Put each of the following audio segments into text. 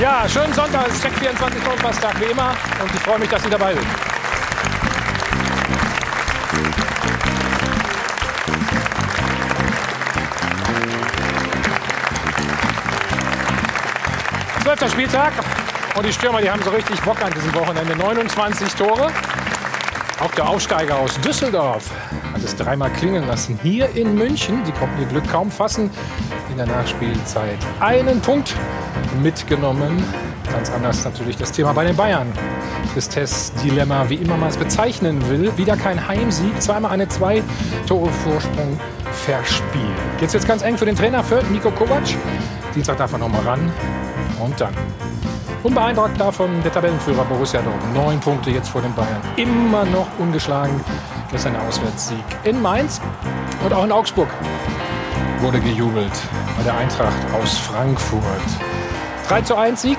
Ja, schönen Sonntag, es ist Check 24 Donnerstag wie immer und ich freue mich, dass Sie dabei sind. Zwölfter Spieltag und die Stürmer, die haben so richtig Bock an diesem Wochenende. 29 Tore. Auch der Aufsteiger aus Düsseldorf hat es dreimal klingen lassen. Hier in München, die konnten ihr Glück kaum fassen, in der Nachspielzeit einen Punkt mitgenommen. Ganz anders natürlich das Thema bei den Bayern. Tristesse-Dilemma, wie immer man es bezeichnen will. Wieder kein Heimsieg, zweimal eine Zwei-Tore-Vorsprung verspielt. Geht's jetzt ganz eng für den Trainer, für Nico Kovac. Dienstag darf er noch mal ran. Und dann Unbeeindruckt davon der Tabellenführer Borussia Dortmund. Neun Punkte jetzt vor den Bayern. Immer noch ungeschlagen. Das ist ein Auswärtssieg in Mainz und auch in Augsburg wurde gejubelt bei der Eintracht aus Frankfurt. 3 zu 1 Sieg.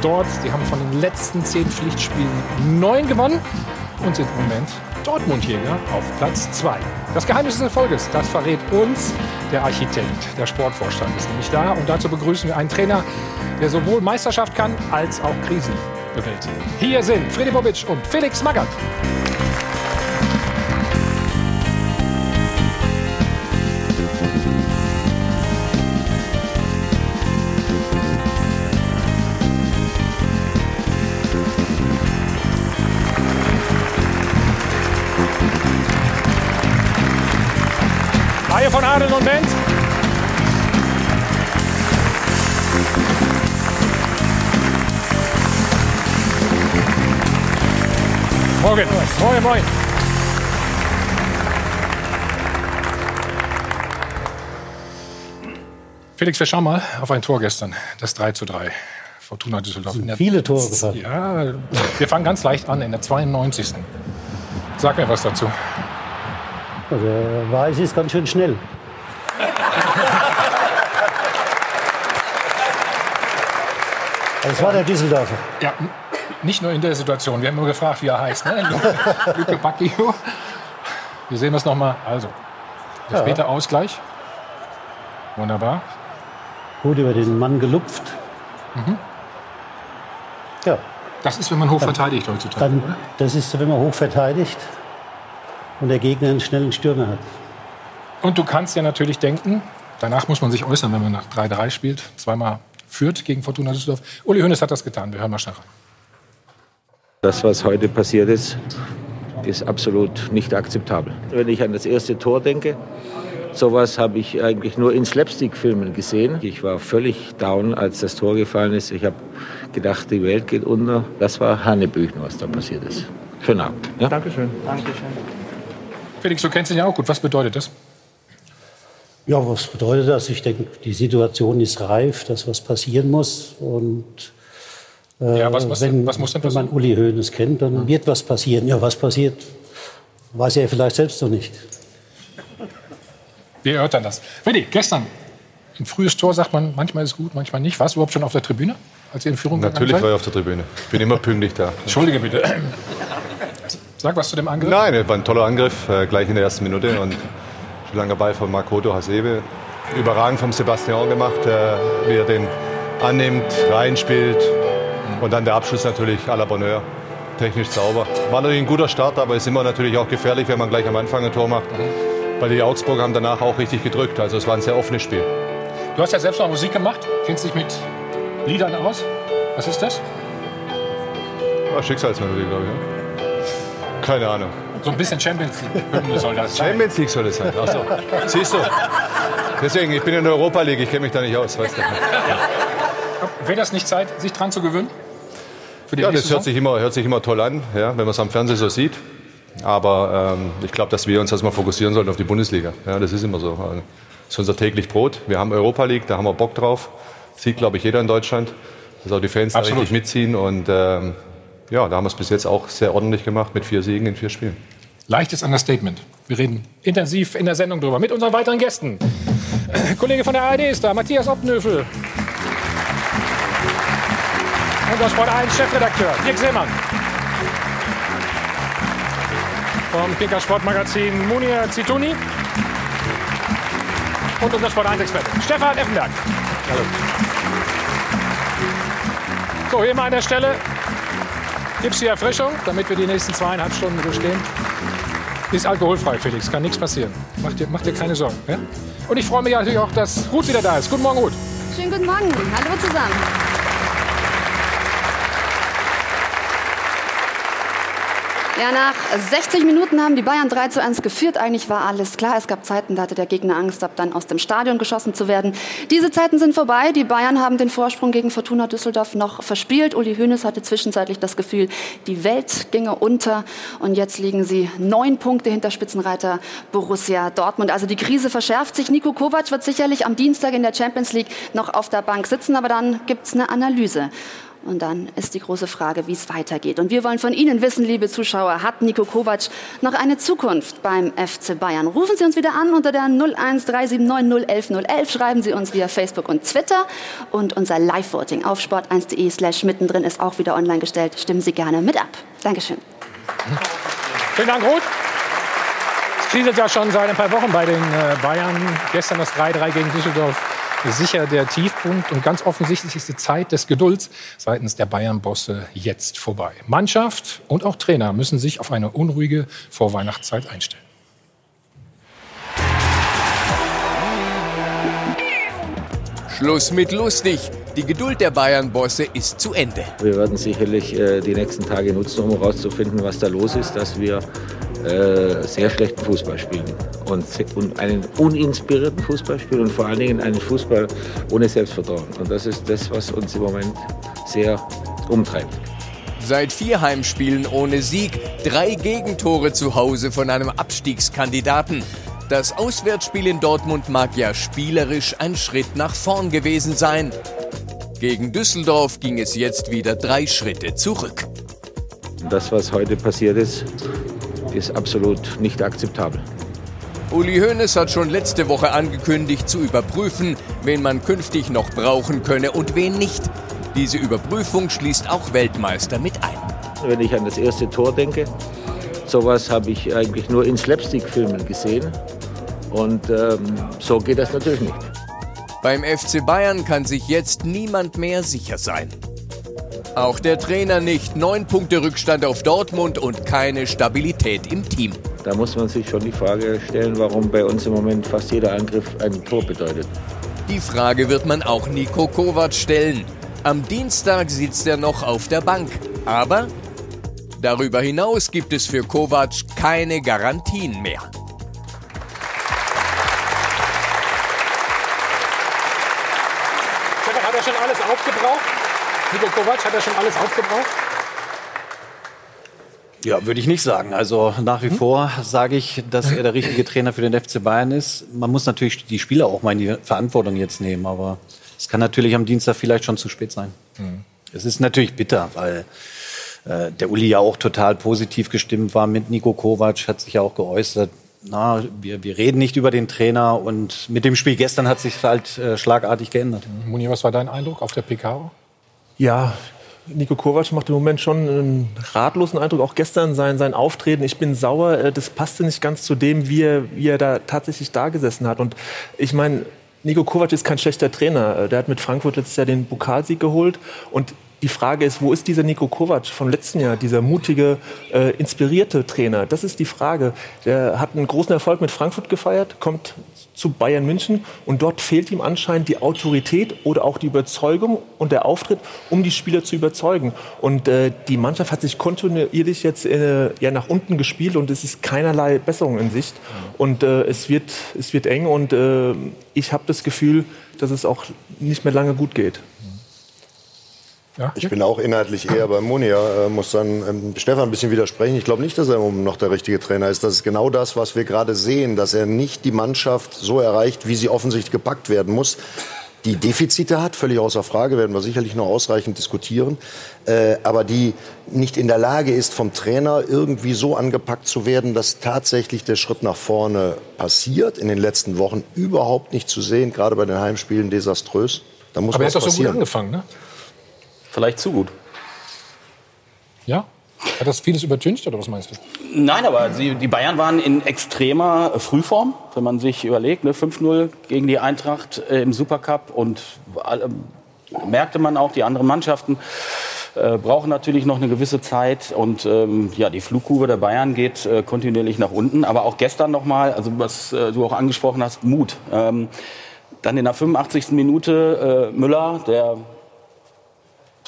Dort, die haben von den letzten zehn Pflichtspielen neun gewonnen und sind im Moment Dortmundjäger auf Platz 2. Das Geheimnis des Erfolges, das verrät uns der Architekt. Der Sportvorstand ist nämlich da und dazu begrüßen wir einen Trainer, der sowohl Meisterschaft kann als auch Krisen bewältigen. Hier sind Freddy Bobic und Felix Magath. Reihe von Adel und Wendt. Morgen. Moin, moin. Felix, wir schauen mal auf ein Tor gestern. Das 3 zu 3. Fortuna Düsseldorf. Viele Tore gefallen. Ja, wir fangen ganz leicht an in der 92. Sag mir was dazu. Also, war es ist ganz schön schnell. Das war der Düsseldorfer. Ja, nicht nur in der Situation. Wir haben nur gefragt, wie er heißt. Ne? Luke Bacchio. Wir sehen das nochmal. Also, der Ja. späte Ausgleich. Wunderbar. Gut über den Mann gelupft. Ja, Das ist, wenn man hoch verteidigt heutzutage, dann, oder? das ist, wenn man hoch verteidigt und der Gegner einen schnellen Stürmer hat. Und du kannst ja natürlich denken, danach muss man sich äußern, wenn man nach 3-3 spielt, zweimal führt gegen Fortuna Düsseldorf. Uli Hoeneß hat das getan. Wir hören mal schnell rein. Das, was heute passiert ist, ist absolut nicht akzeptabel. Wenn ich an das erste Tor denke, sowas habe ich eigentlich nur in Slapstick-Filmen gesehen. Ich war völlig down, als das Tor gefallen ist. Ich habe gedacht, die Welt geht unter. Das war Hanebüchen, was da passiert ist. Schönen Abend. Ja? Dankeschön. Dankeschön. Felix, du kennst ihn ja auch gut. Was bedeutet das? Ja, was bedeutet das? Ich denke, die Situation ist reif, dass was passieren muss. Und äh, Ja, was- was- wenn, was muss denn wenn man Uli Hoeneß kennt, dann wird was passieren. Ja, was passiert, weiß er vielleicht selbst noch nicht. Wir erörtern das. Freddy, gestern. Ein frühes Tor sagt man, manchmal ist es gut, manchmal nicht. Warst du überhaupt schon auf der Tribüne, als ihr in Führung Natürlich war ich auf der Tribüne. Ich bin immer pünktlich da. Entschuldige bitte. Sag was zu dem Angriff. Nein, es war ein toller Angriff, äh, gleich in der ersten Minute. Und schon langer Ball von Makoto Hasebe. Überragend vom Sebastian gemacht, äh, wie er den annimmt, reinspielt. Und dann der Abschluss natürlich à la Bonheur. Technisch sauber. War natürlich ein guter Start, aber ist immer natürlich auch gefährlich, wenn man gleich am Anfang ein Tor macht. Weil die Augsburger haben danach auch richtig gedrückt. Also es war ein sehr offenes Spiel. Du hast ja selbst noch Musik gemacht. Kennst dich mit Liedern aus? Was ist das? War Schicksalsmelodie, glaube ich. Ja? Keine Ahnung. So ein bisschen Champions League soll das sein. Champions League soll es sein. Ach so. Siehst du? Deswegen, ich bin in der Europa League, ich kenne mich da nicht aus. Weißt du? Wäre das nicht Zeit, sich dran zu gewöhnen? Ja, das hört sich, immer, hört sich immer toll an, ja, wenn man es am Fernsehen so sieht. Aber ähm, ich glaube, dass wir uns erstmal fokussieren sollten auf die Bundesliga. Ja, das ist immer so. Also, Das ist unser täglich Brot. Wir haben Europa League, da haben wir Bock drauf. Sieht, glaube ich, jeder in Deutschland. Dass auch die Fans da Absolut. richtig mitziehen. Und ähm, ja, da haben wir es bis jetzt auch sehr ordentlich gemacht mit vier Siegen in vier Spielen. Leichtes Understatement. Wir reden intensiv in der Sendung drüber mit unseren weiteren Gästen. Kollege von der ARD ist da, Matthias Obnöfel. Unser Sport 1 Chefredakteur, Dirk Seemann. Vom Kicker Sportmagazin Munir Zituni. Und unser Sport 1 Experte, Stefan Effenberg. So, hier mal an der Stelle gibt es die Erfrischung, damit wir die nächsten zweieinhalb Stunden durchstehen. Ist alkoholfrei, Felix, kann nichts passieren. Mach dir, mach dir keine Sorgen. Ja? Und ich freue mich natürlich auch, dass Ruth wieder da ist. Guten Morgen, Ruth. Schönen guten Morgen. Hallo zusammen. Ja, nach 60 Minuten haben die Bayern 3 zu 1 geführt. Eigentlich war alles klar. Es gab Zeiten, da hatte der Gegner Angst, ab dann aus dem Stadion geschossen zu werden. Diese Zeiten sind vorbei. Die Bayern haben den Vorsprung gegen Fortuna Düsseldorf noch verspielt. Uli Hoeneß hatte zwischenzeitlich das Gefühl, die Welt ginge unter. Und jetzt liegen sie neun Punkte hinter Spitzenreiter Borussia Dortmund. Also die Krise verschärft sich. Nico Kovac wird sicherlich am Dienstag in der Champions League noch auf der Bank sitzen. Aber dann gibt es eine Analyse. Und dann ist die große Frage, wie es weitergeht. Und wir wollen von Ihnen wissen, liebe Zuschauer, hat Nico Kovac noch eine Zukunft beim FC Bayern? Rufen Sie uns wieder an unter der 01379011011. Schreiben Sie uns via Facebook und Twitter. Und unser Live-Voting auf sport1.de slash mittendrin ist auch wieder online gestellt. Stimmen Sie gerne mit ab. Dankeschön. Vielen Dank, Ruth. Es kriselt ja schon seit ein paar Wochen bei den äh, Bayern. Gestern das 3-3 gegen Düsseldorf sicher der Tiefpunkt und ganz offensichtlich ist die Zeit des Gedulds seitens der Bayern-Bosse jetzt vorbei. Mannschaft und auch Trainer müssen sich auf eine unruhige Vorweihnachtszeit einstellen. Schluss mit lustig. Die Geduld der Bayern-Bosse ist zu Ende. Wir werden sicherlich äh, die nächsten Tage nutzen, um herauszufinden, was da los ist, dass wir äh, sehr schlechten Fußball spielen und, und einen uninspirierten Fußball spielen und vor allen Dingen einen Fußball ohne Selbstvertrauen. Und das ist das, was uns im Moment sehr umtreibt. Seit vier Heimspielen ohne Sieg, drei Gegentore zu Hause von einem Abstiegskandidaten. Das Auswärtsspiel in Dortmund mag ja spielerisch ein Schritt nach vorn gewesen sein. Gegen Düsseldorf ging es jetzt wieder drei Schritte zurück. Das, was heute passiert ist, ist absolut nicht akzeptabel. Uli Hoeneß hat schon letzte Woche angekündigt, zu überprüfen, wen man künftig noch brauchen könne und wen nicht. Diese Überprüfung schließt auch Weltmeister mit ein. Wenn ich an das erste Tor denke, sowas habe ich eigentlich nur in Slapstick-Filmen gesehen. Und ähm, so geht das natürlich nicht. Beim FC Bayern kann sich jetzt niemand mehr sicher sein. Auch der Trainer nicht. Neun Punkte Rückstand auf Dortmund und keine Stabilität im Team. Da muss man sich schon die Frage stellen, warum bei uns im Moment fast jeder Angriff ein Tor bedeutet. Die Frage wird man auch Nico Kovac stellen. Am Dienstag sitzt er noch auf der Bank. Aber darüber hinaus gibt es für Kovac keine Garantien mehr. Aufgebraucht? Nico Kovac, hat er schon alles aufgebraucht? Ja, würde ich nicht sagen. Also nach wie hm? vor sage ich, dass er der richtige Trainer für den FC Bayern ist. Man muss natürlich die Spieler auch mal in die Verantwortung jetzt nehmen, aber es kann natürlich am Dienstag vielleicht schon zu spät sein. Mhm. Es ist natürlich bitter, weil äh, der Uli ja auch total positiv gestimmt war mit Nico Kovac, hat sich ja auch geäußert. Na, wir, wir reden nicht über den Trainer und mit dem Spiel gestern hat sich halt äh, schlagartig geändert. Muni, was war dein Eindruck auf der PK? Ja, Nico Kovac macht im Moment schon einen ratlosen Eindruck. Auch gestern sein, sein Auftreten. Ich bin sauer. Äh, das passte nicht ganz zu dem, wie er, wie er da tatsächlich da gesessen hat. Und ich meine, Nico Kovac ist kein schlechter Trainer. Äh, der hat mit Frankfurt letztes Jahr den Pokalsieg geholt. Und die Frage ist, wo ist dieser Nico Kovac vom letzten Jahr, dieser mutige, äh, inspirierte Trainer? Das ist die Frage. Der hat einen großen Erfolg mit Frankfurt gefeiert, kommt zu Bayern München und dort fehlt ihm anscheinend die Autorität oder auch die Überzeugung und der Auftritt, um die Spieler zu überzeugen. Und äh, die Mannschaft hat sich kontinuierlich jetzt äh, ja, nach unten gespielt und es ist keinerlei Besserung in Sicht. Und äh, es, wird, es wird eng und äh, ich habe das Gefühl, dass es auch nicht mehr lange gut geht. Ja. Ich bin auch inhaltlich eher bei Monia, äh, muss dann ähm, Stefan ein bisschen widersprechen. Ich glaube nicht, dass er noch der richtige Trainer ist. Das ist genau das, was wir gerade sehen, dass er nicht die Mannschaft so erreicht, wie sie offensichtlich gepackt werden muss. Die Defizite hat, völlig außer Frage, werden wir sicherlich noch ausreichend diskutieren, äh, aber die nicht in der Lage ist, vom Trainer irgendwie so angepackt zu werden, dass tatsächlich der Schritt nach vorne passiert. In den letzten Wochen überhaupt nicht zu sehen, gerade bei den Heimspielen desaströs. Da muss aber er hat doch so gut angefangen, ne? Vielleicht zu gut. Ja? Hat das vieles übertüncht oder was meinst du? Nein, aber sie, die Bayern waren in extremer Frühform, wenn man sich überlegt. Ne? 5-0 gegen die Eintracht äh, im Supercup und äh, merkte man auch, die anderen Mannschaften äh, brauchen natürlich noch eine gewisse Zeit. Und ähm, ja, die Flugkurve der Bayern geht äh, kontinuierlich nach unten. Aber auch gestern nochmal, also was äh, du auch angesprochen hast, Mut. Ähm, dann in der 85. Minute äh, Müller, der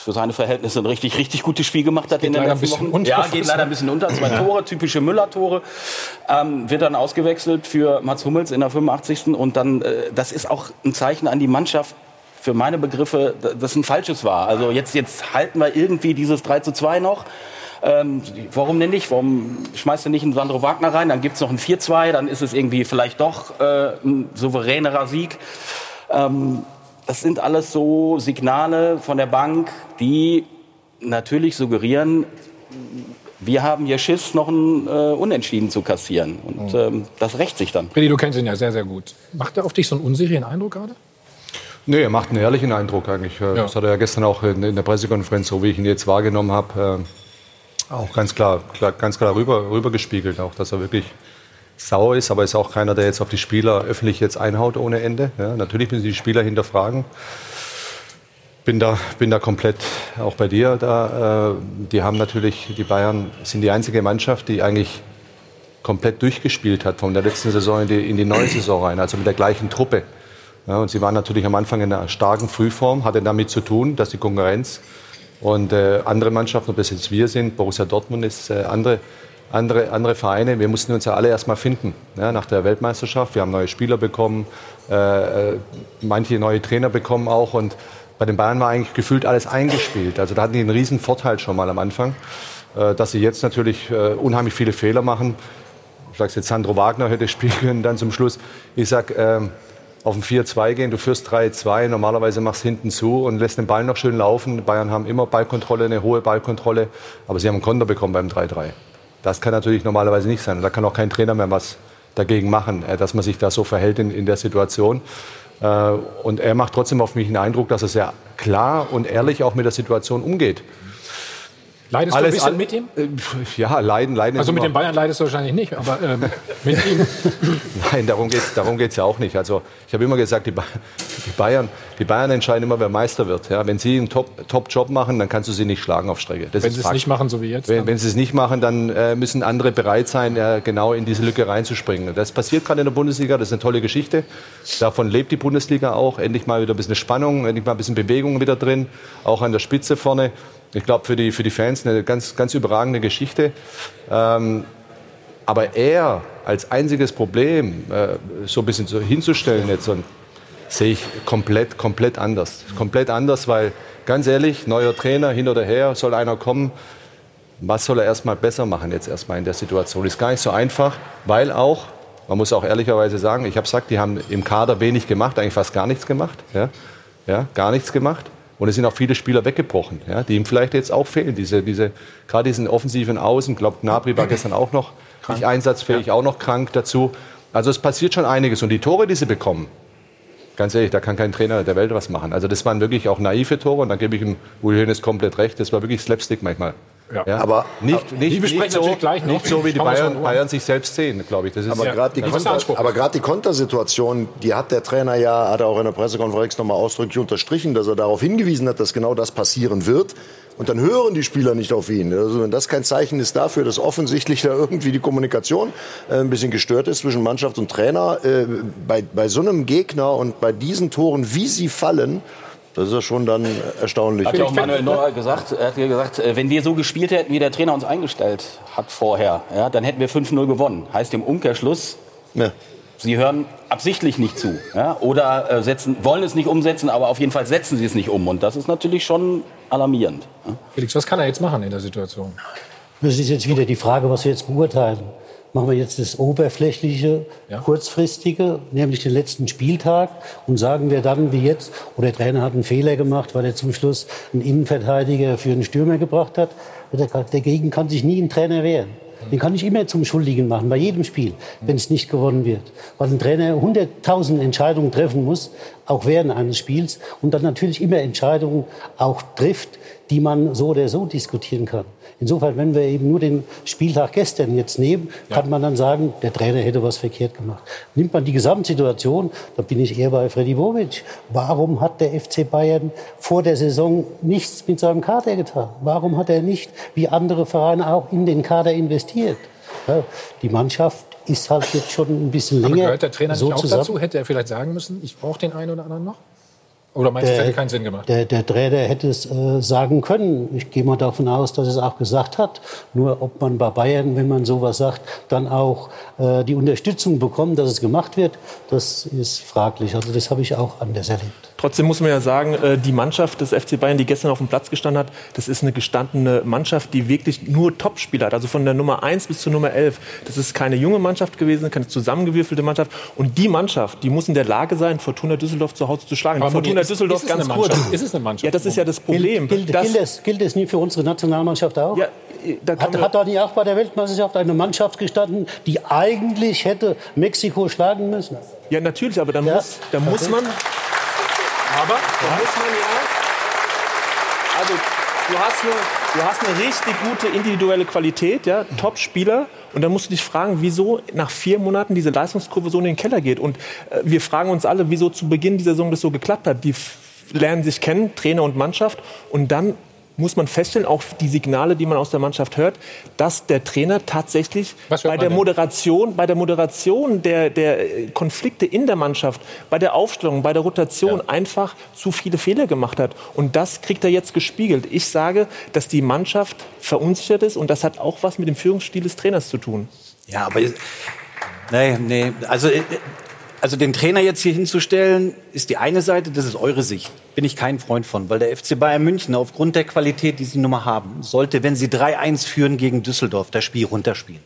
für seine Verhältnisse ein richtig, richtig gutes Spiel gemacht hat geht in den leider ein letzten bisschen Wochen. unter. Ja, geht leider ein bisschen unter. Zwei Tore, typische Müller-Tore. Ähm, wird dann ausgewechselt für Mats Hummels in der 85. Und dann, äh, das ist auch ein Zeichen an die Mannschaft, für meine Begriffe, das ein falsches war. Also jetzt, jetzt halten wir irgendwie dieses 3 zu 2 noch. Ähm, warum denn nicht? Warum schmeißt du nicht einen Sandro Wagner rein? Dann gibt's noch ein 4-2, dann ist es irgendwie vielleicht doch äh, ein souveränerer Sieg. Ähm, das sind alles so Signale von der Bank, die natürlich suggerieren, wir haben hier Schiss, noch ein äh, Unentschieden zu kassieren. Und ähm, das rächt sich dann. Freddy, du kennst ihn ja sehr, sehr gut. Macht er auf dich so einen unsicheren Eindruck gerade? Nee, er macht einen ehrlichen Eindruck eigentlich. Äh, Das hat er ja gestern auch in, in der Pressekonferenz, so wie ich ihn jetzt wahrgenommen habe, äh, auch ganz klar, klar, ganz klar rüber, rübergespiegelt, auch dass er wirklich sauer ist, aber ist auch keiner, der jetzt auf die Spieler öffentlich jetzt einhaut ohne Ende. Ja, natürlich müssen die Spieler hinterfragen. Bin da, bin da komplett auch bei dir da. Äh, die haben natürlich, die Bayern sind die einzige Mannschaft, die eigentlich komplett durchgespielt hat von der letzten Saison in die, in die neue Saison rein, also mit der gleichen Truppe. Ja, und sie waren natürlich am Anfang in einer starken Frühform, hatte damit zu tun, dass die Konkurrenz und äh, andere Mannschaften, ob das jetzt wir sind, Borussia Dortmund ist, äh, andere, andere, andere Vereine, wir mussten uns ja alle erstmal finden ja, nach der Weltmeisterschaft. Wir haben neue Spieler bekommen, äh, äh, manche neue Trainer bekommen auch und bei den Bayern war eigentlich gefühlt alles eingespielt. Also da hatten die einen riesen Vorteil schon mal am Anfang, äh, dass sie jetzt natürlich äh, unheimlich viele Fehler machen. Ich sage jetzt, Sandro Wagner hätte spielen können dann zum Schluss. Ich sag, ähm, auf ein 4-2 gehen, du führst 3-2, normalerweise machst hinten zu und lässt den Ball noch schön laufen. Bayern haben immer Ballkontrolle, eine hohe Ballkontrolle, aber sie haben einen Konter bekommen beim 3-3. Das kann natürlich normalerweise nicht sein. Und da kann auch kein Trainer mehr was dagegen machen, äh, dass man sich da so verhält in, in der Situation. Äh, Und er macht trotzdem auf mich den Eindruck, dass er sehr klar und ehrlich auch mit der Situation umgeht. Leidest du ein bisschen mit ihm? Äh, Ja, leiden, leiden. Also mit den Bayern leidest du wahrscheinlich nicht, aber ähm, mit ihm. Nein, darum geht es darum geht's ja auch nicht. Also ich habe immer gesagt, die, Ba- die, Bayern, die Bayern entscheiden immer, wer Meister wird. Ja, wenn sie einen Top- Top-Job machen, dann kannst du sie nicht schlagen auf Strecke. Das Wenn sie es nicht machen, so wie jetzt. Wenn, dann- wenn sie es nicht machen, dann äh, müssen andere bereit sein, äh, genau in diese Lücke reinzuspringen. Das passiert gerade in der Bundesliga, das ist eine tolle Geschichte. Davon lebt die Bundesliga auch. Endlich mal wieder ein bisschen Spannung, endlich mal ein bisschen Bewegung wieder drin, auch an der Spitze vorne. Ich glaube, für die, für die Fans eine ganz, ganz überragende Geschichte. Ähm, aber er als einziges Problem äh, so ein bisschen so hinzustellen jetzt und sehe ich komplett, komplett anders. Komplett anders, weil ganz ehrlich, neuer Trainer hin oder her, soll einer kommen. Was soll er erstmal besser machen jetzt erstmal in der Situation? Ist gar nicht so einfach, weil auch, man muss auch ehrlicherweise sagen, ich habe gesagt, die haben im Kader wenig gemacht, eigentlich fast gar nichts gemacht. Ja, ja gar nichts gemacht. Und es sind auch viele Spieler weggebrochen, ja, die ihm vielleicht jetzt auch fehlen. Diese, diese, gerade diesen offensiven Außen, glaube Gnabry war gestern auch noch nicht einsatzfähig, auch noch krank dazu. Also es passiert schon einiges. Und die Tore, die sie bekommen, ganz ehrlich, da kann kein Trainer der Welt was machen. Also das waren wirklich auch naive Tore. Und da gebe ich ihm Uli Hoeneß komplett recht. Das war wirklich Slapstick manchmal. Ja. Aber- nicht, nicht, besprechen nicht, so, gleich noch. nicht so, wie die Bayern. Bayern sich selbst sehen, glaube ich. Das ist Aber gerade die, Konter, aber gerade die Kontersituation, die hat der Trainer ja, hat er auch in der Pressekonferenz nochmal ausdrücklich unterstrichen, dass er darauf hingewiesen hat, dass genau das passieren wird. Und dann hören die Spieler nicht auf ihn. Also wenn das kein Zeichen ist dafür, dass offensichtlich da irgendwie die Kommunikation äh, ein bisschen gestört ist zwischen Mannschaft und Trainer, äh, bei, bei so einem Gegner und bei diesen Toren, wie sie fallen, das ist ja schon dann erstaunlich. Hat ja auch Manuel Neuer gesagt, er hat ja gesagt, äh, wenn wir so gespielt hätten, wie der Trainer uns eingestellt hat vorher, ja, dann hätten wir 5-0 gewonnen. Heißt im Umkehrschluss, Ja. sie hören absichtlich nicht zu. Ja, oder äh, setzen, wollen es nicht umsetzen, aber auf jeden Fall setzen sie es nicht um. Und das ist natürlich schon alarmierend. Felix, was kann er jetzt machen in der Situation? Das ist jetzt wieder die Frage, was wir jetzt beurteilen. Machen wir jetzt das oberflächliche, Ja. kurzfristige, nämlich den letzten Spieltag, und sagen wir dann wie jetzt, oder der Trainer hat einen Fehler gemacht, weil er zum Schluss einen Innenverteidiger für einen Stürmer gebracht hat. Der- Dagegen kann sich nie ein Trainer wehren. Den kann ich immer zum Schuldigen machen, bei jedem Spiel, wenn es nicht gewonnen wird. Weil ein Trainer 100.000 Entscheidungen treffen muss, auch während eines Spiels. Und dann natürlich immer Entscheidungen auch trifft, die man so oder so diskutieren kann. Insofern, wenn wir eben nur den Spieltag gestern jetzt nehmen, kann man dann sagen, der Trainer hätte was verkehrt gemacht. Nimmt man die Gesamtsituation, dann bin ich eher bei Freddy Bobic. Warum hat der FC Bayern vor der Saison nichts mit seinem Kader getan? Warum hat er nicht, wie andere Vereine auch, in den Kader investiert? Ja, die Mannschaft ist halt jetzt schon ein bisschen Aber länger gehört der Trainer so nicht auch zusammen. dazu? Hätte er vielleicht sagen müssen, ich brauche den einen oder anderen noch? Oder meinst du, Der- hätte keinen Sinn gemacht? Der, der Trainer hätte es äh, sagen können. Ich gehe mal davon aus, dass er es auch gesagt hat. Nur ob man bei Bayern, wenn man sowas sagt, dann auch äh, die Unterstützung bekommt, dass es gemacht wird, das ist fraglich. Also das habe ich auch anders erlebt. Trotzdem muss man ja sagen, äh, die Mannschaft des FC Bayern, die gestern auf dem Platz gestanden hat, das ist eine gestandene Mannschaft, die wirklich nur Topspieler hat. Also von der Nummer 1 bis zur Nummer 11. Das ist keine junge Mannschaft gewesen, keine zusammengewürfelte Mannschaft. Und die Mannschaft, die muss in der Lage sein, Fortuna Düsseldorf zu Hause zu schlagen. Aber Fortuna ist- Düsseldorf ist es ganz eine kurz. Mannschaft? Ist es eine Mannschaft? Ja, das ist ja das Problem. Gilt, gilt, gilt, es, gilt es nie für unsere Nationalmannschaft auch? Ja, da kann Hat, hat da nicht auch bei der Weltmeisterschaft eine Mannschaft gestanden, die eigentlich hätte Mexiko schlagen müssen? Ja, natürlich, aber dann Ja. muss, dann muss man. Aber da muss man ja. Also, du hast, eine, du hast eine richtig gute individuelle Qualität, ja, Top-Spieler. Und dann musst du dich fragen, wieso nach vier Monaten diese Leistungskurve so in den Keller geht. Und äh, wir fragen uns alle, wieso zu Beginn dieser Saison das so geklappt hat. Die lernen sich kennen, Trainer und Mannschaft. Und dann muss man feststellen, auch die Signale, die man aus der Mannschaft hört, dass der Trainer tatsächlich bei der? Moderation, bei der Moderation der, der äh, Konflikte in der Mannschaft, bei der Aufstellung, bei der Rotation einfach zu viele Fehler gemacht hat. Und das kriegt er jetzt gespiegelt. Ich sage, dass die Mannschaft verunsichert ist und das hat auch was mit dem Führungsstil des Trainers zu tun. Ja, aber nee, nee, also äh, also den Trainer jetzt hier hinzustellen, ist die eine Seite, das ist eure Sicht. Bin ich kein Freund von, weil der FC Bayern München aufgrund der Qualität, die sie nun mal haben, sollte, wenn sie 3-1 führen gegen Düsseldorf, das Spiel runterspielen.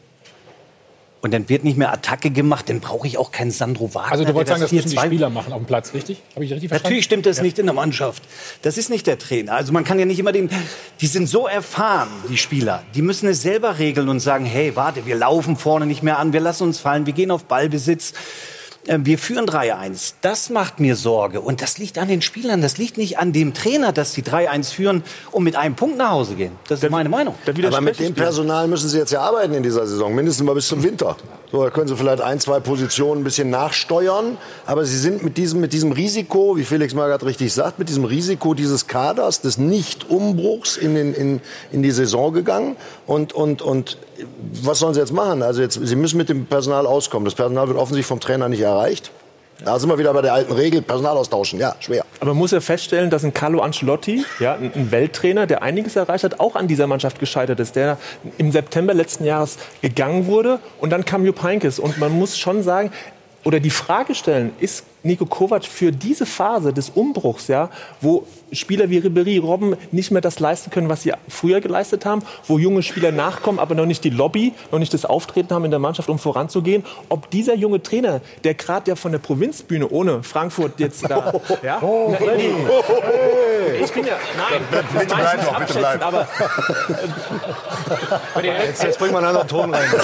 Und dann wird nicht mehr Attacke gemacht, dann brauche ich auch keinen Sandro Wagner. Also du wolltest sagen, das müssen die 4-2 Spieler machen auf dem Platz, richtig? Habe ich richtig verstanden? Natürlich stimmt das nicht in der Mannschaft. Das ist nicht der Trainer. Also man kann ja nicht immer den, die sind so erfahren, die Spieler. Die müssen es selber regeln und sagen, hey, warte, wir laufen vorne nicht mehr an, wir lassen uns fallen, wir gehen auf Ballbesitz. Äh, Wir führen 3-1. Das macht mir Sorge. Und das liegt an den Spielern. Das liegt nicht an dem Trainer, dass sie 3-1 führen und mit einem Punkt nach Hause gehen. Das ist meine Meinung. Aber mit dem Personal müssen Sie jetzt ja arbeiten in dieser Saison, mindestens mal bis zum Winter. So, da können Sie vielleicht ein, zwei Positionen ein bisschen nachsteuern. Aber Sie sind mit diesem, mit diesem Risiko, wie Felix Magath richtig sagt, mit diesem Risiko dieses Kaders, des Nicht-Umbruchs in, den, in, in die Saison gegangen. Und, und, und was sollen Sie jetzt machen? Also jetzt, Sie müssen mit dem Personal auskommen. Das Personal wird offensichtlich vom Trainer nicht erreicht. Da sind wir wieder bei der alten Regel, Personal austauschen. Ja, schwer. Aber man muss ja feststellen, dass ein Carlo Ancelotti, ja, ein Welttrainer, der einiges erreicht hat, auch an dieser Mannschaft gescheitert ist, der im September letzten Jahres gegangen wurde und dann kam Jupp Heynckes. Und man muss schon sagen, oder die Frage stellen, ist Nico Kovac für diese Phase des Umbruchs, ja, wo Spieler wie Ribéry, Robben nicht mehr das leisten können, was sie früher geleistet haben, wo junge Spieler nachkommen, aber noch nicht die Lobby, noch nicht das Auftreten haben in der Mannschaft, um voranzugehen, ob dieser junge Trainer, der gerade ja von der Provinzbühne ohne Frankfurt jetzt da, ja, Oh, Na, Freddy. ich bin ja, nein, das Bitte bleib doch, bitte bleib. aber Jetzt, jetzt bringen wir einen anderen Ton rein.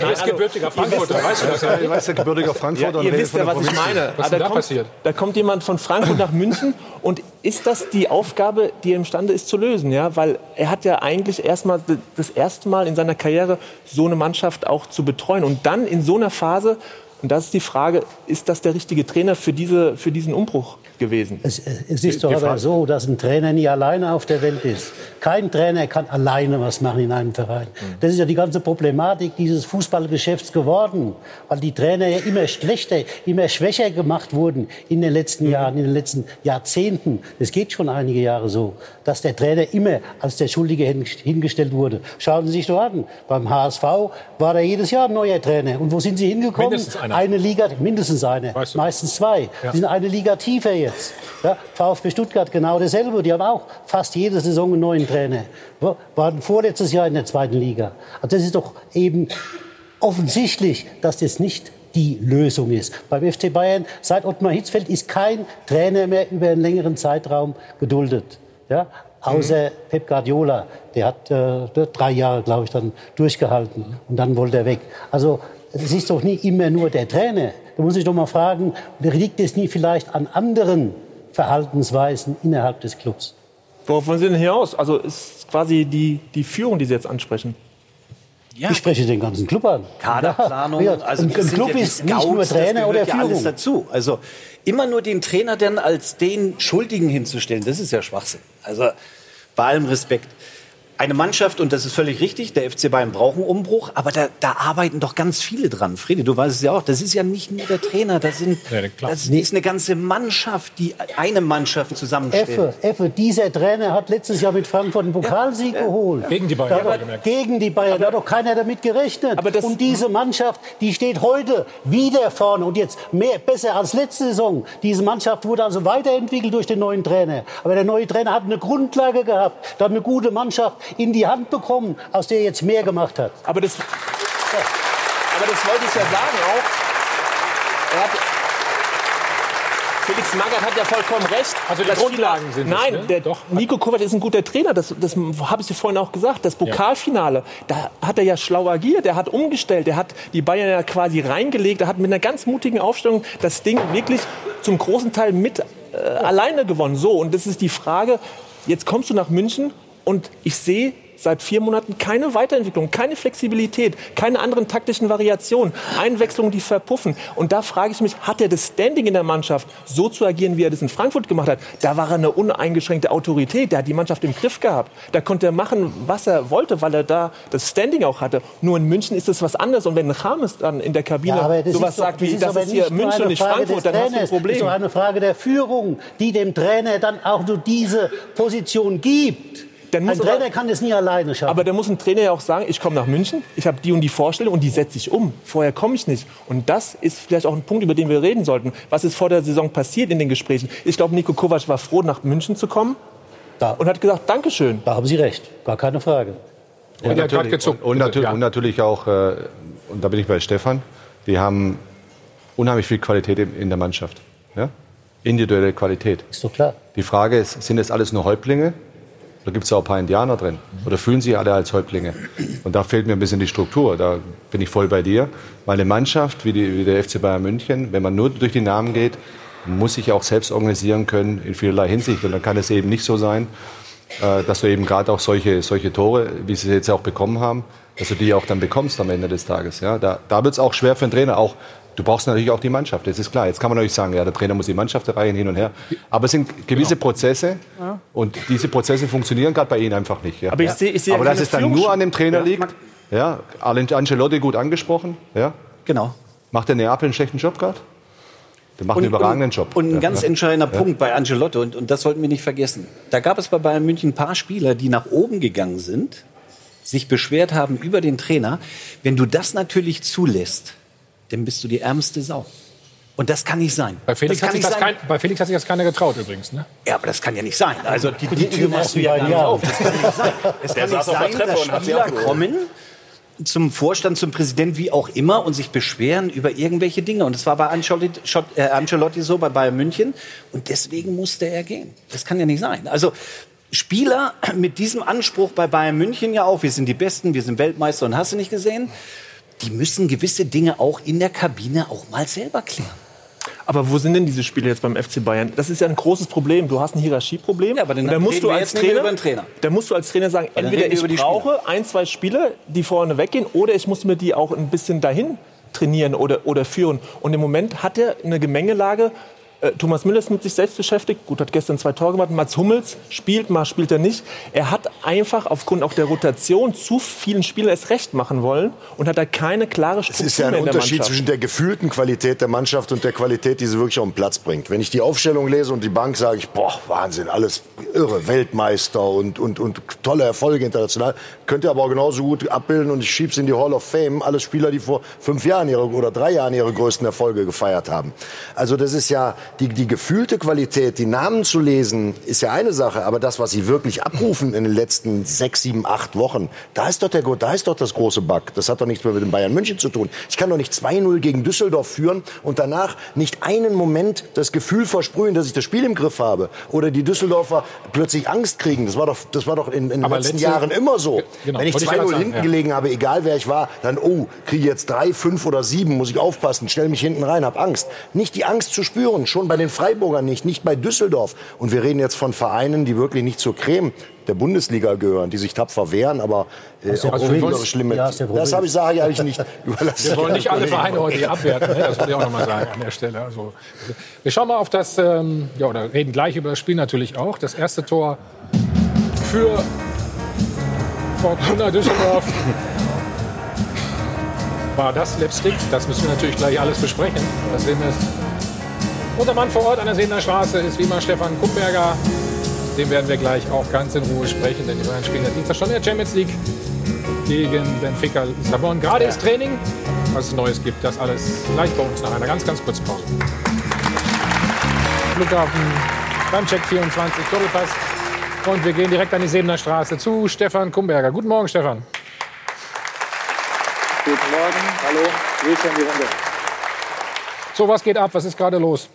Er ist gebürtiger Frankfurter, weißt du das? Ja, ich weiß, der gebürtiger Frankfurter Ja, ihr wisst ja, was ich meine. Was ist denn da kommt, passiert? Da kommt jemand von Frankfurt nach München und ist das die Aufgabe, die er imstande ist zu lösen? Ja? Weil er hat ja eigentlich erstmal das erste Mal in seiner Karriere so eine Mannschaft auch zu betreuen. Und dann in so einer Phase, und das ist die Frage, ist das der richtige Trainer für, diese, für diesen Umbruch gewesen? Es, es ist doch aber so, dass ein Trainer nie alleine auf der Welt ist. Kein Trainer kann alleine was machen in einem Verein. Das ist ja die ganze Problematik dieses Fußballgeschäfts geworden, weil die Trainer ja immer schlechter, immer schwächer gemacht wurden in den letzten Jahren, in den letzten Jahrzehnten. Das geht schon einige Jahre so, dass der Trainer immer als der Schuldige hin- hingestellt wurde. Schauen Sie sich doch an. Beim HSV war da jedes Jahr ein neuer Trainer. Und wo sind Sie hingekommen? Mindestens einer. Eine Liga, mindestens eine, Weißt du. meistens zwei. Ja. Sie sind eine Liga tiefer jetzt. Ja, VfB Stuttgart genau dasselbe. Die haben auch fast jede Saison einen neuen Trainer. Wa- Waren vorletztes Jahr in der zweiten Liga. Also das ist doch eben offensichtlich, dass das nicht die Lösung ist. Beim FC Bayern seit Ottmar Hitzfeld ist kein Trainer mehr über einen längeren Zeitraum geduldet. Ja? außer mhm. Pep Guardiola. Der hat äh, drei Jahre, glaube ich, dann durchgehalten und dann wollte er weg. Also es ist doch nicht immer nur der Trainer. Da muss ich doch mal fragen, liegt es nie vielleicht an anderen Verhaltensweisen innerhalb des Clubs? Worauf wollen Sie denn hier aus? Also ist quasi die, die Führung, die Sie jetzt ansprechen. Ja. Ich spreche den ganzen Club an. Kaderplanung, ja. also ein, ein Club ja ist Scouts, nicht nur Trainer oder Führung. Ja alles dazu. Also immer nur den Trainer dann als den Schuldigen hinzustellen, das ist ja Schwachsinn. Also bei allem Respekt eine Mannschaft, und das ist völlig richtig, der FC Bayern braucht einen Umbruch, aber da, da arbeiten doch ganz viele dran. Friede, du weißt es ja auch, das ist ja nicht nur der Trainer, das, sind, das ist eine ganze Mannschaft, die eine Mannschaft zusammenstellt. Effe, Effe, dieser Trainer hat letztes Jahr mit Frankfurt einen Pokalsieg ja, geholt. Gegen die Bayern. Da, gegen die Bayern, aber, da hat doch keiner damit gerechnet. und diese Mannschaft, die steht heute wieder vorne und jetzt mehr, besser als letzte Saison. Diese Mannschaft wurde also weiterentwickelt durch den neuen Trainer. Aber der neue Trainer hat eine Grundlage gehabt, da hat eine gute Mannschaft in die Hand bekommen, aus der er jetzt mehr gemacht hat. Aber das, aber das wollte ich ja sagen auch. Er hat, Felix Magath hat ja vollkommen recht. Also die Grundlagen sind Nein, es, ne? der, Doch. Nico Kovac ist ein guter Trainer. Das, das habe ich dir vorhin auch gesagt. Das Pokalfinale, da hat er ja schlau agiert. Er hat umgestellt. Er hat die Bayern ja quasi reingelegt. Er hat mit einer ganz mutigen Aufstellung das Ding wirklich zum großen Teil mit äh, alleine gewonnen. So, und das ist die Frage. Jetzt kommst du nach München und ich sehe seit vier Monaten keine Weiterentwicklung, keine Flexibilität, keine anderen taktischen Variationen, Einwechslungen, die verpuffen. Und da frage ich mich, hat er das Standing in der Mannschaft, so zu agieren, wie er das in Frankfurt gemacht hat? Da war er eine uneingeschränkte Autorität, der hat die Mannschaft im Griff gehabt. Da konnte er machen, was er wollte, weil er da das Standing auch hatte. Nur in München ist es was anderes. Und wenn Rames dann in der Kabine ja, sowas sagt wie, das ist hier München und nicht Frankfurt, dann hast du ein Problem. Das ist doch eine Frage der Führung, die dem Trainer dann auch nur diese Position gibt dann muss ein Trainer aber, kann es nie alleine schaffen. Aber dann muss ein Trainer ja auch sagen, ich komme nach München, ich habe die und die Vorstellung und die setze ich um. Vorher komme ich nicht. Und das ist vielleicht auch ein Punkt, über den wir reden sollten. Was ist vor der Saison passiert in den Gesprächen? Ich glaube, Nico Kovac war froh, nach München zu kommen da. und hat gesagt, Dankeschön. Da haben Sie recht, gar keine Frage. Und, und, natürlich, und, und, natürlich, und natürlich auch, äh, und da bin ich bei Stefan, wir haben unheimlich viel Qualität in der Mannschaft. Ja? Individuelle Qualität. Ist doch klar. Die Frage ist, sind es alles nur Häuptlinge da gibt es auch ein paar Indianer drin. Oder fühlen sich alle als Häuptlinge. Und da fehlt mir ein bisschen die Struktur. Da bin ich voll bei dir. Weil eine Mannschaft wie, die, wie der FC Bayern München, wenn man nur durch die Namen geht, muss sich auch selbst organisieren können in vielerlei Hinsicht. Und dann kann es eben nicht so sein, äh, dass du eben gerade auch solche, solche Tore, wie sie jetzt auch bekommen haben, dass du die auch dann bekommst am Ende des Tages. Ja, da da wird es auch schwer für einen Trainer, auch Du brauchst natürlich auch die Mannschaft, das ist klar. Jetzt kann man natürlich sagen, ja, der Trainer muss die Mannschaft erreichen, hin und her. Aber es sind gewisse genau. Prozesse ja. und diese Prozesse funktionieren gerade bei Ihnen einfach nicht. Ja. Aber, ich seh, ich seh Aber dass es dann nur an dem Trainer ja. liegt, ja, Ancelotti gut angesprochen, ja. Genau. Macht der Neapel einen schlechten Job gerade? Der macht und, einen überragenden Job. Und ein ganz entscheidender Punkt bei Ancelotti, und, und das sollten wir nicht vergessen. Da gab es bei Bayern München ein paar Spieler, die nach oben gegangen sind, sich beschwert haben über den Trainer. Wenn du das natürlich zulässt, dann bist du die ärmste Sau. Und das kann nicht sein. Bei Felix, hat sich, das kein, bei Felix hat sich das keiner getraut übrigens. Ne? Ja, aber das kann ja nicht sein. Also die, die Tür machst du ja nicht auf. Das kann nicht sein. Es kann nicht sein, dass Spieler kommen zum Vorstand, zum Präsident, wie auch immer, und sich beschweren über irgendwelche Dinge. Und das war bei Ancelotti, äh, Ancelotti so, bei Bayern München. Und deswegen musste er gehen. Das kann ja nicht sein. Also Spieler mit diesem Anspruch bei Bayern München ja auch, wir sind die Besten, wir sind Weltmeister und hast du nicht gesehen, die müssen gewisse Dinge auch in der Kabine auch mal selber klären. Aber wo sind denn diese Spiele jetzt beim FC Bayern? Das ist ja ein großes Problem. Du hast ein Hierarchieproblem. Ja, aber dann musst du als Trainer, Trainer. Da musst du als Trainer sagen, entweder ich brauche ein, zwei Spiele, die vorne weggehen, oder ich muss mir die auch ein bisschen dahin trainieren oder, oder führen. Und im Moment hat er eine Gemengelage, Thomas Müller ist mit sich selbst beschäftigt. Gut, hat gestern zwei Tore gemacht. Mats Hummels spielt, mal spielt er nicht. Er hat einfach aufgrund auch der Rotation zu vielen Spielern es recht machen wollen und hat da keine klare Struktur Es ist ja ein Unterschied zwischen der gefühlten Qualität der Mannschaft und der Qualität, die sie wirklich auf den Platz bringt. Wenn ich die Aufstellung lese und die Bank, sage ich, boah, Wahnsinn, alles irre, Weltmeister und, und, und tolle Erfolge international. Könnt ihr aber auch genauso gut abbilden und ich schieb's in die Hall of Fame. Alle Spieler, die vor fünf Jahren ihre, oder drei Jahren ihre größten Erfolge gefeiert haben. Also das ist ja, die, die gefühlte Qualität, die Namen zu lesen, ist ja eine Sache, aber das, was sie wirklich abrufen in den letzten sechs, sieben, acht Wochen, da ist doch, der, da ist doch das große Bug. Das hat doch nichts mehr mit dem Bayern München zu tun. Ich kann doch nicht 2-0 gegen Düsseldorf führen und danach nicht einen Moment das Gefühl versprühen, dass ich das Spiel im Griff habe. Oder die Düsseldorfer plötzlich Angst kriegen. Das war doch, das war doch in, in den letzten letzte, Jahren immer so. Genau, Wenn ich 2-0 hinten ja. gelegen habe, egal wer ich war, dann, oh, kriege ich jetzt drei, fünf oder sieben, muss ich aufpassen, stell mich hinten rein, hab Angst. Nicht die Angst zu spüren, schon bei den Freiburgern nicht, nicht bei Düsseldorf. Und wir reden jetzt von Vereinen, die wirklich nicht zur Creme der Bundesliga gehören, die sich tapfer wehren, aber äh, also auch also schlimme. Ja, das habe ich sage ich eigentlich nicht. wir wollen nicht alle Vereine heute hier abwerten. Ne? Das wollte ich auch noch mal sagen an der Stelle. Also, wir schauen mal auf das, ähm, ja, oder reden gleich über das Spiel natürlich auch. Das erste Tor für Fortuna Düsseldorf. War das Slapstick? Das müssen wir natürlich gleich alles besprechen. Das sehen wir. Unser Mann vor Ort an der Seener Straße ist wie immer Stefan Kumberger. Den werden wir gleich auch ganz in Ruhe sprechen, denn die Bayern spielen ja Dienstag schon in der Champions League gegen Benfica Lissabon. Gerade ist Training, was es Neues gibt. Das alles gleich bei uns nach einer ganz, ganz kurzen Pause. Flughafen beim Check 24 Doppelpass. Und wir gehen direkt an die Sebener Straße zu Stefan Kumberger. Guten Morgen, Stefan. Guten Morgen, hallo, Grüße in die Runde. So, was geht ab? Was ist gerade los?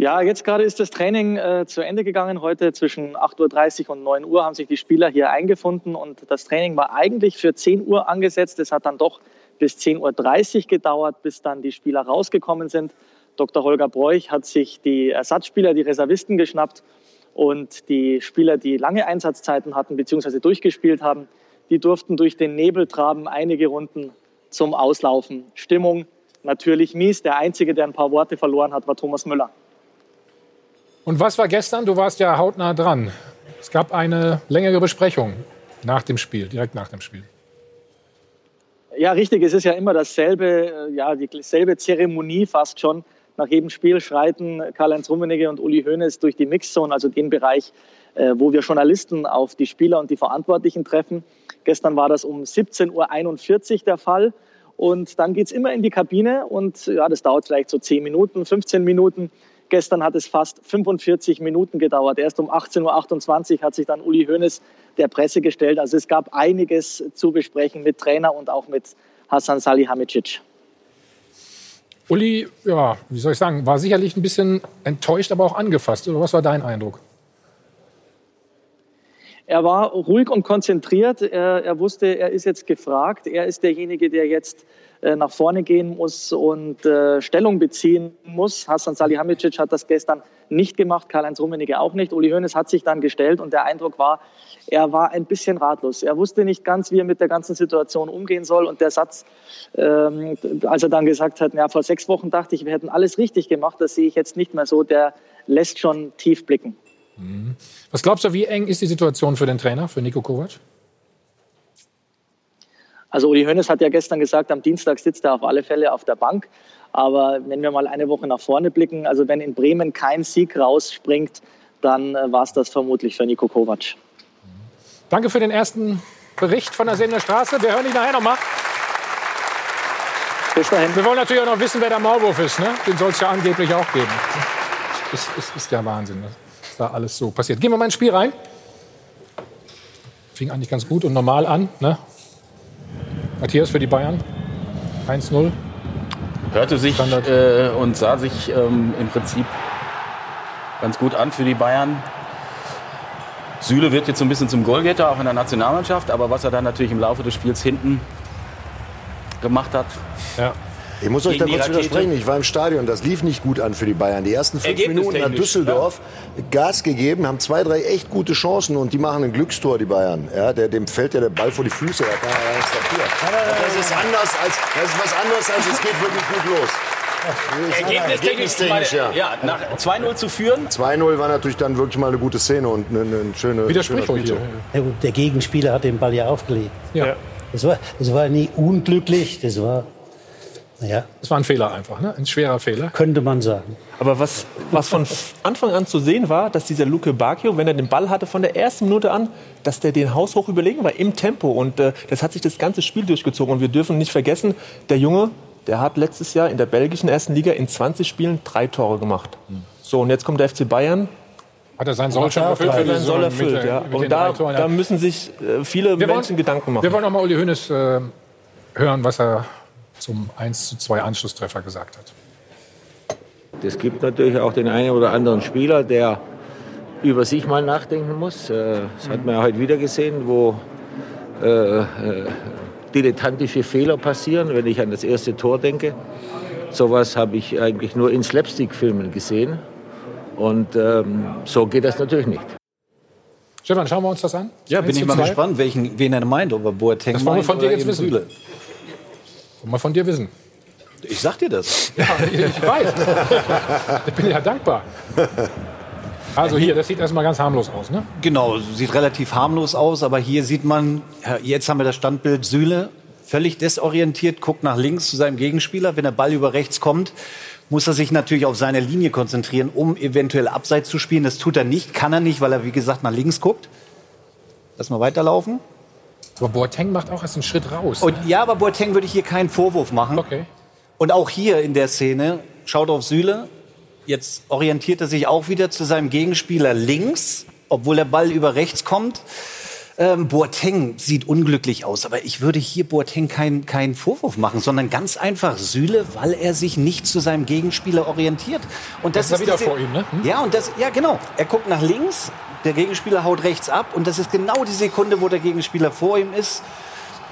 Ja, jetzt gerade ist das Training äh, zu Ende gegangen. Heute zwischen 8.30 Uhr und 9 Uhr haben sich die Spieler hier eingefunden und das Training war eigentlich für 10 Uhr angesetzt. Es hat dann doch bis 10.30 Uhr gedauert, bis dann die Spieler rausgekommen sind. Dr. Holger Broich hat sich die Ersatzspieler, die Reservisten geschnappt und die Spieler, die lange Einsatzzeiten hatten bzw. durchgespielt haben, die durften durch den Nebel traben einige Runden zum Auslaufen. Stimmung natürlich mies. Der Einzige, der ein paar Worte verloren hat, war Thomas Müller. Und was war gestern? Du warst ja hautnah dran. Es gab eine längere Besprechung nach dem Spiel, direkt nach dem Spiel. Ja, richtig. Es ist ja immer dasselbe, äh, ja, dieselbe Zeremonie fast schon. Nach jedem Spiel schreiten Karl-Heinz Rummenigge und Uli Hoeneß durch die Mixzone, also den Bereich, äh, wo wir Journalisten auf die Spieler und die Verantwortlichen treffen. Gestern war das um 17.41 Uhr der Fall. Und dann geht es immer in die Kabine und ja, das dauert vielleicht so 10 Minuten, 15 Minuten. Gestern hat es fast 45 Minuten gedauert. Erst um 18.28 Uhr hat sich dann Uli Hoeneß der Presse gestellt. Also es gab einiges zu besprechen mit Trainer und auch mit Hassan Salihamidzic. Uli, ja, wie soll ich sagen, war sicherlich ein bisschen enttäuscht, aber auch angefasst. Oder was war dein Eindruck? Er war ruhig und konzentriert. Er, er wusste, er ist jetzt gefragt. Er ist derjenige, der jetzt nach vorne gehen muss und äh, Stellung beziehen muss. Hassan Salihamidzic hat das gestern nicht gemacht, Karl-Heinz Rummenigge auch nicht. Uli Hoeneß hat sich dann gestellt und der Eindruck war, er war ein bisschen ratlos. Er wusste nicht ganz, wie er mit der ganzen Situation umgehen soll. Und der Satz, ähm, als er dann gesagt hat, ja, vor sechs Wochen dachte ich, wir hätten alles richtig gemacht, das sehe ich jetzt nicht mehr so, der lässt schon tief blicken. Mhm. Was glaubst du, wie eng ist die Situation für den Trainer, für Nico Kovac? Also Uli Hoeneß hat ja gestern gesagt, am Dienstag sitzt er auf alle Fälle auf der Bank. Aber wenn wir mal eine Woche nach vorne blicken, also wenn in Bremen kein Sieg rausspringt, dann äh, war es das vermutlich für Nico Kovac. Danke für den ersten Bericht von der Seener Straße. Wir hören dich nachher nochmal. Bis dahin. Wir wollen natürlich auch noch wissen, wer der Maulwurf ist. Ne? Den soll es ja angeblich auch geben. Das ist, ist, ist ja Wahnsinn, was da alles so passiert. Gehen wir mal ins Spiel rein. Fing eigentlich ganz gut und normal an. Ne? Matthias für die Bayern. 1-0. Hörte sich äh, und sah sich ähm, im Prinzip ganz gut an für die Bayern. Süle wird jetzt so ein bisschen zum Goalgetter, auch in der Nationalmannschaft. Aber was er dann natürlich im Laufe des Spiels hinten gemacht hat, ja. Ich muss euch da kurz widersprechen. Ich war im Stadion. Das lief nicht gut an für die Bayern. Die ersten fünf Minuten hat Düsseldorf ja. Gas gegeben, haben zwei, drei echt gute Chancen und die machen ein Glückstor, die Bayern. Ja, der, dem fällt ja der Ball vor die Füße. Da kann er nichts dafür. Das ist anders als, das ist was anderes als es geht wirklich gut los. Ergebnistechnisch, ja. ja. Nach 2-0 zu führen. 2-0 war natürlich dann wirklich mal eine gute Szene und eine, eine schöne. Widerspricht euch ja, Der Gegenspieler hat den Ball ja aufgelegt. Ja. Das, war, das war nie unglücklich, das war ja. Das war ein Fehler einfach, ne? ein schwerer Fehler. Könnte man sagen. Aber was, was von Anfang an zu sehen war, dass dieser Luke Bacchio, wenn er den Ball hatte von der ersten Minute an, dass der den Haus hoch überlegen war im Tempo. Und äh, das hat sich das ganze Spiel durchgezogen. Und wir dürfen nicht vergessen, der Junge, der hat letztes Jahr in der belgischen ersten Liga in 20 Spielen drei Tore gemacht. So, und jetzt kommt der FC Bayern. Hat er seinen Soll schon erfüllt? Hat seinen Soll erfüllt, ja. Und da, da, müssen sich äh, viele wir Menschen wollen, Gedanken machen. Wir wollen auch mal Uli Hoeneß äh, hören, was er zum 1 zu 2 Anschlusstreffer gesagt hat. Es gibt natürlich auch den einen oder anderen Spieler, der über sich mal nachdenken muss. Äh, das hat man ja heute wieder gesehen, wo äh, äh, dilettantische Fehler passieren, wenn ich an das erste Tor denke. Sowas habe ich eigentlich nur in Slapstick-Filmen gesehen. Und ähm, so geht das natürlich nicht. Stefan, schauen wir uns das an? Ja, bin ich mal gespannt, welchen, wen er meint, ob er Boateng das wollen wir von dir jetzt wissen. Süle. Wir von dir wissen. Ich sag dir das. Ja, ich weiß. ich bin ja dankbar. Also hier, das sieht erstmal ganz harmlos aus, ne? Genau, sieht relativ harmlos aus, aber hier sieht man, jetzt haben wir das Standbild Süle, völlig desorientiert, guckt nach links zu seinem Gegenspieler. Wenn der Ball über rechts kommt, muss er sich natürlich auf seine Linie konzentrieren, um eventuell abseits zu spielen. Das tut er nicht, kann er nicht, weil er, wie gesagt, nach links guckt. Lass mal weiterlaufen. Aber Boateng macht auch erst einen Schritt raus. Und, ja, aber Boateng würde ich hier keinen Vorwurf machen. Okay. Und auch hier in der Szene, schaut auf Süle, jetzt orientiert er sich auch wieder zu seinem Gegenspieler links, obwohl der Ball über rechts kommt. Ähm, Boateng sieht unglücklich aus, aber ich würde hier Boateng keinen kein Vorwurf machen, sondern ganz einfach Süle, weil er sich nicht zu seinem Gegenspieler orientiert. Und das, das ist, ist wieder diese, vor ihm, ne? Hm? Ja, und das, ja genau. Er guckt nach links, der Gegenspieler haut rechts ab und das ist genau die Sekunde, wo der Gegenspieler vor ihm ist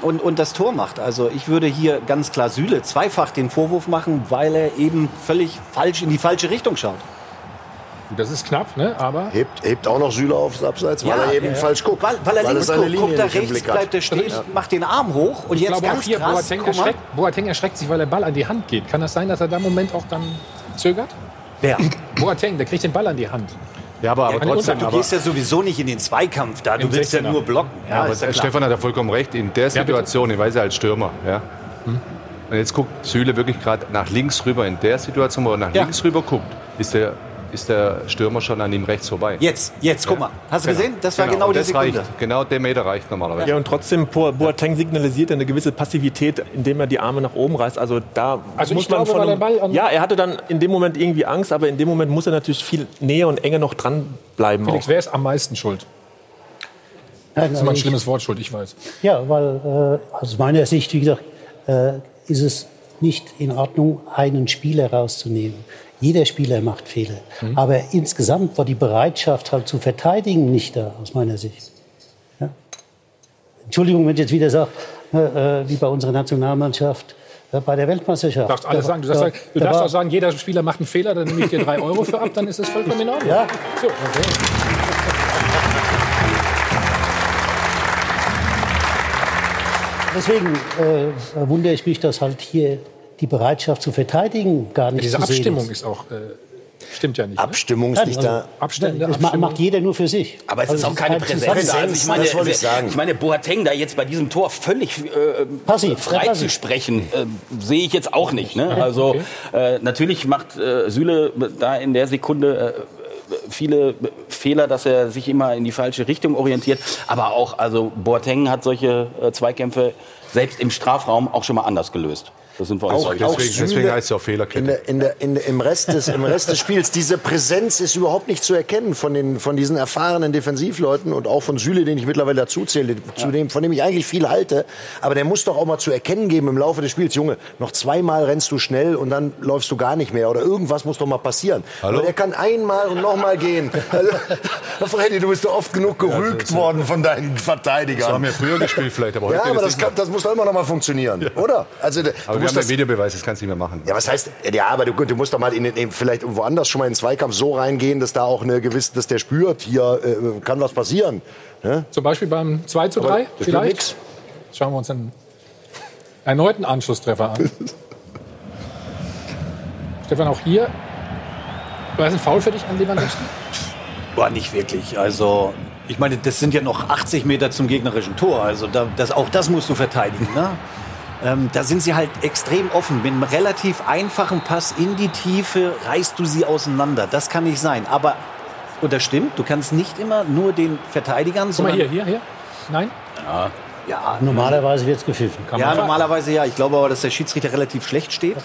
und, und das Tor macht. Also ich würde hier ganz klar Süle zweifach den Vorwurf machen, weil er eben völlig falsch in die falsche Richtung schaut. Das ist knapp, ne? aber... Hebt, hebt auch noch Süle aufs Abseits, weil ja, er eben ja. falsch guckt. Weil, weil er weil links guckt, guckt er rechts, bleibt er stehen, ja. macht den Arm hoch und ich jetzt glaube ganz auch hier, krass, Boateng erschreckt, Boateng erschreckt sich, weil der Ball an die Hand geht. Kann das sein, dass er da im Moment auch dann zögert? Wer? Boateng, der kriegt den Ball an die Hand. Ja, aber, aber trotzdem. Du gehst ja sowieso nicht in den Zweikampf da, du willst ja nur blocken. Ja, aber ja Stefan hat ja vollkommen recht. In der Situation, ich weiß ja als Stürmer, ja. Hm? Und jetzt guckt Süle wirklich gerade nach links rüber. In der Situation, wo er nach links rüber guckt, ist der ist der Stürmer schon an ihm rechts vorbei. Jetzt, jetzt, guck mal. Hast du genau. gesehen? Das war genau, genau die das Sekunde. Reicht. Genau der Meter reicht normalerweise. Ja, und trotzdem, Boateng signalisiert eine gewisse Passivität, indem er die Arme nach oben reißt. Also da also muss man glaube, von einem, Ball Ja, er hatte dann in dem Moment irgendwie Angst, aber in dem Moment muss er natürlich viel näher und enger noch dranbleiben. Felix, auch. wer ist am meisten schuld? das ist immer ein schlimmes Wort, schuld, ich weiß. Ja, weil äh, aus meiner Sicht, wie gesagt, äh, ist es nicht in Ordnung, einen Spieler rauszunehmen. Jeder Spieler macht Fehler. Mhm. Aber insgesamt war die Bereitschaft halt zu verteidigen nicht da, aus meiner Sicht. Ja? Entschuldigung, wenn ich jetzt wieder sage, äh, äh, wie bei unserer Nationalmannschaft, äh, bei der Weltmeisterschaft. Du darfst alles sagen. Du darfst, da, du darfst auch sagen, jeder Spieler macht einen Fehler, dann nehme ich dir drei Euro für ab, dann ist es vollkommen in Ordnung. Ja. So, okay. Deswegen äh, wundere ich mich, dass halt hier die Bereitschaft zu verteidigen gar nicht Diese zu sehen Abstimmung ist. ist auch äh, stimmt ja nicht. Abstimmung ne? ist nicht da. Abstimmung, das Abstimmung. macht jeder nur für sich. Aber es also ist auch keine Präsenz. Also ich meine, das wollte ich sagen. Ich meine, Boateng da jetzt bei diesem Tor völlig äh, passiv, frei zu sprechen, äh, sehe ich jetzt auch nicht. Ne? Also okay. äh, natürlich macht äh, Süle da in der Sekunde äh, viele Fehler, dass er sich immer in die falsche Richtung orientiert. Aber auch, also Boateng hat solche äh, Zweikämpfe selbst im Strafraum auch schon mal anders gelöst. Das sind wir auch, auch deswegen, deswegen heißt es auch Fehlerkette. In der, in der, in der, im, Rest des, Im Rest des Spiels, diese Präsenz ist überhaupt nicht zu erkennen von, den, von diesen erfahrenen Defensivleuten und auch von Süle, den ich mittlerweile dazu zähle, ja. zu dem, von dem ich eigentlich viel halte. Aber der muss doch auch mal zu erkennen geben im Laufe des Spiels, Junge, noch zweimal rennst du schnell und dann läufst du gar nicht mehr oder irgendwas muss doch mal passieren. Hallo? Aber der kann einmal und nochmal gehen. Freddy, du bist doch oft genug gerügt ja, worden von deinen Verteidigern. Das haben wir früher gespielt vielleicht, aber heute Ja, aber das, kann, das muss doch immer noch mal funktionieren, ja. oder? Also, aber wir haben den Videobeweis, das kannst du nicht mehr machen. Ja, was heißt, ja, aber du, du musst doch mal in, in, vielleicht irgendwo anders schon mal in den Zweikampf so reingehen, dass da auch eine gewisse, dass der spürt, hier äh, kann was passieren. Ne? Zum Beispiel beim 2 zu 3 vielleicht? Schauen wir uns einen erneuten Anschlusstreffer an. Stefan, auch hier. War das ein Foul für dich an Lewandowski? Boah, nicht wirklich. Also, ich meine, das sind ja noch 80 Meter zum gegnerischen Tor. Also, da, das, auch das musst du verteidigen. Ne? Ähm, da sind sie halt extrem offen. Mit einem relativ einfachen Pass in die Tiefe reißt du sie auseinander. Das kann nicht sein. Aber, und das stimmt, du kannst nicht immer nur den Verteidigern, Guck mal hier, hier, hier. Nein? Ja. Ja, normalerweise wird es gepfiffen. ja, normalerweise ja. Ich glaube aber, dass der Schiedsrichter relativ schlecht steht.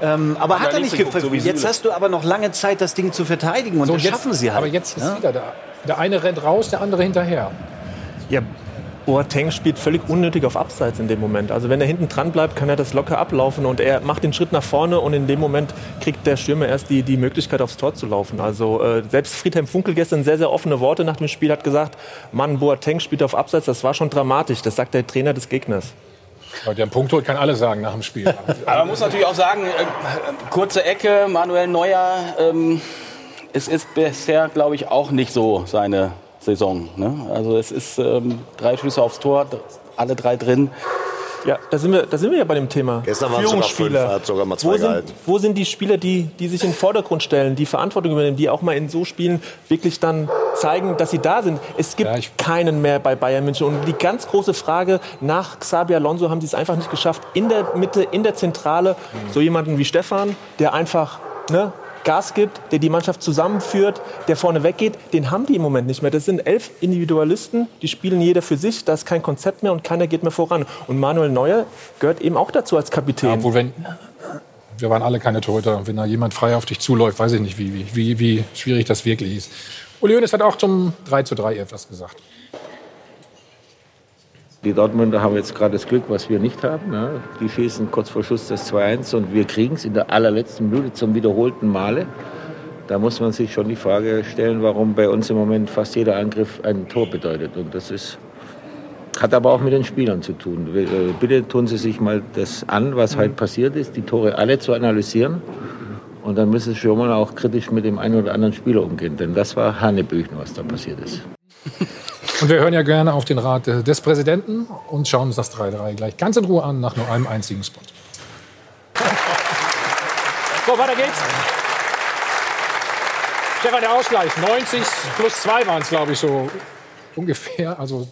Ähm, aber hat er nicht gepfiffen. Jetzt hast du aber noch lange Zeit, das Ding zu verteidigen. Und so, das jetzt, schaffen sie halt. Aber jetzt ist ja? wieder da. Der eine rennt raus, der andere hinterher. Ja, Boateng spielt völlig unnötig auf Abseits in dem Moment. Also wenn er hinten dran bleibt, kann er das locker ablaufen und er macht den Schritt nach vorne und in dem Moment kriegt der Stürmer erst die, die Möglichkeit aufs Tor zu laufen. Also äh, selbst Friedhelm Funkel gestern sehr, sehr offene Worte nach dem Spiel hat gesagt, Mann, Boateng spielt auf Abseits, das war schon dramatisch. Das sagt der Trainer des Gegners. Aber der Punkt kann alle sagen nach dem Spiel. Aber man muss natürlich auch sagen, äh, kurze Ecke, Manuel Neuer, ähm, es ist bisher, glaube ich, auch nicht so seine Saison. Ne? Also es ist ähm, drei Schüsse aufs Tor, alle drei drin. Ja, da sind wir, da sind wir ja bei dem Thema. Gestern waren es sogar fünf, hat sogar mal zwei wo sind, wo sind die Spieler, die, die sich in den Vordergrund stellen, die Verantwortung übernehmen, die auch mal in so Spielen wirklich dann zeigen, dass sie da sind? Es gibt Ja, ich- keinen mehr bei Bayern München. Und die ganz große Frage, nach Xabi Alonso haben sie es einfach nicht geschafft, in der Mitte, in der Zentrale, so jemanden wie Stefan, der einfach ne, Gas gibt, der die Mannschaft zusammenführt, der vorne weggeht, den haben die im Moment nicht mehr. Das sind elf Individualisten, die spielen jeder für sich, da ist kein Konzept mehr und keiner geht mehr voran. Und Manuel Neuer gehört eben auch dazu als Kapitän. Obwohl, wenn, wir waren alle keine Torhüter. Wenn da jemand frei auf dich zuläuft, weiß ich nicht, wie, wie, wie, wie schwierig das wirklich ist. Uli Hoeneß hat auch zum 3 zu 3 etwas gesagt. Die Dortmunder haben jetzt gerade das Glück, was wir nicht haben. Ja. Die schießen kurz vor Schluss das 2-1 und wir kriegen es in der allerletzten Minute zum wiederholten Male. Da muss man sich schon die Frage stellen, warum bei uns im Moment fast jeder Angriff ein Tor bedeutet. Und das ist, hat aber auch mit den Spielern zu tun. Äh, Bitte tun Sie sich mal das an, was heute passiert ist, die Tore alle zu analysieren. Und dann müssen Sie schon mal auch kritisch mit dem einen oder anderen Spieler umgehen. Denn das war Hanebüchen, was da passiert ist. Und wir hören ja gerne auf den Rat des Präsidenten und schauen uns das 3-3 gleich ganz in Ruhe an, nach nur einem einzigen Spot. So, weiter geht's. Stefan, der Ausgleich. 90 plus 2 waren es, glaube ich, so ungefähr. Also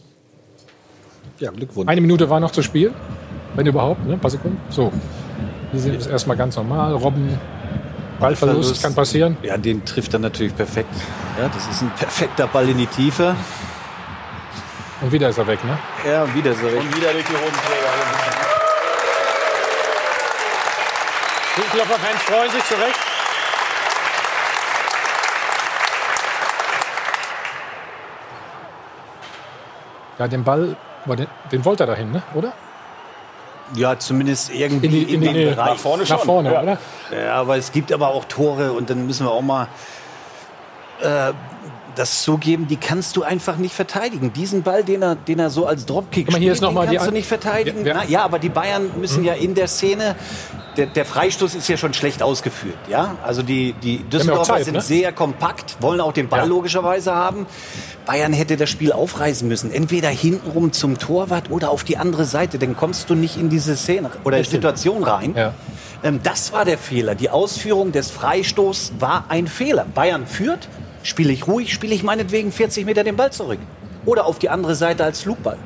Ja, Glückwunsch. eine Minute war noch zu spielen, wenn überhaupt, ne? ein paar Sekunden. So, hier sind es erstmal ganz normal. Robben, Ballverlust kann passieren. Ja, den trifft er natürlich perfekt. Ja, das ist ein perfekter Ball in die Tiefe. Und wieder ist er weg, ne? Ja, wieder so weg. Und wieder durch die roten Träger. Klopper-Fans freuen sich zurecht. Ja, den Ball, den, den wollte er dahin, ne? oder? Ja, zumindest irgendwie In die- in die dem Nähe. Bereich. Nach vorne schon. Nach vorne, ja. oder? Ja, aber es gibt aber auch Tore und dann müssen wir auch mal äh, das zugeben, die kannst du einfach nicht verteidigen. Diesen Ball, den er, den er so als Dropkick mal, hier ist noch den mal die kannst du nicht verteidigen. Ja. Na, ja, aber die Bayern müssen ja in der Szene, der, der Freistoß ist ja schon schlecht ausgeführt. Ja? Also die, die Düsseldorfer Zeit, sind ne? sehr kompakt, wollen auch den Ball Ja. logischerweise haben. Bayern hätte das Spiel aufreißen müssen. Entweder hintenrum zum Torwart oder auf die andere Seite. Dann kommst du nicht in diese Szene oder Situation rein. Ja. Ähm, das war der Fehler. Die Ausführung des Freistoßs war ein Fehler. Bayern führt, spiele ich ruhig, spiele ich meinetwegen 40 Meter den Ball zurück. Oder auf die andere Seite als Flugball.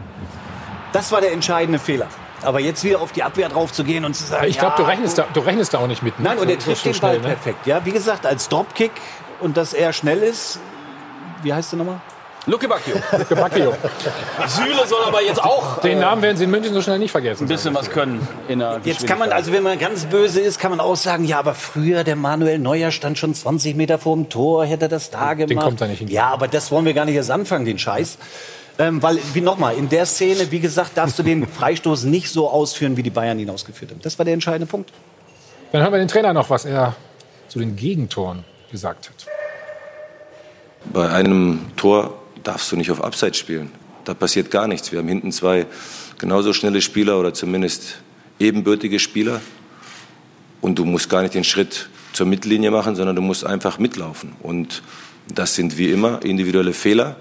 Das war der entscheidende Fehler. Aber jetzt wieder auf die Abwehr drauf zu gehen und zu sagen, Ich glaube, ja, du, rechnest da, du rechnest da auch nicht mit. Ne? Nein, und er trifft so den Ball schnell, ne? perfekt. Ja, wie gesagt, als Dropkick und dass er schnell ist. Wie heißt der nochmal? Luke Bacchio. Bacchio. Süle soll aber jetzt auch Den äh, Namen werden sie in München so schnell nicht vergessen. ein bisschen was können in der Jetzt kann man, also wenn man ganz böse ist, kann man auch sagen, ja, aber früher der Manuel Neuer stand schon 20 Meter vor dem Tor, hätte er das da gemacht. kommt er nicht hin. Ja, aber das wollen wir gar nicht erst anfangen, den Scheiß. Ähm, weil, wie nochmal, in der Szene, wie gesagt, darfst du den Freistoß nicht so ausführen, wie die Bayern ihn ausgeführt haben. Das war der entscheidende Punkt. Dann hören wir den Trainer noch, was er zu den Gegentoren gesagt hat. Bei einem Tor darfst du nicht auf Abseits spielen. Da passiert gar nichts. Wir haben hinten zwei genauso schnelle Spieler oder zumindest ebenbürtige Spieler. Und du musst gar nicht den Schritt zur Mittellinie machen, sondern du musst einfach mitlaufen. Und das sind wie immer individuelle Fehler,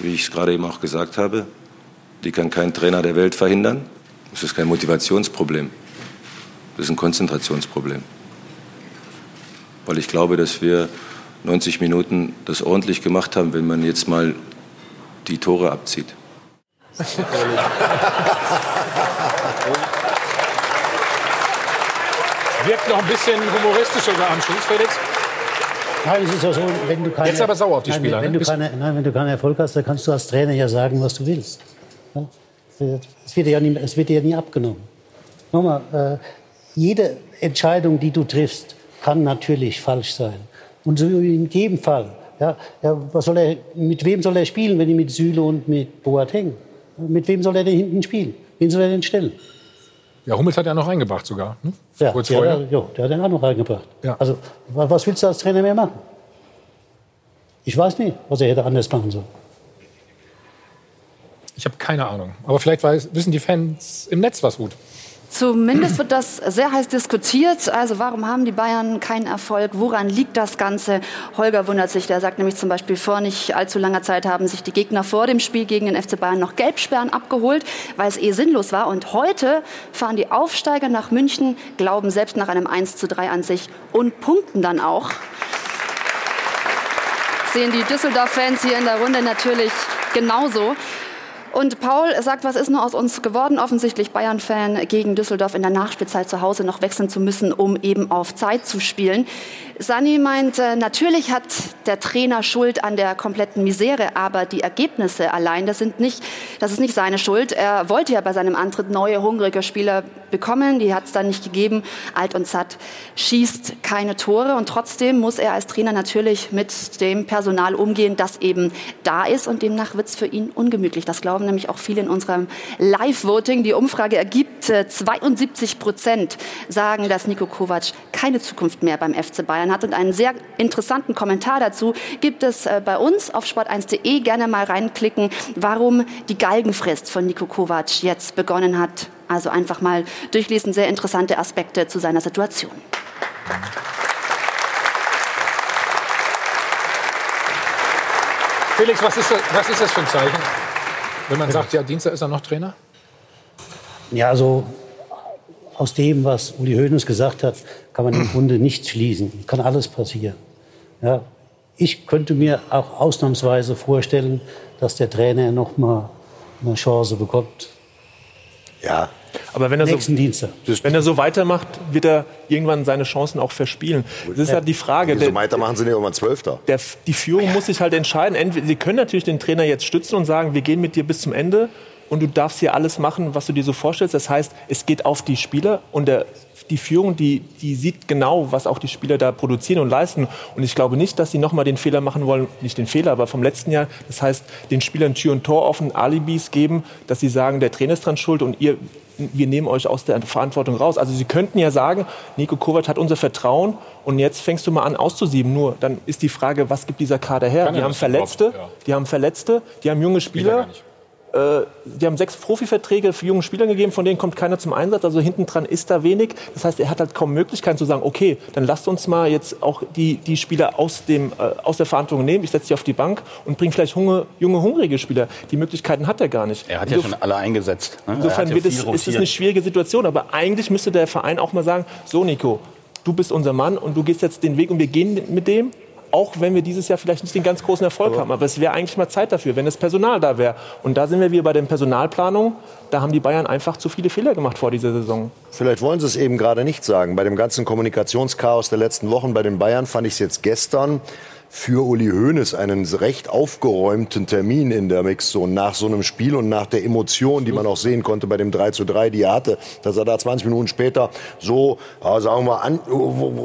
wie ich es gerade eben auch gesagt habe. Die kann kein Trainer der Welt verhindern. Das ist kein Motivationsproblem. Das ist ein Konzentrationsproblem. Weil ich glaube, dass wir 90 Minuten das ordentlich gemacht haben, wenn man jetzt mal die Tore abzieht. Wirkt noch ein bisschen humoristisch sogar am Schluss, Felix. Nein, es ist ja so, wenn du keine, Jetzt aber sauer auf die nein, Spieler, Wenn, ne? du keine, nein, wenn du keinen Erfolg hast, dann kannst du als Trainer ja sagen, was du willst. Ja? Es wird dir ja nie, es wird dir ja nie abgenommen. Nochmal, äh, jede Entscheidung, die du triffst, kann natürlich falsch sein. Und so in jedem Fall. Ja, ja, was soll er, mit wem soll er spielen, wenn nicht mit Süle und mit Boateng? Mit wem soll er denn hinten spielen? Wen soll er denn stellen? Ja, Hummels hat ja noch reingebracht sogar. Ne? Ja, Kurz der, vorher. hat- ja, der hat den auch noch reingebracht. Ja. Also, wa- was willst du als Trainer mehr machen? Ich weiß nicht, was er hätte anders machen sollen. Ich habe keine Ahnung. Aber vielleicht weiß, wissen die Fans im Netz was gut. Zumindest wird das sehr heiß diskutiert. Also warum haben die Bayern keinen Erfolg? Woran liegt das Ganze? Holger wundert sich. Der sagt nämlich zum Beispiel, vor nicht allzu langer Zeit haben sich die Gegner vor dem Spiel gegen den FC Bayern noch Gelbsperren abgeholt, weil es eh sinnlos war. Und heute fahren die Aufsteiger nach München, glauben selbst nach einem 1 zu 3 an sich und punkten dann auch. Sehen die Düsseldorf-Fans hier in der Runde natürlich genauso. Und Paul sagt, was ist nur aus uns geworden? Offensichtlich Bayern-Fan gegen Düsseldorf in der Nachspielzeit zu Hause noch wechseln zu müssen, um eben auf Zeit zu spielen. Sani meint, äh, natürlich hat der Trainer Schuld an der kompletten Misere, aber die Ergebnisse allein, das sind nicht, das ist nicht seine Schuld. Er wollte ja bei seinem Antritt neue, hungrige Spieler bekommen, die hat es dann nicht gegeben. Alt und satt schießt keine Tore und trotzdem muss er als Trainer natürlich mit dem Personal umgehen, das eben da ist und demnach wird es für ihn ungemütlich. Das glauben nämlich auch viele in unserem Live-Voting. Die Umfrage ergibt, äh, 72 Prozent sagen, dass Nico Kovac keine Zukunft mehr beim FC Bayern hat. Und einen sehr interessanten Kommentar dazu gibt es äh, bei uns auf sport1.de. Gerne mal reinklicken, warum die Galgenfrist von Nico Kovac jetzt begonnen hat. Also einfach mal durchlesen, sehr interessante Aspekte zu seiner Situation. Felix, was ist, das, was ist das für ein Zeichen? Wenn man sagt, ja, Dienstag ist er noch Trainer? Ja, also aus dem, was Uli Hoeneß gesagt hat, kann man im Grunde nichts schließen. Kann alles passieren. Ja, ich könnte mir auch ausnahmsweise vorstellen, dass der Trainer noch mal eine Chance bekommt. Ja. Aber wenn er, so, wenn er so weitermacht, wird er irgendwann seine Chancen auch verspielen. Das ist halt die Frage. Wenn so weitermachen, sind ja irgendwann Zwölfter. der, die Führung muss sich halt entscheiden. Entweder, sie können natürlich den Trainer jetzt stützen und sagen, wir gehen mit dir bis zum Ende und du darfst hier alles machen, was du dir so vorstellst. Das heißt, es geht auf die Spieler und der, die Führung, die, die sieht genau, was auch die Spieler da produzieren und leisten. Und ich glaube nicht, dass sie nochmal den Fehler machen wollen, nicht den Fehler, aber vom letzten Jahr. Das heißt, den Spielern Tür und Tor offen, Alibis geben, dass sie sagen, der Trainer ist dran schuld und ihr, wir nehmen euch aus der Verantwortung raus. Also sie könnten ja sagen, Nico Kovac hat unser Vertrauen und jetzt fängst du mal an auszusieben. Nur dann ist die Frage, was gibt dieser Kader her? Die haben Verletzte? Ja. die haben Verletzte, die haben junge Spieler. Äh, die haben sechs Profiverträge für junge Spieler gegeben, von denen kommt keiner zum Einsatz. Also hinten dran ist da wenig. Das heißt, er hat halt kaum Möglichkeiten zu sagen, okay, dann lasst uns mal jetzt auch die, die Spieler aus, dem, äh, aus der Verantwortung nehmen. Ich setze die auf die Bank und bringe vielleicht junge, junge, hungrige Spieler. Die Möglichkeiten hat er gar nicht. Er hat ja schon alle eingesetzt. Ne? Er Insofern ja es, ist es eine schwierige Situation. Aber eigentlich müsste der Verein auch mal sagen, so Nico, du bist unser Mann und du gehst jetzt den Weg und wir gehen mit dem. Auch wenn wir dieses Jahr vielleicht nicht den ganz großen Erfolg haben. Aber es wäre eigentlich mal Zeit dafür, wenn das Personal da wäre. Und da sind wir wieder bei der Personalplanung. Da haben die Bayern einfach zu viele Fehler gemacht vor dieser Saison. Vielleicht wollen sie es eben gerade nicht sagen. Bei dem ganzen Kommunikationschaos der letzten Wochen bei den Bayern fand ich es jetzt gestern für Uli Hoeneß einen recht aufgeräumten Termin in der Mixzone nach so einem Spiel und nach der Emotion, die man auch sehen konnte bei dem 3 zu 3, die er hatte, dass er da 20 Minuten später so, sagen wir an,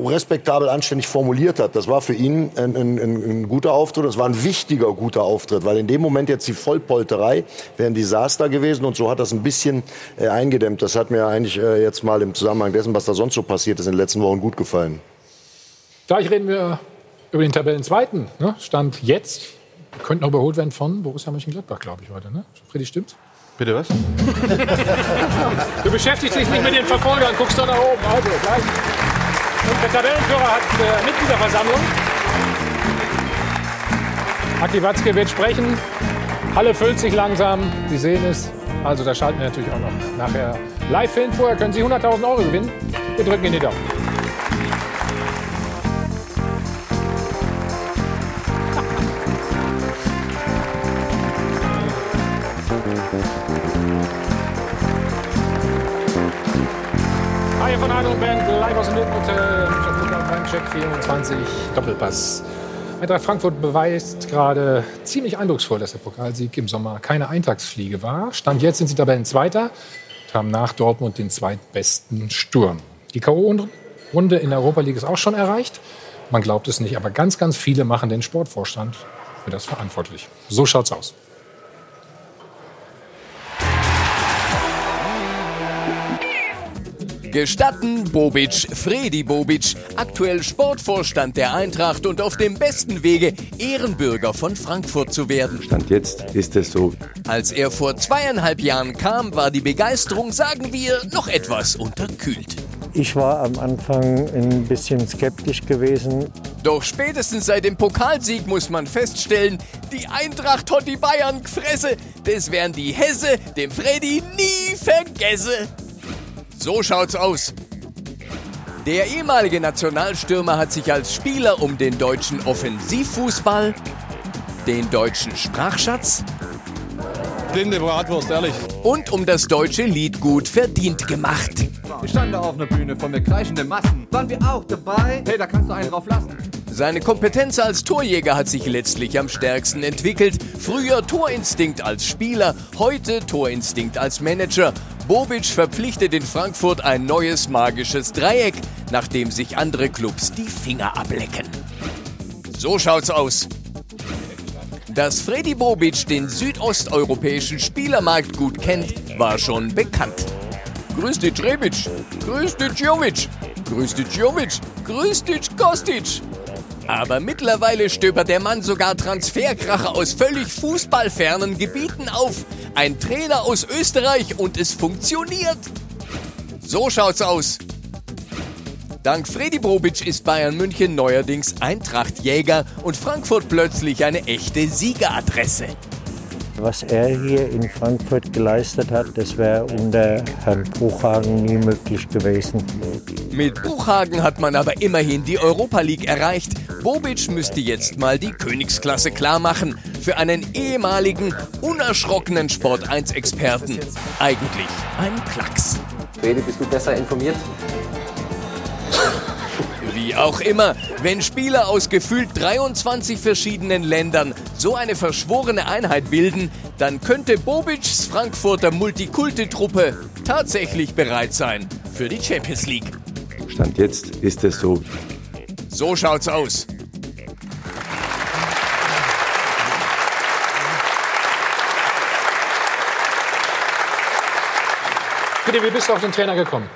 respektabel, anständig formuliert hat. Das war für ihn ein, ein, ein, ein guter Auftritt, das war ein wichtiger guter Auftritt, weil in dem Moment jetzt die Vollpolterei wäre ein Desaster gewesen und so hat das ein bisschen äh, eingedämmt. Das hat mir eigentlich äh, jetzt mal im Zusammenhang dessen, was da sonst so passiert ist, in den letzten Wochen gut gefallen. Gleich reden wir über den Tabellenzweiten. Ne? Stand jetzt. Könnte noch überholt werden von Borussia Mönchengladbach, glaube ich, heute. Ne? Freddy, stimmt's? Bitte was? Du beschäftigst dich nicht mit den Verfolgern, guckst doch nach oben. Also, gleich. Und der Tabellenführer hat äh, Mitgliederversammlung. Aki Watzke wird sprechen. Halle füllt sich langsam. Sie sehen es. Also, da schalten wir natürlich auch noch nachher live hin. Vorher können Sie 100.000 Euro gewinnen. Wir drücken in die Daumen. Hi von und Band, live aus dem Hotel. Check 24, Doppelpass. Eintracht Frankfurt beweist gerade ziemlich eindrucksvoll, dass der Pokalsieg im Sommer keine Eintagsfliege war. Stand jetzt sind sie Tabellenzweiter und haben nach Dortmund den zweitbesten Sturm. Die K.O.-Runde in der Europa League ist auch schon erreicht. Man glaubt es nicht, aber ganz, ganz viele machen den Sportvorstand für das verantwortlich. So schaut's aus. Gestatten Bobic, Fredi Bobic, aktuell Sportvorstand der Eintracht und auf dem besten Wege, Ehrenbürger von Frankfurt zu werden. Stand jetzt ist es so. Als er vor zweieinhalb Jahren kam, war die Begeisterung, sagen wir, noch etwas unterkühlt. Ich war am Anfang ein bisschen skeptisch gewesen. Doch spätestens seit dem Pokalsieg muss man feststellen, die Eintracht hat die Bayern gefressen. Das werden die Hesse dem Freddy nie vergessen. So schaut's aus. Der ehemalige Nationalstürmer hat sich als Spieler um den deutschen Offensivfußball, den deutschen Sprachschatz Blinde Bratwurst, ehrlich. und um das deutsche Liedgut verdient gemacht. Ich stand da auf einer Bühne von mir kreischenden Massen. Waren wir auch dabei? Hey, da kannst du einen drauf lassen. Seine Kompetenz als Torjäger hat sich letztlich am stärksten entwickelt. Früher Torinstinkt als Spieler, heute Torinstinkt als Manager. Bobic verpflichtet in Frankfurt ein neues magisches Dreieck, nachdem sich andere Clubs die Finger ablecken. So schaut's aus. Dass Freddy Bobic den südosteuropäischen Spielermarkt gut kennt, war schon bekannt. Grüß dich Rebic, grüß dich Jovic, grüß dich Jovic, grüß dich Kostic. Aber mittlerweile stöbert der Mann sogar Transferkracher aus völlig fußballfernen Gebieten auf. Ein Trainer aus Österreich und es funktioniert. So schaut's aus. Dank Freddy Bobic ist Bayern München neuerdings Eintrachtjäger und Frankfurt plötzlich eine echte Siegeradresse. Was er hier in Frankfurt geleistet hat, das wäre unter Herrn Bruchhagen nie möglich gewesen. Mit Buchhagen hat man aber immerhin die Europa League erreicht. Bobic müsste jetzt mal die Königsklasse klarmachen. Für einen ehemaligen, unerschrockenen Sport 1-Experten. Eigentlich ein Klacks. Freddy, bist du besser informiert? Wie auch immer, wenn Spieler aus gefühlt 23 verschiedenen Ländern so eine verschworene Einheit bilden, dann könnte Bobics Frankfurter Multikulti-Truppe tatsächlich bereit sein für die Champions League. Stand jetzt ist es so. So schaut's aus. Bitte, wie bist du auf den Trainer gekommen?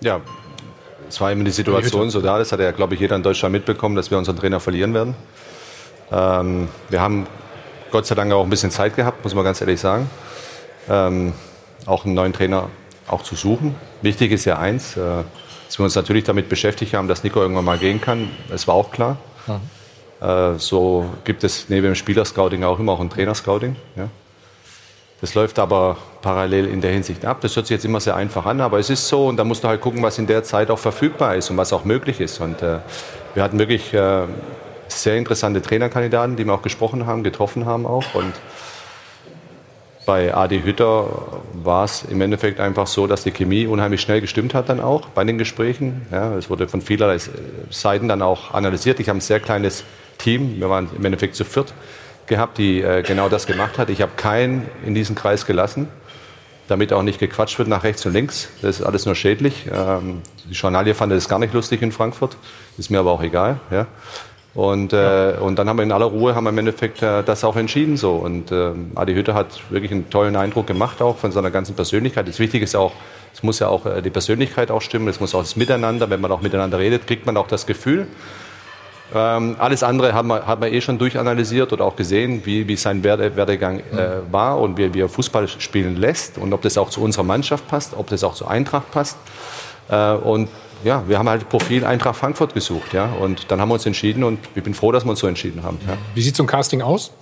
Ja, es war immer die Situation so da. Das hat ja, glaube ich, jeder in Deutschland mitbekommen, dass wir unseren Trainer verlieren werden. Ähm, wir haben Gott sei Dank auch ein bisschen Zeit gehabt, muss man ganz ehrlich sagen. Ähm, auch einen neuen Trainer auch zu suchen. Wichtig ist ja eins, äh, dass wir uns natürlich damit beschäftigt haben, dass Nico irgendwann mal gehen kann. Das war auch klar. Äh, so gibt es neben dem Spielerscouting auch immer auch ein Trainerscouting. Ja. Das läuft aber parallel in der Hinsicht ab. Das hört sich jetzt immer sehr einfach an, aber es ist so und da musst du halt gucken, was in der Zeit auch verfügbar ist und was auch möglich ist. Und äh, wir hatten wirklich äh, sehr interessante Trainerkandidaten, die wir auch gesprochen haben, getroffen haben auch. Und bei Adi Hütter war es im Endeffekt einfach so, dass die Chemie unheimlich schnell gestimmt hat dann auch bei den Gesprächen. Ja, es wurde von vielerlei Seiten dann auch analysiert. Ich habe ein sehr kleines Team, wir waren im Endeffekt zu viert gehabt, die äh, genau das gemacht hat. Ich habe keinen in diesen Kreis gelassen, damit auch nicht gequatscht wird nach rechts und links. Das ist alles nur schädlich. Ähm, die Journalie fand das gar nicht lustig in Frankfurt, ist mir aber auch egal. Ja. Und, äh, und dann haben wir in aller Ruhe haben wir im Endeffekt äh, das auch entschieden so. Und äh, Adi Hütter hat wirklich einen tollen Eindruck gemacht auch von seiner ganzen Persönlichkeit. Das Wichtige ist auch, es muss ja auch äh, die Persönlichkeit auch stimmen, es muss auch das Miteinander, wenn man auch miteinander redet, kriegt man auch das Gefühl. Ähm, alles andere haben wir, haben wir eh schon durchanalysiert oder auch gesehen, wie, wie sein Werde, Werdegang äh, war und wie, wie er Fußball spielen lässt und ob das auch zu unserer Mannschaft passt, ob das auch zur Eintracht passt. Äh, und ja, wir haben halt Profil Eintracht Frankfurt gesucht, ja, und dann haben wir uns entschieden und ich bin froh, dass wir uns so entschieden haben. Ja, Wie sieht so ein Casting aus?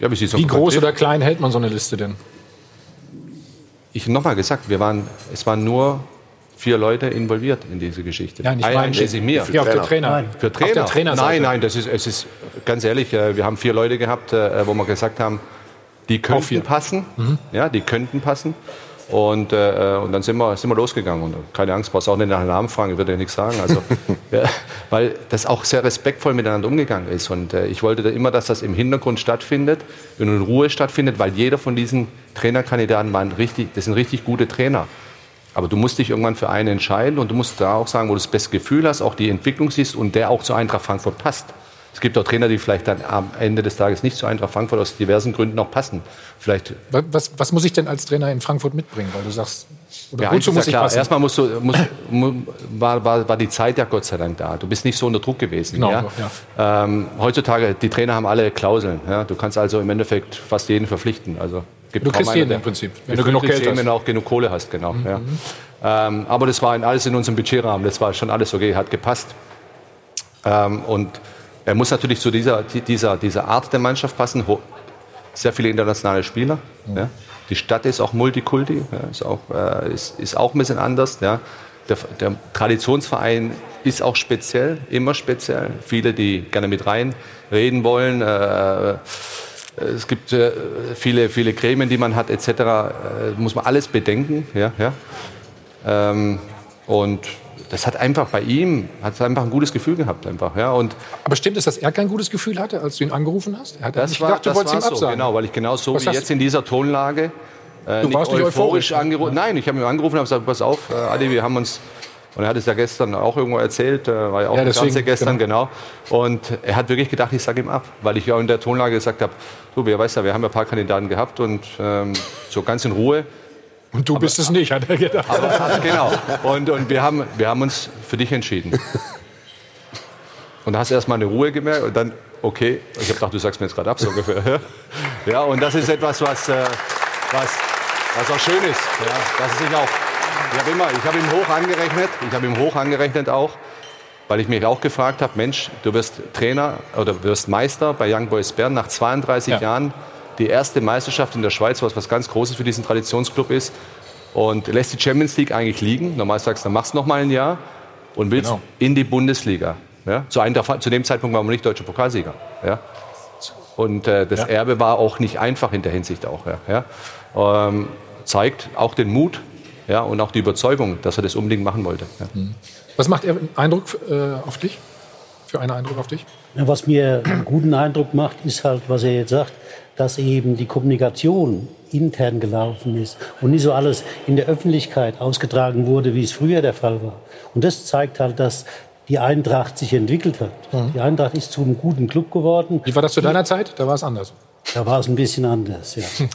ja wie Wie groß oder klein hält man so eine Liste denn? Ich nochmal gesagt, wir waren, es waren nur vier Leute involviert in diese Geschichte. Ja, nicht Ein- einschließlich mir. Ja, auf der Trainer. Nein. Für Auf Trainer. der Trainerseite. Nein, nein, das ist, es ist ganz ehrlich, äh, wir haben vier Leute gehabt, äh, wo wir gesagt haben, die könnten passen. Mhm. Ja, die könnten passen. Und, äh, und dann sind wir, sind wir losgegangen. Und keine Angst, brauchst auch nicht nach dem Namen fragen, ich würde ja nichts sagen. Also, ja, weil das auch sehr respektvoll miteinander umgegangen ist. Und äh, ich wollte da immer, dass das im Hintergrund stattfindet und in Ruhe stattfindet, weil jeder von diesen Trainerkandidaten waren richtig, das sind richtig gute Trainer. Aber du musst dich irgendwann für einen entscheiden und du musst da auch sagen, wo du das beste Gefühl hast, auch die Entwicklung siehst und der auch zu Eintracht Frankfurt passt. Es gibt auch Trainer, die vielleicht dann am Ende des Tages nicht zu Eintracht Frankfurt aus diversen Gründen auch passen. Vielleicht was, was muss ich denn als Trainer in Frankfurt mitbringen? Weil du sagst, oder ja, wozu muss ich klar. passen? Erstmal musst du, musst, mu- war, war, war die Zeit ja Gott sei Dank da. Du bist nicht so unter Druck gewesen. Genau, ja? Ähm, heutzutage, die Trainer haben alle Klauseln. Ja? Du kannst also im Endeffekt fast jeden verpflichten. Also, gibt Du kriegst jeden im Prinzip, wenn du genug Geld hast. Wenn du auch genug Kohle hast, genau. Ja. Ähm, aber das war alles in unserem Budgetrahmen. Das war schon alles okay, hat gepasst. Ähm, und er muss natürlich zu dieser, dieser, dieser Art der Mannschaft passen. Sehr viele internationale Spieler. Ja. Die Stadt ist auch Multikulti, ja, ist, auch, äh, ist, ist auch ein bisschen anders. Ja. Der, der Traditionsverein ist auch speziell, immer speziell. Viele, die gerne mit rein reden wollen. Äh, es gibt äh, viele, viele Gremien, die man hat, etc. Äh, muss man alles bedenken. Ja, ja. Ähm, und das hat einfach bei ihm, hat einfach ein gutes Gefühl gehabt einfach. Ja. Und Aber stimmt es, dass er kein gutes Gefühl hatte, als du ihn angerufen hast? Er hat das nicht war, gedacht, du wolltest ihm so, absagen. genau, weil ich genau so Was wie jetzt in dieser Tonlage äh, Du warst nicht euphorisch, ne? angerufen. Nein, ich habe ihn angerufen und habe gesagt, pass auf, äh, Adi, wir haben uns und er hat es ja gestern auch irgendwo erzählt, äh, war ja auch Ja, im Fernsehen gestern, genau. Und er hat wirklich gedacht, ich sage ihm ab, weil ich ja in der Tonlage gesagt habe, du, wer weiß ja, wir haben ja ein paar Kandidaten gehabt und ähm, so ganz in Ruhe. Und du bist es nicht, hat er gedacht. Aber, genau. Und, und wir, haben, wir haben uns für dich entschieden. Und da hast du erstmal eine Ruhe gemerkt und dann, okay, ich habe gedacht, du sagst mir jetzt gerade ab, so ungefähr. Ja, und das ist etwas, was, äh, was, was auch schön ist. Ja, dass es sich auch, ich habe immer, ich habe ihm hoch angerechnet, ich habe ihm hoch angerechnet auch, weil ich mich auch gefragt habe, Mensch, du wirst Trainer oder wirst Meister bei Young Boys Bern nach 32 Ja. Jahren. Die erste Meisterschaft in der Schweiz, was was ganz Großes für diesen Traditionsclub ist. Und lässt die Champions League eigentlich liegen. Normal sagst du, dann machst du noch mal ein Jahr und willst Genau. in die Bundesliga. Ja? Zu, einem, zu dem Zeitpunkt waren wir nicht deutscher Pokalsieger. Ja? Und äh, das Ja. Erbe war auch nicht einfach in der Hinsicht auch. Ja? Ähm, zeigt auch den Mut ja? und auch die Überzeugung, dass er das unbedingt machen wollte. Ja? Was macht er einen Eindruck äh, auf dich? Für einen Eindruck auf dich? Ja, Was mir einen guten Eindruck macht, ist halt, was er jetzt sagt, dass eben die Kommunikation intern gelaufen ist und nicht so alles in der Öffentlichkeit ausgetragen wurde, wie es früher der Fall war. Und das zeigt halt, dass die Eintracht sich entwickelt hat. Die Eintracht ist zu einem guten Club geworden. Wie war das zu deiner Zeit? Da war es anders. Da war es ein bisschen anders, ja.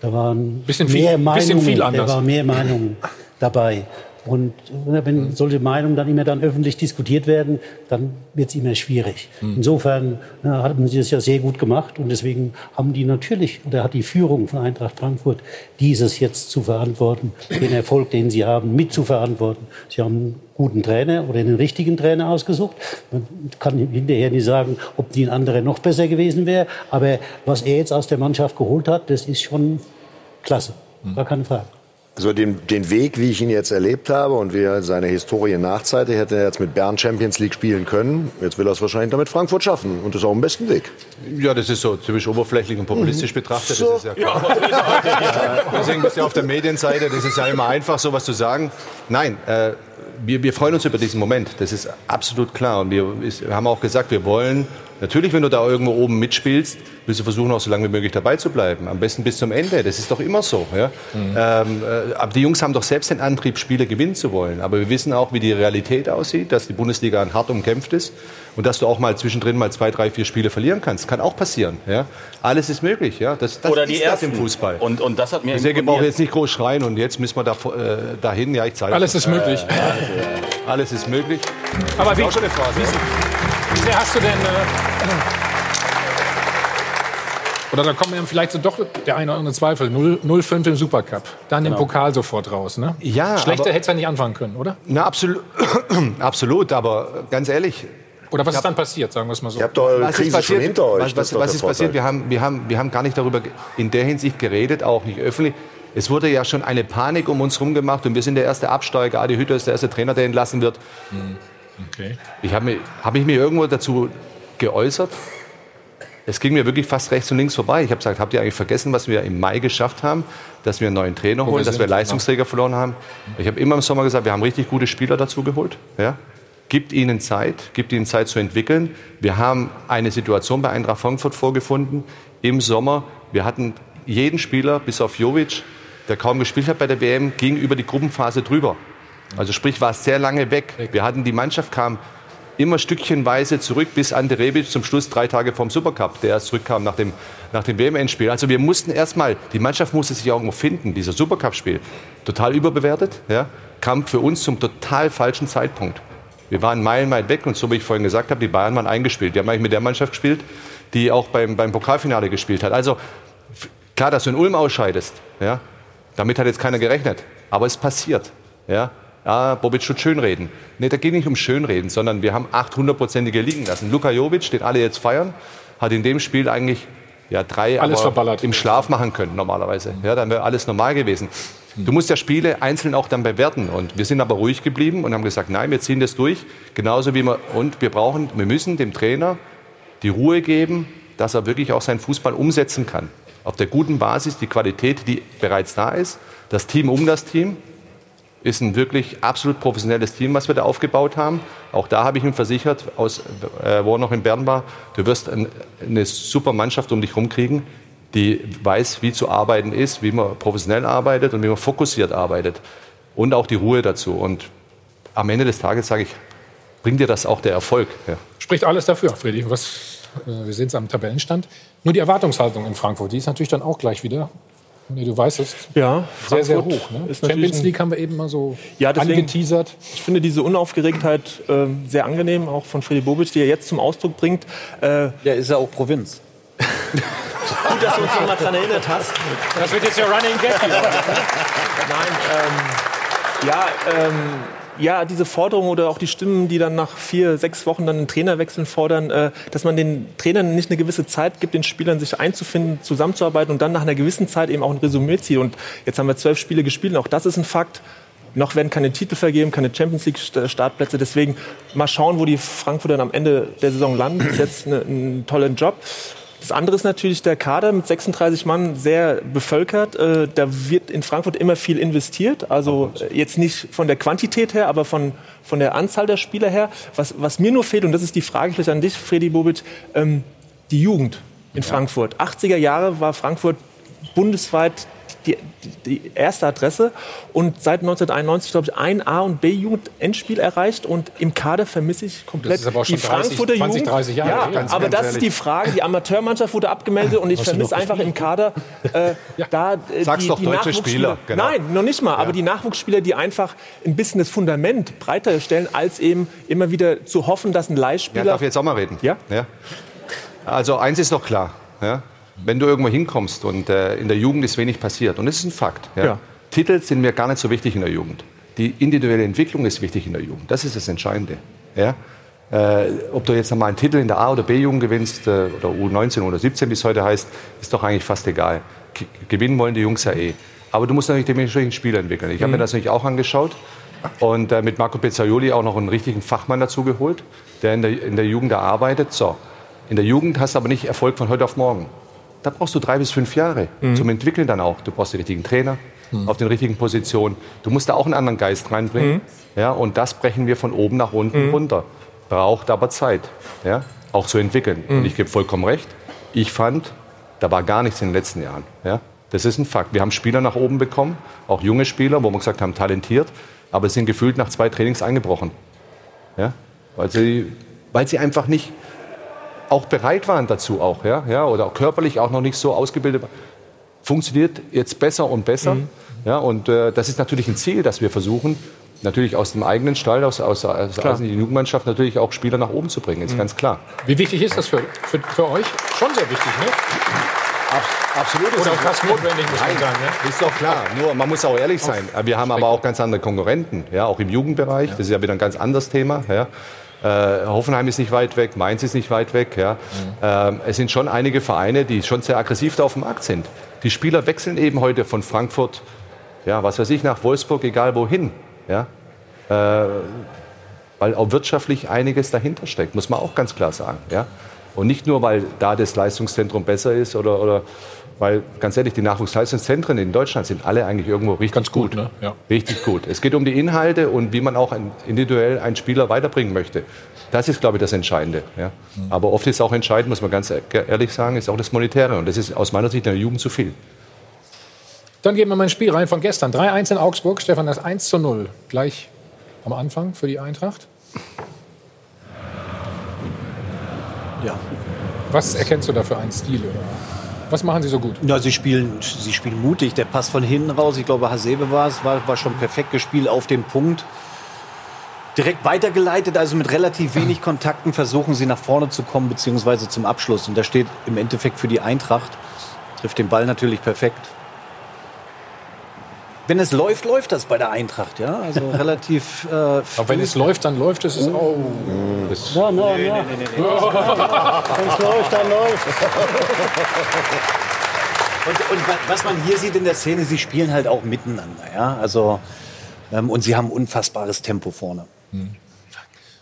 Da waren Bisschen viel- mehr bisschen Meinungen, viel da anders. waren mehr Meinungen dabei. Und wenn solche Meinungen dann immer dann öffentlich diskutiert werden, dann wird es immer schwierig. Hm. Insofern na, hat man das ja sehr gut gemacht und deswegen haben die natürlich, oder hat die Führung von Eintracht Frankfurt dieses jetzt zu verantworten, den Erfolg, den sie haben, mit zu verantworten. Sie haben einen guten Trainer oder einen richtigen Trainer ausgesucht. Man kann hinterher nicht sagen, ob die ein anderer noch besser gewesen wäre, aber was er jetzt aus der Mannschaft geholt hat, das ist schon klasse. Gar keine Frage. Also den, den Weg, wie ich ihn jetzt erlebt habe und wie er seine Historie nachzeitigt, hätte er jetzt mit Bern Champions League spielen können. Jetzt will er es wahrscheinlich damit Frankfurt schaffen und das ist auch im besten Weg. Ja, das ist so typisch oberflächlich und populistisch betrachtet. So. Das ist ja klar. Deswegen bist du auf der Medienseite, das ist ja immer einfach, sowas zu sagen. Nein, äh, wir, wir freuen uns über diesen Moment, das ist absolut klar. Und wir, ist, wir haben auch gesagt, wir wollen, natürlich, wenn du da irgendwo oben mitspielst, willst du versuchen, auch so lange wie möglich dabei zu bleiben. Am besten bis zum Ende, das ist doch immer so. Ja? Ähm, äh, aber die Jungs haben doch selbst den Antrieb, Spiele gewinnen zu wollen. Aber wir wissen auch, wie die Realität aussieht, dass die Bundesliga hart umkämpft ist und dass du auch mal zwischendrin mal zwei, drei, vier Spiele verlieren kannst. Kann auch passieren. Ja? Alles ist möglich. Ja? Das, das Oder die ist das im ersten. Fußball. Und, und das hat mir Deswegen brauche ich jetzt nicht groß schreien und jetzt müssen wir da, äh, dahin. Ja, ich zeige Alles ist möglich. Alles ist möglich. Aber wie, Auch schon eine Phrase. wie sehr hast du denn... Oder da kommen ja vielleicht so doch der eine oder andere Zweifel. 0-5 im Supercup. Dann Genau. den Pokal sofort raus. Ne? Ja, Schlechter hätte es ja nicht anfangen können, oder? Na, absolut, absolut, aber ganz ehrlich. Oder was ist dann passiert, sagen wir es mal so? Ihr habt doch eure Was ist Krise passiert? schon hinter euch. Was, was, was ist passiert? Wir haben, wir, haben, wir haben gar nicht darüber in der Hinsicht geredet, auch nicht öffentlich. Es wurde ja schon eine Panik um uns herum gemacht und wir sind der erste Absteiger. Adi Hütter ist der erste Trainer, der entlassen wird. Okay. Ich habe mich, hab ich mir irgendwo dazu geäußert. Es ging mir wirklich fast rechts und links vorbei. Ich habe gesagt, habt ihr eigentlich vergessen, was wir im Mai geschafft haben? Dass wir einen neuen Trainer holen, wir dass wir Leistungsträger verloren haben. Ich habe immer im Sommer gesagt, wir haben richtig gute Spieler dazu geholt. Ja? Gibt ihnen Zeit, gibt ihnen Zeit zu entwickeln. Wir haben eine Situation bei Eintracht Frankfurt vorgefunden im Sommer. Wir hatten jeden Spieler, bis auf Jovic, der kaum gespielt hat bei der WM, ging über die Gruppenphase drüber. Also sprich, war es sehr lange weg. Wir hatten die Mannschaft kam immer stückchenweise zurück bis Ante Rebic zum Schluss drei Tage vom Supercup, der erst zurückkam nach dem, nach dem WM-Endspiel. Also wir mussten erstmal, die Mannschaft musste sich auch irgendwo finden, dieser Supercup-Spiel. Total überbewertet, ja, kam für uns zum total falschen Zeitpunkt. Wir waren meilenweit weg und so wie ich vorhin gesagt habe, die Bayern waren eingespielt. Die haben eigentlich mit der Mannschaft gespielt, die auch beim, beim Pokalfinale gespielt hat. Also klar, dass du in Ulm ausscheidest, ja, damit hat jetzt keiner gerechnet. Aber es passiert. Ja, ja, Bobic tut schönreden. Nee, da geht nicht um Schönreden, sondern wir haben 800-prozentige liegen lassen. Luka Jovic, den alle jetzt feiern, hat in dem Spiel eigentlich ja, drei Alles verballert. im Schlaf machen können normalerweise. Ja, dann wäre alles normal gewesen. Du musst ja Spiele einzeln auch dann bewerten. Und wir sind aber ruhig geblieben und haben gesagt, nein, wir ziehen das durch. Genauso wie wir, und wir brauchen, wir müssen dem Trainer die Ruhe geben, dass er wirklich auch seinen Fußball umsetzen kann. Auf der guten Basis, die Qualität, die bereits da ist, das Team um das Team ist ein wirklich absolut professionelles Team, was wir da aufgebaut haben. Auch da habe ich ihm versichert, aus, äh, wo er noch in Bern war, du wirst ein, eine super Mannschaft um dich rumkriegen, die weiß, wie zu arbeiten ist, wie man professionell arbeitet und wie man fokussiert arbeitet. Und auch die Ruhe dazu. Und am Ende des Tages sage ich, bringt dir das auch der Erfolg. Ja. Spricht alles dafür, Freddy. Was, äh, wir sehen es am Tabellenstand. Nur die Erwartungshaltung in Frankfurt, die ist natürlich dann auch gleich wieder Nee, du weißt es. Ja, sehr, sehr Frankfurt hoch. Ne? ist Champions natürlich ein- League haben wir eben mal so Ja, deswegen, angeteasert. Ich finde diese Unaufgeregtheit äh, sehr angenehm, auch von Freddy Bobic, die er jetzt zum Ausdruck bringt. Äh, ja, ist ja auch Provinz. Gut, dass du uns noch mal daran erinnert hast. Das wird jetzt ja Running Gag hier. Nein, ähm, ja, ähm, ja, diese Forderung oder auch die Stimmen, die dann nach vier, sechs Wochen dann einen Trainerwechsel fordern, äh, dass man den Trainern nicht eine gewisse Zeit gibt, den Spielern sich einzufinden, zusammenzuarbeiten und dann nach einer gewissen Zeit eben auch ein Resümee zieht. Und jetzt haben wir zwölf Spiele gespielt und auch das ist ein Fakt. Noch werden keine Titel vergeben, keine Champions League St- Startplätze. Deswegen mal schauen, wo die Frankfurter am Ende der Saison landen. Das ist jetzt eine, ein toller Job. Das andere ist natürlich der Kader mit 36 Mann sehr bevölkert. Äh, Da wird in Frankfurt immer viel investiert. Also äh, jetzt nicht von der Quantität her, aber von, von der Anzahl der Spieler her. Was, was mir nur fehlt, und das ist die Frage vielleicht an dich, Freddy Bobic, ähm, die Jugend in Frankfurt. 80er Jahre war Frankfurt bundesweit die, die, erste Adresse und seit 1991, glaube ich, ein A- und B-Jugend-Endspiel erreicht und im Kader vermisse ich komplett Das ist aber auch schon die Frankfurter 30, 20, Jugend. 30 Jahre Ja, her. Ganz, aber ganz das ist ehrlich. die Frage. Die Amateurmannschaft wurde abgemeldet und ich vermisse einfach im Kader äh, da äh, Sag's die, doch die deutsche. Spieler, genau. Nein, noch nicht mal. Aber die Nachwuchsspieler, die einfach ein bisschen das Fundament breiter stellen, als eben immer wieder zu hoffen, dass ein Ja, Leihspieler darf ich jetzt auch mal reden? Ja? ja. Also eins ist doch klar. Ja? Wenn du irgendwo hinkommst und äh, in der Jugend ist wenig passiert, und das ist ein Fakt. Ja? Ja. Titel sind mir gar nicht so wichtig in der Jugend. Die individuelle Entwicklung ist wichtig in der Jugend. Das ist das Entscheidende. Ja? Äh, ob du jetzt noch mal einen Titel in der A- oder B-Jugend gewinnst, äh, oder U19 oder 17, wie es heute heißt, ist doch eigentlich fast egal. K gewinnen wollen die Jungs ja eh. Aber du musst natürlich dementsprechend Spieler entwickeln. Ich habe mir das natürlich auch angeschaut und äh, mit Marco Pizzaioli auch noch einen richtigen Fachmann dazu geholt, der in der, in der Jugend da arbeitet. So, in der Jugend hast du aber nicht Erfolg von heute auf morgen. Da brauchst du drei bis fünf Jahre zum Entwickeln dann auch. Du brauchst die richtigen Trainer auf den richtigen Positionen. Du musst da auch einen anderen Geist reinbringen. Ja, und das brechen wir von oben nach unten runter. Braucht aber Zeit, ja, auch zu entwickeln. Und ich gebe vollkommen recht. Ich fand, da war gar nichts in den letzten Jahren. Ja. Das ist ein Fakt. Wir haben Spieler nach oben bekommen, auch junge Spieler, wo wir gesagt haben, talentiert, aber sind gefühlt nach zwei Trainings eingebrochen. Ja? Weil, sie, weil sie einfach nicht auch bereit waren dazu auch, ja, ja, oder auch körperlich auch noch nicht so ausgebildet waren. Funktioniert jetzt besser und besser. Ja, und äh, das ist natürlich ein Ziel, das wir versuchen, natürlich aus dem eigenen Stall, aus, aus, aus, aus der Jugendmannschaft natürlich auch Spieler nach oben zu bringen, ist ganz klar. Wie wichtig ist das für, für, für euch? Schon sehr wichtig, ne? Absolut. Oder fast notwendig, muss man sagen. Ne? Ist doch klar. Nur man muss auch ehrlich sein. Wir haben aber auch ganz andere Konkurrenten, ja, auch im Jugendbereich. Das ist ja wieder ein ganz anderes Thema. Ja. Äh, Hoffenheim ist nicht weit weg, Mainz ist nicht weit weg. Ja. Ähm, es sind schon einige Vereine, die schon sehr aggressiv da auf dem Markt sind. Die Spieler wechseln eben heute von Frankfurt, ja, was weiß ich, nach Wolfsburg, egal wohin. Ja. Äh, weil auch wirtschaftlich einiges dahinter steckt, muss man auch ganz klar sagen. Ja? Und nicht nur, weil da das Leistungszentrum besser ist oder, oder weil, ganz ehrlich, die Nachwuchsleistungszentren in Deutschland sind alle eigentlich irgendwo richtig ganz gut. ne? Ja. Richtig gut. Es geht um die Inhalte und wie man auch individuell einen Spieler weiterbringen möchte. Das ist, glaube ich, das Entscheidende. Ja? Aber oft ist auch entscheidend, muss man ganz e- ehrlich sagen, ist auch das Monetäre. Und das ist aus meiner Sicht in der Jugend zu viel. Dann gehen wir mal ins Spiel rein von gestern. 3-1 in Augsburg. Stefan, das 1 zu 0. Gleich am Anfang für die Eintracht. Ja. Was erkennst du da für einen Stil? Was machen sie so gut? Ja, sie spielen, sie spielen mutig. Der Pass von hinten raus, ich glaube, Hasebe war es, war, war schon perfekt gespielt auf dem Punkt. Direkt weitergeleitet, also mit relativ wenig Kontakten versuchen sie nach vorne zu kommen, beziehungsweise zum Abschluss. Und da steht im Endeffekt für die Eintracht. Trifft den Ball natürlich perfekt. Wenn es läuft, läuft das bei der Eintracht, ja. Also relativ. Äh, Aber wenn es läuft, dann läuft es. Oh. Das Ja, no, ja. Wenn es läuft, dann läuft. Und, und wa- was man hier sieht in der Szene, sie spielen halt auch miteinander, ja. Also ähm, und sie haben unfassbares Tempo vorne.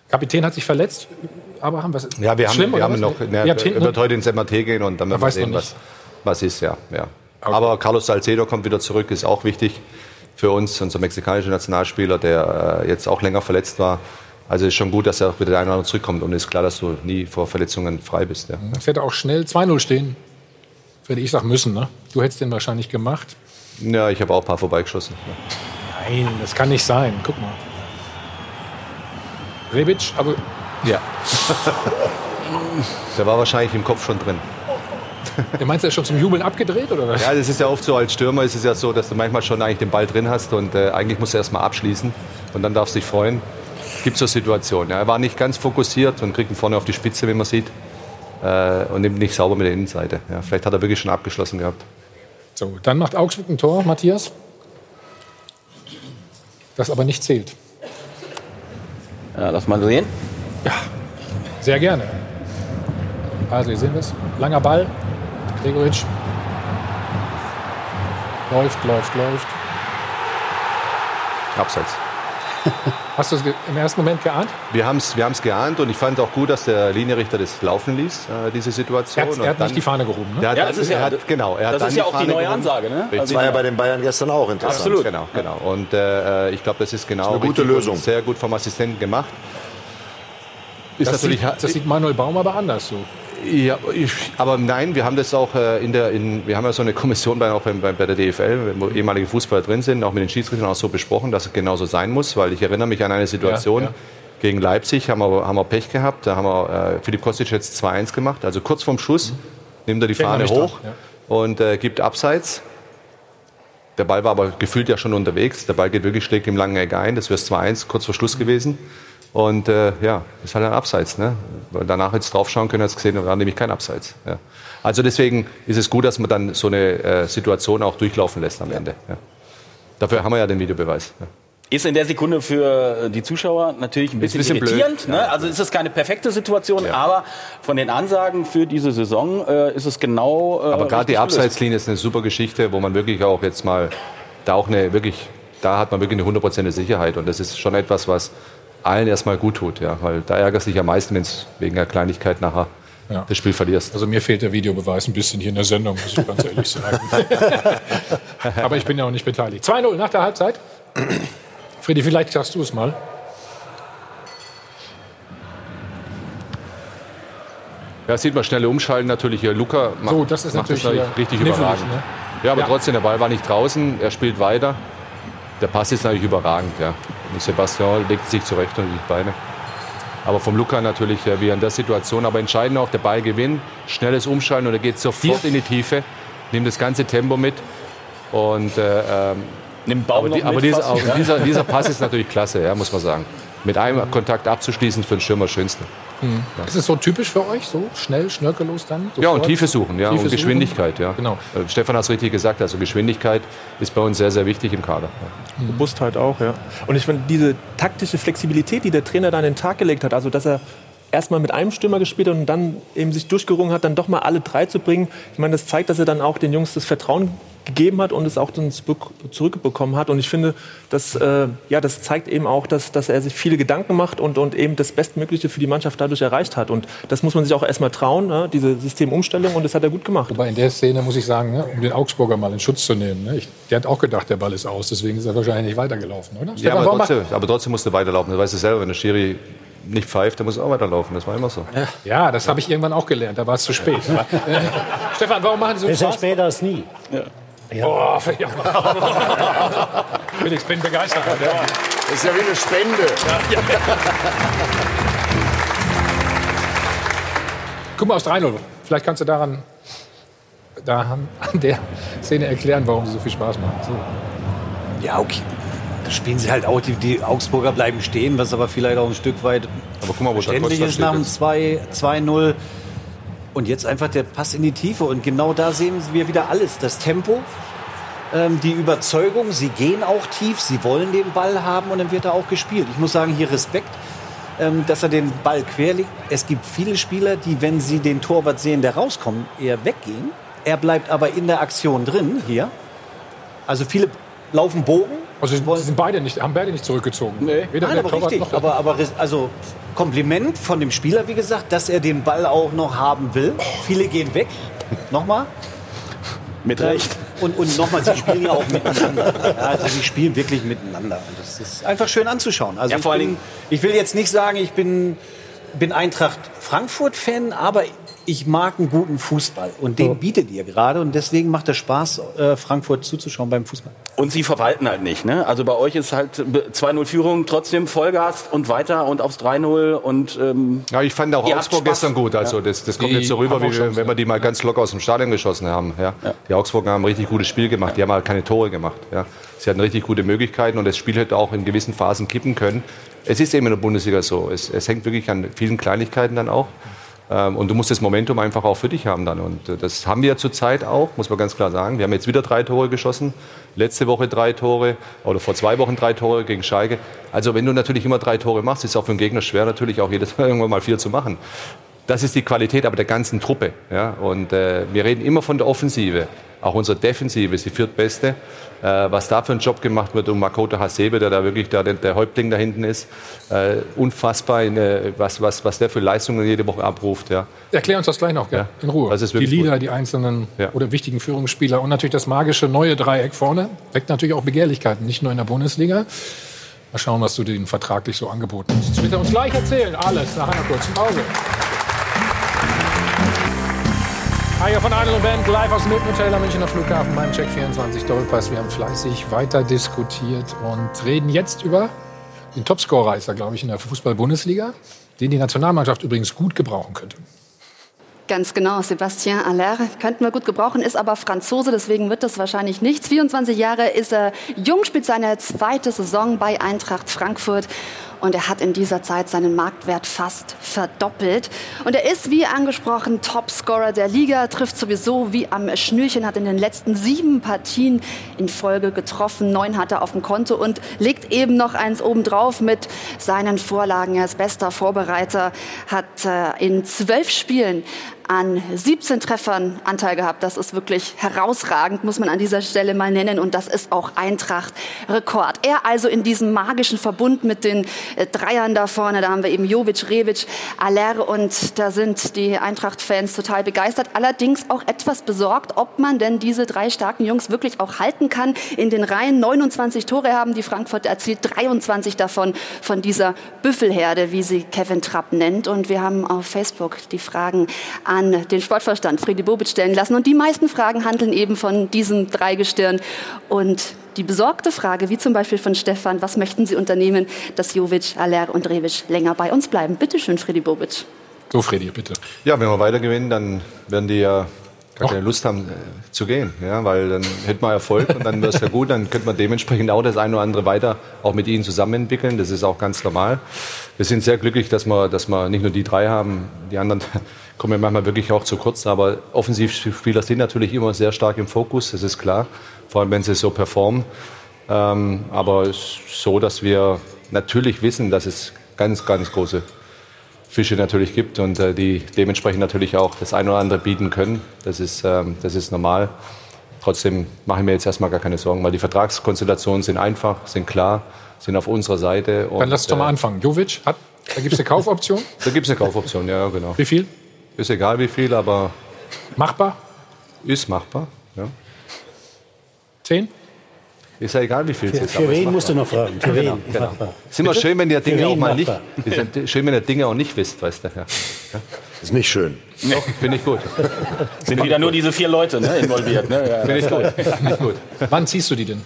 Kapitän hat sich verletzt. Aber haben wir es. Ja, wir haben, Schlimm, wir haben was? noch, ne, wird heute ins MRT gehen und dann werden wir sehen, was, was ist, ja. ja. Aber Carlos Salcedo kommt wieder zurück, ist auch wichtig für uns, unser mexikanischer Nationalspieler, der äh, jetzt auch länger verletzt war. Also ist schon gut, dass er auch wieder der andere zurückkommt und ist klar, dass du nie vor Verletzungen frei bist. Ja. Es hätte auch schnell 2-0 stehen. Hätte ich sagen müssen, ne? Du hättest den wahrscheinlich gemacht. Ja, ich habe auch ein paar vorbeigeschossen. Nein, das kann nicht sein. Guck mal. Rebic, aber. Ja. Der war wahrscheinlich im Kopf schon drin. Du meinst, er ist schon zum Jubeln abgedreht oder was? Ja, das ist ja oft so, als Stürmer ist es ja so, dass du manchmal schon eigentlich den Ball drin hast und äh, eigentlich musst du erst mal abschließen und dann darfst du dich freuen. Es gibt so Situationen. Ja. Er war nicht ganz fokussiert und kriegt ihn vorne auf die Spitze, wie man sieht. Äh, und nimmt nicht sauber mit der Innenseite. Ja, vielleicht hat er wirklich schon abgeschlossen gehabt. So, dann macht Augsburg ein Tor, Matthias. Das aber nicht zählt. Ja, lass mal sehen. Sehr gerne. Also, ihr seht es. Langer Ball. Gregoritsch. Läuft, läuft, läuft. Abseits. Hast du es im ersten Moment geahnt? Wir haben es wir haben's geahnt und ich fand auch gut, dass der Linienrichter das laufen ließ, äh, diese Situation. Er hat, er hat dann- nicht die Fahne gehoben, ne? Ja, das ist ja- er hat, genau, er das ist ja auch die neue gehoben. Ansage, ne? Richtig. Das war ja bei den Bayern gestern auch interessant. Absolut. Genau, genau. Und äh, ich glaube, das ist genau eine gute richtig und Lösung. Sehr gut vom Assistenten gemacht. Ist Das natürlich sieht, das sieht Manuel Baum aber anders so. Ja, ich, aber nein, wir haben das auch äh, in der, in, wir haben ja so eine Kommission bei, auch bei, bei der DFL, wo ehemalige Fußballer drin sind, auch mit den Schiedsrichtern auch so besprochen, dass es genauso sein muss, weil ich erinnere mich an eine Situation Ja, ja. gegen Leipzig, haben wir, haben wir Pech gehabt, da haben wir äh, Philipp Kostic jetzt 2-1 gemacht, also kurz vorm Schuss nimmt er die Fahne hoch dran, ja. und äh, gibt Abseits. Der Ball war aber gefühlt ja schon unterwegs. Der Ball geht wirklich schlägt im langen Eck ein. Das wäre 2-1, kurz vor Schluss gewesen. Und äh, ja, ist halt ein Abseits. Ne? Weil danach jetzt draufschauen können, hat gesehen, da war nämlich kein Abseits. Ja. Also deswegen ist es gut, dass man dann so eine äh, Situation auch durchlaufen lässt am Ende. Ja. Dafür haben wir ja den Videobeweis. Ja. Ist in der Sekunde für die Zuschauer natürlich ein bisschen, bisschen irritierend. blöd, Ne? Also ist es keine perfekte Situation, aber von den Ansagen für diese Saison äh, ist es genau. Äh, Aber gerade die. Abseitslinie ist eine super Geschichte, wo man wirklich auch jetzt mal da auch eine wirklich, da hat man wirklich eine hundertprozentige Sicherheit und das ist schon etwas, was allen erstmal gut tut, ja, weil da ärgerst du dich am meisten, wenn es wegen einer Kleinigkeit nachher Ja. das Spiel verlierst. Also mir fehlt der Videobeweis ein bisschen hier in der Sendung, muss ich ganz ehrlich sagen. Aber ich bin ja auch nicht beteiligt. 2-0 nach der Halbzeit. Freddy, vielleicht sagst du es mal. Ja, sieht man schnelle Umschalten natürlich hier. Luca macht, So, das ist macht natürlich hier richtig überragend. ne? Ja, aber Ja. trotzdem, der Ball war nicht draußen, er spielt weiter. Der Pass ist natürlich überragend, ja. Und Sebastian legt sich zurecht und die Beine. Aber vom Luca natürlich, äh, wie in der Situation. Aber entscheidend auch, der Ball gewinnt, schnelles Umschalten und er geht sofort in die Tiefe, nimmt das ganze Tempo mit. Und, äh, ähm, Nimmt Baum aber, die, aber dieser, auch ja. dieser, dieser Pass ist natürlich klasse, ja, muss man sagen. Mit einem Kontakt abzuschließen für den Stürmer das Schönste. Ist es so typisch für euch, so schnell, schnörkellos dann? Ja, und sofort? Tiefe suchen, ja, Tiefe und Geschwindigkeit, ja. Genau. Äh, Stefan hat es richtig gesagt, also Geschwindigkeit ist bei uns sehr, sehr wichtig im Kader. Robustheit auch, ja. Und ich finde, diese taktische Flexibilität, die der Trainer da an den Tag gelegt hat, also dass er erstmal mit einem Stürmer gespielt hat und dann eben sich durchgerungen hat, dann doch mal alle drei zu bringen. Ich meine, das zeigt, dass er dann auch den Jungs das Vertrauen gegeben hat und es auch dann zurück- zurückbekommen hat. Und ich finde, das, äh, ja, das zeigt eben auch, dass, dass er sich viele Gedanken macht und, und eben das Bestmögliche für die Mannschaft dadurch erreicht hat. Und das muss man sich auch erstmal trauen, ne? diese Systemumstellung, und das hat er gut gemacht. Wobei in der Szene muss ich sagen, ne, um den Augsburger mal in Schutz zu nehmen, ne, ich, der hat auch gedacht, der Ball ist aus, deswegen ist er wahrscheinlich nicht weitergelaufen, oder? Ja, aber trotzdem, aber trotzdem musst du weiterlaufen. Das weißt du selber, wenn der Schiri nicht pfeift, dann muss er auch weiterlaufen. Das war immer so. Ja, das habe ich irgendwann auch gelernt, da war es zu spät. Aber, äh, Stefan, warum machen Sie so Besser Spaß? später als nie. Oh, ja. Felix, bin begeistert. Ja. Das ist ja wie eine Spende. Guck mal aus 3-0. Vielleicht kannst du daran da an der Szene erklären, warum sie so viel Spaß machen. So. Ja, okay. Da spielen sie halt auch, die, die Augsburger bleiben stehen, was aber vielleicht auch ein Stück weit aber guck mal, wo verständlich ist nach dem 2-0. Und jetzt einfach der Pass in die Tiefe. Und genau da sehen wir wieder alles. Das Tempo, ähm, die Überzeugung, sie gehen auch tief, sie wollen den Ball haben und dann wird er auch gespielt. Ich muss sagen, hier Respekt, ähm, dass er den Ball querlegt. Es gibt viele Spieler, die, wenn sie den Torwart sehen, der rauskommt, eher weggehen. Er bleibt aber in der Aktion drin hier. Also viele laufen Bogen. Also sie sind beide nicht, haben beide nicht zurückgezogen. Nee. Weder Nein, der aber Torwart richtig. noch Aber, aber also Kompliment von dem Spieler, wie gesagt, dass er den Ball auch noch haben will. Viele gehen weg. Nochmal. Mit Ähm, Recht. Und, und nochmal, sie spielen ja auch miteinander. Ja, also sie spielen wirklich miteinander. Und das ist einfach schön anzuschauen. Also Ja, ich, vor allen bin, Dingen- ich will jetzt nicht sagen, ich bin, bin Eintracht Frankfurt-Fan, aber ich mag einen guten Fußball. Und den bietet ihr gerade. Und deswegen macht es Spaß, äh, Frankfurt zuzuschauen beim Fußball. Und sie verwalten halt nicht. Ne? Also bei euch ist halt 2-0 Führung, trotzdem Vollgas und weiter und aufs 3-0. Und, ähm, Ja, ich fand auch Augsburg gestern gut. Also Ja. das, das kommt Die jetzt so rüber, wie Chancen, wenn wir die mal ganz locker aus dem Stadion geschossen haben. Ja. Die Augsburger haben ein richtig gutes Spiel gemacht. Die haben halt keine Tore gemacht. Ja. Sie hatten richtig gute Möglichkeiten und das Spiel hätte auch in gewissen Phasen kippen können. Es ist eben in der Bundesliga so. Es, es hängt wirklich an vielen Kleinigkeiten dann auch. Ähm, Und du musst das Momentum einfach auch für dich haben dann. Und äh, das haben wir zurzeit auch, muss man ganz klar sagen. Wir haben jetzt wieder drei Tore geschossen. Letzte Woche drei Tore oder vor zwei Wochen drei Tore gegen Schalke. Also wenn du natürlich immer drei Tore machst, ist es auch für den Gegner schwer natürlich auch jedes Mal irgendwann mal vier zu machen. Das ist die Qualität aber der ganzen Truppe. Ja? Und äh, wir reden immer von der Offensive. Auch unsere Defensive ist die viertbeste. Äh, was da für ein Job gemacht wird um Makoto Hasebe, der da wirklich da, der, der Häuptling da hinten ist. Äh, unfassbar, in, äh, was, was, was der für Leistungen jede Woche abruft. Ja. Erklär uns das gleich noch, gell? in Ruhe. Die Lieder, gut. die einzelnen oder wichtigen Führungsspieler und natürlich das magische neue Dreieck vorne. Weckt natürlich auch Begehrlichkeiten, nicht nur in der Bundesliga. Mal schauen, was du denen vertraglich so angeboten hast. Das wird er uns gleich erzählen. Alles nach einer kurzen Pause. Hi, von Arnold und Band, live aus dem Hotel am Münchner Flughafen beim Check 24 Doppelpass. Wir haben fleißig weiter diskutiert und reden jetzt über den Topscorer, er, glaube ich, in der Fußball-Bundesliga, den die Nationalmannschaft übrigens gut gebrauchen könnte. Ganz genau, Sébastien Aller könnten wir gut gebrauchen, ist aber Franzose, deswegen wird das wahrscheinlich nichts. 24 Jahre ist er jung, spielt seine zweite Saison bei Eintracht Frankfurt und er hat in dieser Zeit seinen Marktwert fast verdoppelt. Und er ist, wie angesprochen, Topscorer der Liga, trifft sowieso wie am Schnürchen, hat in den letzten sieben Partien in Folge getroffen, neun hat er auf dem Konto und legt eben noch eins obendrauf mit seinen Vorlagen. Er ist bester Vorbereiter, hat äh, in zwölf Spielen an 17 Treffern Anteil gehabt. Das ist wirklich herausragend, muss man an dieser Stelle mal nennen. Und das ist auch Eintracht-Rekord. Er also in diesem magischen Verbund mit den äh, Dreiern da vorne. Da haben wir eben Jovic, Rebic, Aller. Und da sind die Eintracht-Fans total begeistert. Allerdings auch etwas besorgt, ob man denn diese drei starken Jungs wirklich auch halten kann. In den Reihen 29 Tore haben die Frankfurter erzielt, 23 davon von dieser Büffelherde, wie sie Kevin Trapp nennt. Und wir haben auf Facebook die Fragen an den Sportverstand Friedi Bobic stellen lassen. Und die meisten Fragen handeln eben von diesem Dreigestirn. Und die besorgte Frage, wie zum Beispiel von Stefan, was möchten Sie unternehmen, dass Jovic, Aller und Rebic länger bei uns bleiben? Bitte schön, Friedi Bobic. So, Fredi, bitte. Ja, wenn wir weiter gewinnen, dann werden die ja gar keine Lust haben äh, zu gehen, ja, weil dann hätten wir Erfolg und dann wäre es ja gut, dann könnte man dementsprechend auch das eine oder andere weiter auch mit ihnen zusammen entwickeln. Das ist auch ganz normal. Wir sind sehr glücklich, dass wir, dass wir nicht nur die drei haben, die anderen kommen ja manchmal wirklich auch zu kurz, aber Offensivspieler sind natürlich immer sehr stark im Fokus, das ist klar, vor allem wenn sie so performen. Ähm, aber es ist so, dass wir natürlich wissen, dass es ganz, ganz große Fische natürlich gibt und äh, die dementsprechend natürlich auch das eine oder andere bieten können. Das ist, ähm, das ist normal. Trotzdem mache ich mir jetzt erstmal gar keine Sorgen, weil die Vertragskonstellationen sind einfach, sind klar, sind auf unserer Seite. Dann lass uns doch mal anfangen. Jovic, hat, da gibt es eine Kaufoption? Da gibt es eine Kaufoption, ja, genau. Wie viel? Ist egal wie viel, aber. Machbar? Ist machbar, ja. Zehn? Ist ja egal, wie viel es Für, ist. für wen musst du noch fragen? Für Genau, wen? genau. Ist immer Bitte? schön, wenn ihr Dinge auch mal nicht. Ist schön, wenn ihr Dinge auch nicht wisst, weißt du. Ja. Ist nicht schön. Doch, finde ich gut. Sind wieder nur diese vier Leute ne, involviert. Ne? Ja, Finde ich gut. Finde ich gut. Wann ziehst du die denn?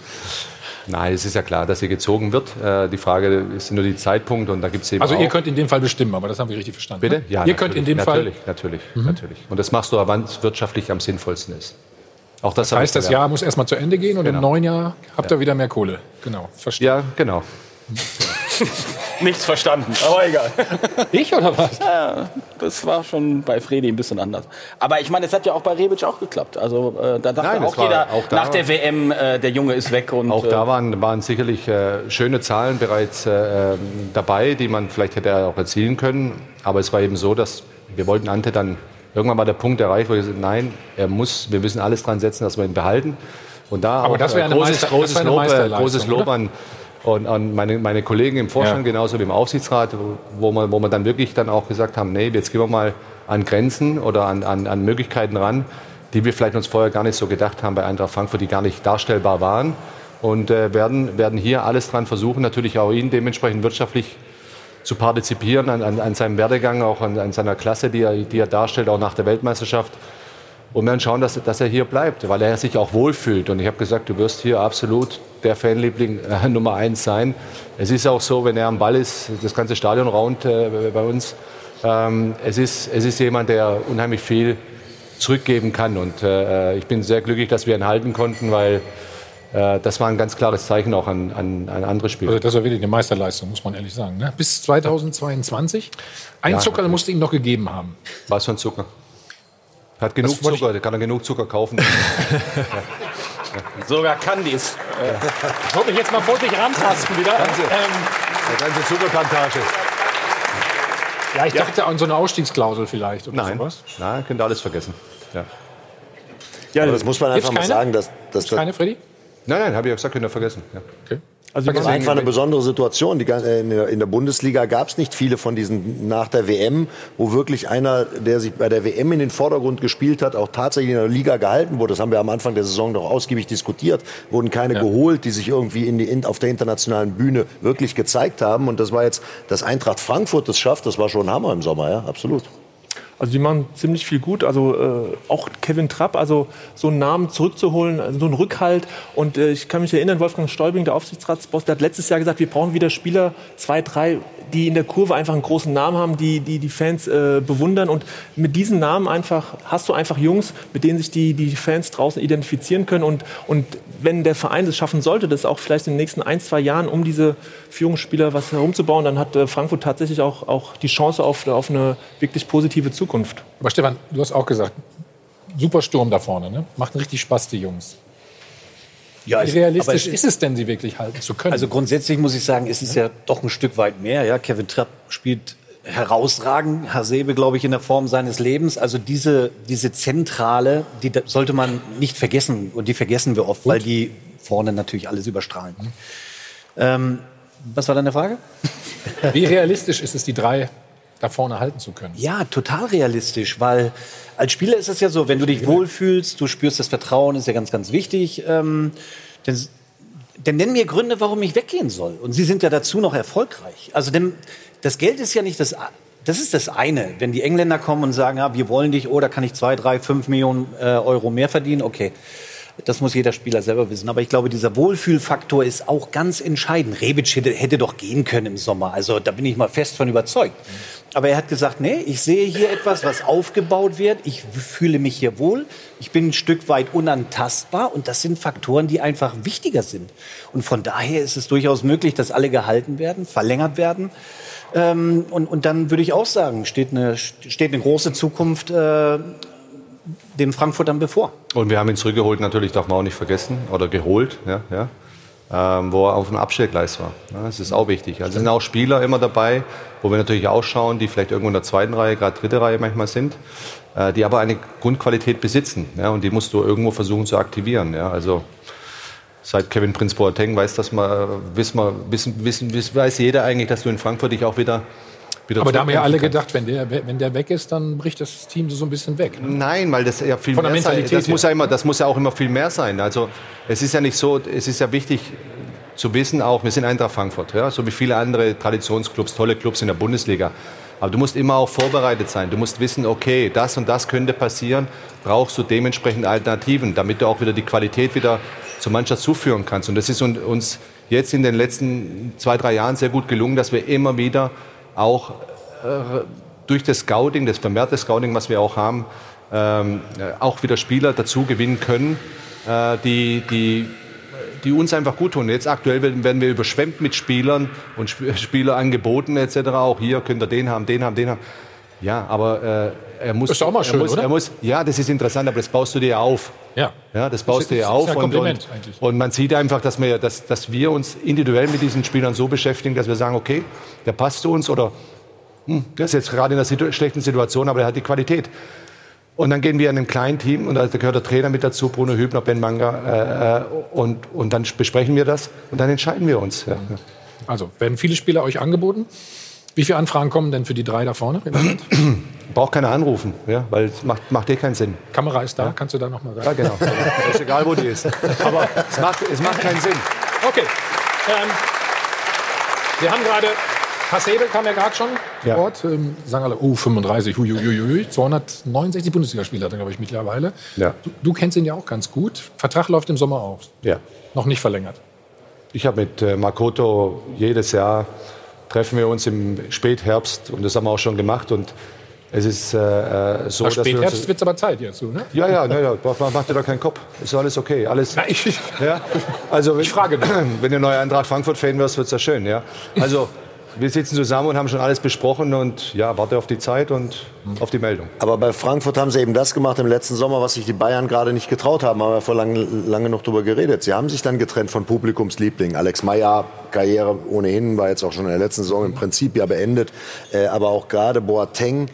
Nein, es ist ja klar, dass sie gezogen wird. Äh, die Frage ist nur die Zeitpunkt und da gibt es eben Also auch ihr könnt in dem Fall bestimmen, aber das haben wir richtig verstanden. Bitte? ne? Ja, ihr könnt in dem natürlich, Fall. Natürlich, Mhm. natürlich. Und das machst du, wann es wirtschaftlich am sinnvollsten ist. Auch das, Das heißt, das. Jahr muss erstmal zu Ende gehen und im Genau. neuen Jahr habt ihr wieder mehr Kohle. Genau, verstehe. Ja, genau. Nichts verstanden, aber egal. Ich oder was? Ja, das war schon bei Fredi ein bisschen anders. Aber ich meine, es hat ja auch bei Rebic auch geklappt. Also äh, da dachte Nein, auch jeder auch da nach der WM, äh, der Junge ist weg. Und, Auch äh, da waren, waren sicherlich äh, schöne Zahlen bereits äh, ähm, dabei, die man vielleicht hätte auch erzielen können. Aber es war eben so, dass wir wollten Ante dann, irgendwann war der Punkt erreicht, wo wir gesagt nein, er muss, wir müssen alles dran setzen, dass wir ihn behalten. Und da Aber auch, das wäre eine äh, großes, Meister- großes Lob, äh, großes Lob an, und an meine, meine Kollegen im Vorstand, Ja. genauso wie im Aufsichtsrat, wo wir, wo wir dann wirklich dann auch gesagt haben, nee, jetzt gehen wir mal an Grenzen oder an, an, an Möglichkeiten ran, die wir vielleicht uns vorher gar nicht so gedacht haben bei Eintracht Frankfurt, die gar nicht darstellbar waren. Und äh, werden, werden hier alles dran versuchen, natürlich auch ihn dementsprechend wirtschaftlich zu partizipieren an, an, an seinem Werdegang, auch an, an seiner Klasse, die er, die er darstellt, auch nach der Weltmeisterschaft. Und wir werden schauen, dass, dass er hier bleibt, weil er sich auch wohlfühlt. Und ich habe gesagt, du wirst hier absolut der Fanliebling äh, Nummer eins sein. Es ist auch so, wenn er am Ball ist, das ganze Stadion raunt äh, bei uns. Ähm, es, ist, es ist jemand, der unheimlich viel zurückgeben kann. Und äh, ich bin sehr glücklich, dass wir ihn halten konnten, weil äh, das war ein ganz klares Zeichen auch an, an, an andere Spieler. Also das war wirklich eine Meisterleistung, muss man ehrlich sagen. Ne? Bis 2022. Ein Ja, Zucker musste ihm noch gegeben haben. Was für ein Zucker? Hat genug Das Zucker, der kann er genug Zucker kaufen. Sogar Candies. Ich wollte mich jetzt mal vorsichtig rantasten wieder. Ganze- Ähm, Der ganze Zuckerplantage. ja, ich dachte an so eine Ausstiegsklausel vielleicht oder Nein, sowas. nein, könnt ihr alles vergessen. Ja. Ja, aber das muss man einfach mal sagen, dass, dass keine, Freddy? Nein, nein, habe ich ja gesagt, könnt ihr vergessen. Ja. Okay. Also das ist einfach eine besondere Situation. Äh, in, der, Bundesliga gab es nicht viele von diesen nach der WM, wo wirklich einer, der sich bei der WM in den Vordergrund gespielt hat, auch tatsächlich in der Liga gehalten wurde. Das haben wir am Anfang der Saison doch ausgiebig diskutiert. Wurden keine geholt, die sich irgendwie in die, in, auf der internationalen Bühne wirklich gezeigt haben. Und das war jetzt, dass Eintracht Frankfurt das schafft, das war schon ein Hammer im Sommer, ja, absolut. Also die machen ziemlich viel gut. Also äh, auch Kevin Trapp, also so einen Namen zurückzuholen, also so einen Rückhalt. Und äh, ich kann mich erinnern, Wolfgang Stäubing, der Aufsichtsratsboss, der hat letztes Jahr gesagt, wir brauchen wieder Spieler, zwei, drei, die in der Kurve einfach einen großen Namen haben, die die, die Fans äh, bewundern. Und mit diesen Namen einfach hast du einfach Jungs, mit denen sich die, die Fans draußen identifizieren können. Und, und wenn der Verein es schaffen sollte, das auch vielleicht in den nächsten ein, zwei Jahren, um diese Führungsspieler was herumzubauen, dann hat äh, Frankfurt tatsächlich auch, auch die Chance auf, auf eine wirklich positive Zukunft. Aber Stefan, du hast auch gesagt, super Sturm da vorne. Ne? Macht richtig Spaß, die Jungs. Ja, Wie es- realistisch es- ist es denn, sie wirklich halten zu können? Also grundsätzlich muss ich sagen, es ist ja doch ein Stück weit mehr. Ja, Kevin Trapp spielt herausragend, Hasebe, glaube ich, in der Form seines Lebens. Also diese, diese Zentrale, die sollte man nicht vergessen. Und die vergessen wir oft, weil die vorne natürlich alles überstrahlen. Ähm, was war deine Frage? Wie realistisch ist es, die drei da vorne halten zu können? Ja, total realistisch, weil als Spieler ist es ja so, wenn du dich wohlfühlst, du spürst das Vertrauen, ist ja ganz, ganz wichtig. Ähm, dann, dann nenn mir Gründe, warum ich weggehen soll. Und Sie sind ja dazu noch erfolgreich. Also denn, das Geld ist ja nicht das. Das ist das eine. Wenn die Engländer kommen und sagen, ja, wir wollen dich, oh, da kann ich zwei, drei, fünf Millionen äh, Euro mehr verdienen, okay. Das muss jeder Spieler selber wissen. Aber ich glaube, dieser Wohlfühlfaktor ist auch ganz entscheidend. Rebic hätte, hätte doch gehen können im Sommer. Also da bin ich mal fest von überzeugt. Aber er hat gesagt, nee, ich sehe hier etwas, was aufgebaut wird. Ich fühle mich hier wohl. Ich bin ein Stück weit unantastbar. Und das sind Faktoren, die einfach wichtiger sind. Und von daher ist es durchaus möglich, dass alle gehalten werden, verlängert werden. Ähm, und, und dann würde ich auch sagen, steht eine, steht eine große Zukunft äh, dem Frankfurtern bevor. Und wir haben ihn zurückgeholt, natürlich darf man auch nicht vergessen, oder geholt, ja, ja, ähm, wo er auf dem Abstellgleis war. Ja, das ist auch wichtig. Also sind auch Spieler immer dabei, wo wir natürlich auch schauen, die vielleicht irgendwo in der zweiten Reihe, gerade dritte Reihe manchmal sind, äh, die aber eine Grundqualität besitzen. Ja, und die musst du irgendwo versuchen zu aktivieren. Ja, also seit Kevin Prince Boateng weiß, dass man, wissen wissen, wissen, weiß jeder eigentlich, dass du in Frankfurt dich auch wieder Aber da haben ja alle gedacht, wenn der, wenn der weg ist, dann bricht das Team so ein bisschen weg. Ne? Nein, weil das ja viel Von der mehr sein, Mentalität das muss ja immer, das muss ja auch immer viel mehr sein. Also es ist ja nicht so, es ist ja wichtig zu wissen auch, wir sind Eintracht Frankfurt, ja, so wie viele andere Traditionsclubs, tolle Clubs in der Bundesliga. Aber du musst immer auch vorbereitet sein. Du musst wissen, okay, das und das könnte passieren. Brauchst du dementsprechend Alternativen, damit du auch wieder die Qualität wieder zur Mannschaft zuführen kannst. Und das ist uns jetzt in den letzten zwei, drei Jahren sehr gut gelungen, dass wir immer wieder auch äh, durch das Scouting, das vermehrte Scouting, was wir auch haben, ähm, auch wieder Spieler dazu gewinnen können, äh, die, die, die uns einfach gut tun. Jetzt aktuell werden wir überschwemmt mit Spielern und Spielerangeboten etc. Auch hier könnt ihr den haben, den haben, den haben. Ja, aber äh, er muss. Das ist auch mal schön, muss, oder? Er muss, ja, das ist interessant, aber das baust du dir auf. Ja. Ja, das baust Das du dir auf. ist ja ein und, und, eigentlich. und man sieht einfach, dass wir, dass, dass wir uns individuell mit diesen Spielern so beschäftigen, dass wir sagen, okay, der passt zu uns oder hm, der ist jetzt gerade in einer situ schlechten Situation, aber der hat die Qualität. Und dann gehen wir in einem kleinen Team und da gehört der Trainer mit dazu, Bruno Hübner, Ben Manga, äh, äh, und, und dann besprechen wir das und dann entscheiden wir uns. Ja. Also, werden viele Spieler euch angeboten? Wie viele Anfragen kommen denn für die drei da vorne? Braucht keiner anrufen, ja, weil es macht, macht eh keinen Sinn. Kamera ist da, kannst du da noch mal rein? Ja, genau. ist egal, wo die ist. Aber es macht, es macht keinen Sinn. Okay. Ähm, wir haben gerade, Hasebe kam ja gerade schon Ja. Wort. Ähm, sagen alle, oh, 35, hui, hui, hui, hui. 269 Bundesligaspieler hat er, glaube ich, mittlerweile. Ja. Du, du kennst ihn ja auch ganz gut. Vertrag läuft im Sommer aus. Ja. Noch nicht verlängert. Ich habe mit äh, Makoto jedes Jahr treffen wir uns im Spätherbst und das haben wir auch schon gemacht und es ist äh, äh, so, Nach dass wir Spätherbst uns, wird es aber Zeit jetzt, ne? ja, ja, ne, ja, mach, dir da keinen Kopf. Ist alles okay. Alles, ja? Also, ich frage Wenn du neuer Eintracht Frankfurt-Fan wirst, wird es ja schön. Ja? Also, wir sitzen zusammen und haben schon alles besprochen und ja, warte auf die Zeit und auf die Meldung. Aber bei Frankfurt haben sie eben das gemacht im letzten Sommer, was sich die Bayern gerade nicht getraut haben. Haben wir vor lange, lange noch drüber geredet. Sie haben sich dann getrennt von Publikumsliebling. Alex Meyer, Karriere ohnehin, war jetzt auch schon in der letzten Saison im Prinzip ja beendet. Äh, aber auch gerade Boateng.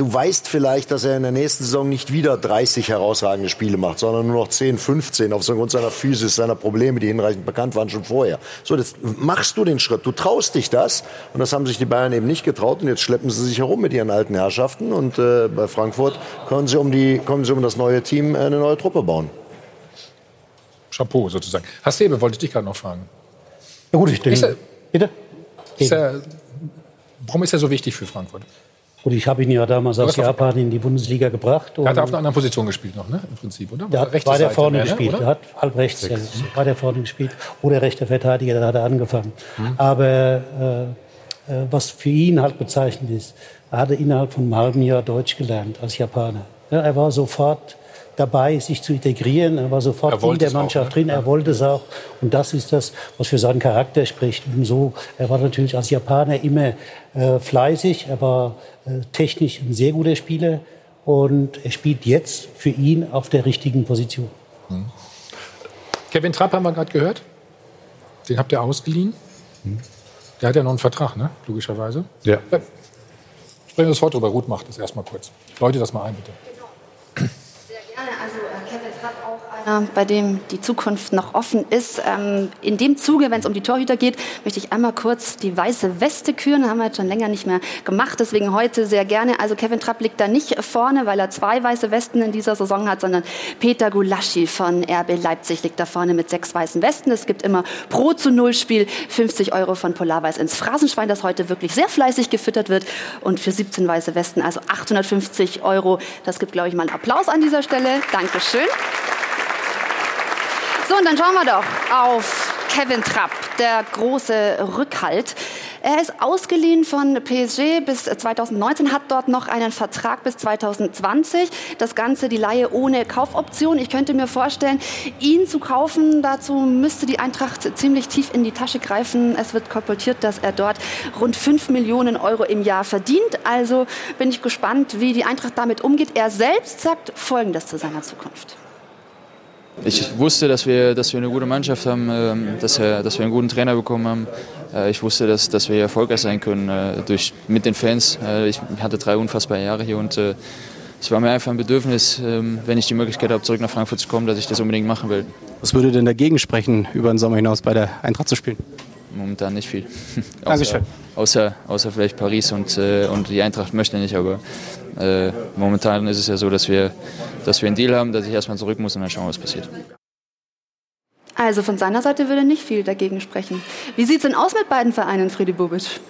Du weißt vielleicht, dass er in der nächsten Saison nicht wieder 30 herausragende Spiele macht, sondern nur noch 10, 15 aufgrund seiner Physis, seiner Probleme, die hinreichend bekannt waren schon vorher. So, jetzt machst du den Schritt, du traust dich das und das haben sich die Bayern eben nicht getraut und jetzt schleppen sie sich herum mit ihren alten Herrschaften und äh, bei Frankfurt können sie um die, können sie um das neue Team äh, eine neue Truppe bauen. Chapeau sozusagen. Hasebe wollte ich dich gerade noch fragen. Ja gut, ich Ist er, denke. Bitte? ist er, warum ist er so wichtig für Frankfurt? Gut, ich habe ihn ja damals aus Japan in die Bundesliga gebracht. Er hat auf und- einer anderen Position gespielt noch, ne? Im Prinzip, oder? Der hat Rechte Seite vorne mehr, ne? gespielt. Oder? Er hat halb rechts ja, bei der vorne gespielt. Oder rechter Verteidiger, da hat er angefangen. Mhm. Aber äh, äh, was für ihn halt bezeichnend ist, er hatte innerhalb von einem halben Jahr Deutsch gelernt als Japaner. Ja, er war sofort dabei, sich zu integrieren. Er war sofort Er in wollte der es auch, Mannschaft ne? drin. Er wollte es auch. Und das ist das, was für seinen Charakter spricht. Und so, er war natürlich als Japaner immer äh, fleißig. Er war äh, technisch ein sehr guter Spieler. Und er spielt jetzt für ihn auf der richtigen Position. Kevin Trapp haben wir gerade gehört. Den habt ihr ausgeliehen. Der hat ja noch einen Vertrag, ne? Logischerweise. Ja. Sprechen wir das Wort drüber. Ruth macht das erstmal kurz. Leute das mal ein, bitte. Gerne, also äh, Kevin Trapp auch einer, bei dem die Zukunft noch offen ist. Ähm, in dem Zuge, wenn es um die Torhüter geht, möchte ich einmal kurz die weiße Weste küren. Haben wir jetzt schon länger nicht mehr gemacht, deswegen heute sehr gerne. Also Kevin Trapp liegt da nicht vorne, weil er zwei weiße Westen in dieser Saison hat, sondern Peter Gulaschi von RB Leipzig liegt da vorne mit sechs weißen Westen. Es gibt immer pro zu null Spiel 50 Euro von Polarweiß ins Phrasenschwein, das heute wirklich sehr fleißig gefüttert wird. Und für 17 weiße Westen, also 850 Euro. Das gibt, glaube ich, mal einen Applaus an dieser Stelle. Dankeschön. So, und dann schauen wir doch auf Kevin Trapp, der große Rückhalt. Er ist ausgeliehen von PSG bis 2019, hat dort noch einen Vertrag bis 2020. Das Ganze die Laie ohne Kaufoption. Ich könnte mir vorstellen, ihn zu kaufen, dazu müsste die Eintracht ziemlich tief in die Tasche greifen. Es wird kolportiert, dass er dort rund 5 Millionen Euro im Jahr verdient. Also bin ich gespannt, wie die Eintracht damit umgeht. Er selbst sagt Folgendes zu seiner Zukunft. Ich wusste, dass wir, dass wir eine gute Mannschaft haben, ähm, dass wir, dass wir einen guten Trainer bekommen haben. Äh, Ich wusste, dass, dass wir erfolgreich sein können äh, durch, mit den Fans. Äh, Ich hatte drei unfassbare Jahre hier und es war mir einfach ein Bedürfnis, ähm, wenn ich die Möglichkeit habe, zurück nach Frankfurt zu kommen, dass ich das unbedingt machen will. Was würde denn dagegen sprechen, über den Sommer hinaus bei der Eintracht zu spielen? Momentan nicht viel. außer, Dankeschön. außer, außer vielleicht Paris und, und die Eintracht möchte nicht, aber äh, momentan ist es ja so, dass wir, dass wir einen Deal haben, dass ich erstmal zurück muss und dann schauen, was passiert. Also von seiner Seite würde nicht viel dagegen sprechen. Wie sieht es denn aus mit beiden Vereinen, Friedi Bobic?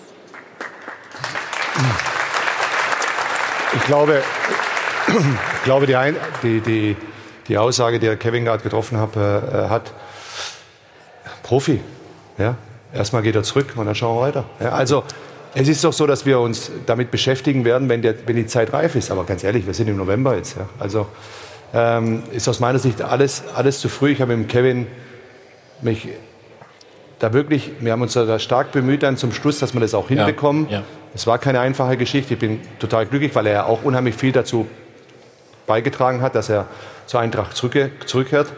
Ich glaube, ich glaube die, Ein die, die, die Aussage, die Kevin gerade getroffen hat, äh, hat Profi. Ja? Erstmal geht er zurück und dann schauen wir weiter. Ja? Also es ist doch so, dass wir uns damit beschäftigen werden, wenn, der, wenn die Zeit reif ist. Aber ganz ehrlich, wir sind im November jetzt. Ja? Also ähm, ist aus meiner Sicht alles, alles zu früh. Ich habe mit Kevin mich da wirklich, wir haben uns da stark bemüht dann zum Schluss, dass wir das auch hinbekommen. Ja, ja. Es war keine einfache Geschichte. Ich bin total glücklich, weil er ja auch unheimlich viel dazu beigetragen hat, dass er zur Eintracht zurückke zurückkehrt.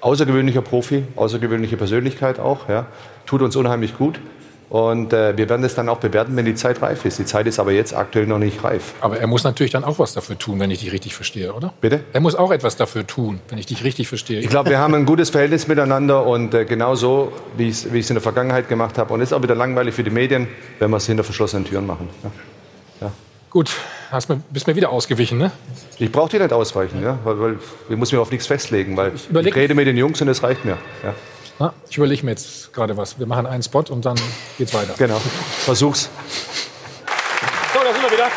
Außergewöhnlicher Profi, außergewöhnliche Persönlichkeit auch. Ja. Tut uns unheimlich gut. Und äh, wir werden das dann auch bewerten, wenn die Zeit reif ist. Die Zeit ist aber jetzt aktuell noch nicht reif. Aber er muss natürlich dann auch was dafür tun, wenn ich dich richtig verstehe, oder? Bitte? Er muss auch etwas dafür tun, wenn ich dich richtig verstehe. Ich glaube, wir haben ein gutes Verhältnis miteinander und äh, genau so, wie ich es in der Vergangenheit gemacht habe. Und es ist auch wieder langweilig für die Medien, wenn wir es hinter verschlossenen Türen machen. Ja. Ja. Gut, hast mir, bist mir wieder ausgewichen, ne? Ich brauche dir nicht ausweichen, ja? weil, weil ich muss mir auf nichts festlegen, weil ich, ich rede mit den Jungs und es reicht mir. Ja. Na, ich überlege mir jetzt gerade was. Wir machen einen Spot und dann geht's weiter. Genau. Versuch's. So, da sind wir wieder.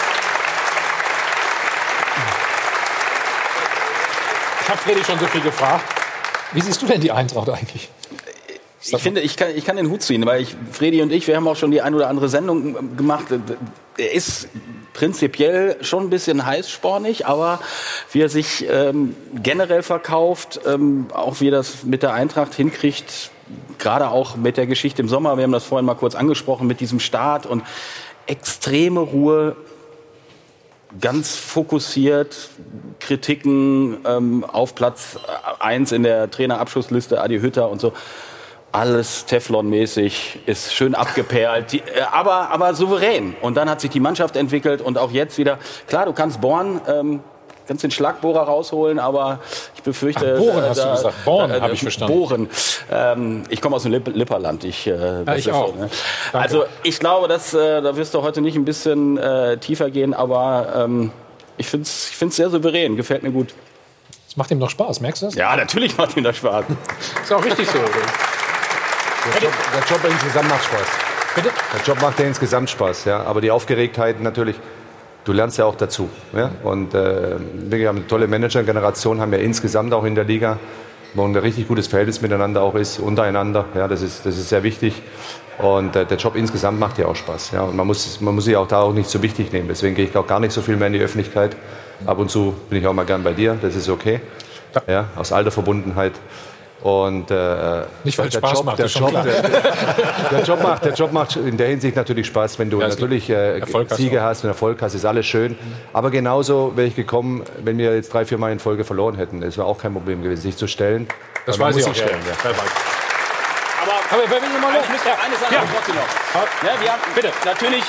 Ich habe Freddy schon so viel gefragt. Wie siehst du denn die Eintracht eigentlich? Ich finde, ich kann, ich kann den Hut ziehen, weil ich, Freddy und ich, wir haben auch schon die ein oder andere Sendung gemacht. Er ist prinzipiell schon ein bisschen heißspornig, aber wie er sich ähm, generell verkauft, ähm, auch wie er das mit der Eintracht hinkriegt, gerade auch mit der Geschichte im Sommer, wir haben das vorhin mal kurz angesprochen, mit diesem Start und extreme Ruhe, ganz fokussiert, Kritiken ähm, auf Platz 1 in der Trainerabschussliste, Adi Hütter und so alles Teflon-mäßig, ist schön abgeperlt, die, äh, aber, aber souverän. Und dann hat sich die Mannschaft entwickelt und auch jetzt wieder, klar, du kannst bohren, ähm, kannst den Schlagbohrer rausholen, aber ich befürchte... Ach, bohren äh, hast du gesagt, bohren äh, habe ich verstanden. Bohren. Ähm, ich komme aus dem Lipp Lipperland. Ich, äh, ja, ich auch. Ne? Also ich glaube, dass, äh, da wirst du heute nicht ein bisschen äh, tiefer gehen, aber ähm, ich finde es ich find's sehr souverän, gefällt mir gut. Es macht ihm doch Spaß, merkst du das? Ja, natürlich macht ihm das Spaß. Ist auch richtig so. Der Job, der Job insgesamt macht Spaß. Bitte? Der Job macht ja insgesamt Spaß, ja. Aber die Aufgeregtheit natürlich, du lernst ja auch dazu. Ja? Und äh, wir haben eine tolle Managergeneration, haben ja insgesamt auch in der Liga, wo ein richtig gutes Verhältnis miteinander auch ist, untereinander. Ja, das ist, das ist sehr wichtig. Und äh, der Job insgesamt macht ja auch Spaß. Ja? Und man muss, man muss sich auch da auch nicht so wichtig nehmen. Deswegen gehe ich auch gar nicht so viel mehr in die Öffentlichkeit. Ab und zu bin ich auch mal gern bei dir, das ist okay. Ja, aus alter Verbundenheit. Und äh, nicht weil es Spaß Job, macht, der, Job, der, der, Job macht, der Job macht in der Hinsicht natürlich Spaß, wenn du Ja, natürlich äh, Siege hast, wenn Erfolg hast, ist alles schön. Aber genauso wäre ich gekommen, wenn wir jetzt drei, vier Mal in Folge verloren hätten. Es wäre auch kein Problem gewesen, sich zu stellen. Das weiß ich muss auch. Ja, stellen, ja. ja. Aber, aber wenn wir mal eins müssen wir, eine Sache Ja. ja. trotzdem noch. Ja, wir haben, bitte. Natürlich,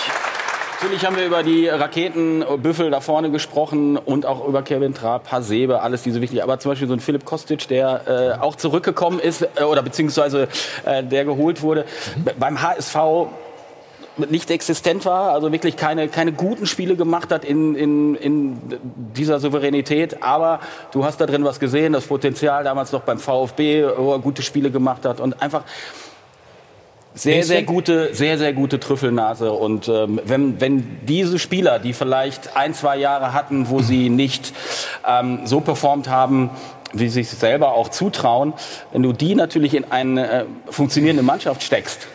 natürlich haben wir über die Raketenbüffel da vorne gesprochen und auch über Kevin Trapp, Hasebe, alles diese wichtig. Aber zum Beispiel so ein Philipp Kostic, der äh, auch zurückgekommen ist äh, oder beziehungsweise äh, der geholt wurde B- beim HSV nicht existent war, also wirklich keine, keine guten Spiele gemacht hat in, in, in dieser Souveränität. Aber du hast da drin was gesehen, das Potenzial damals noch beim VfB, wo er gute Spiele gemacht hat und einfach sehr, sehr gute, sehr, sehr gute Trüffelnase. Und ähm, wenn, wenn diese Spieler, die vielleicht ein, zwei Jahre hatten, wo sie nicht ähm, so performt haben, wie sie sich selber auch zutrauen, wenn du die natürlich in eine äh, funktionierende Mannschaft steckst,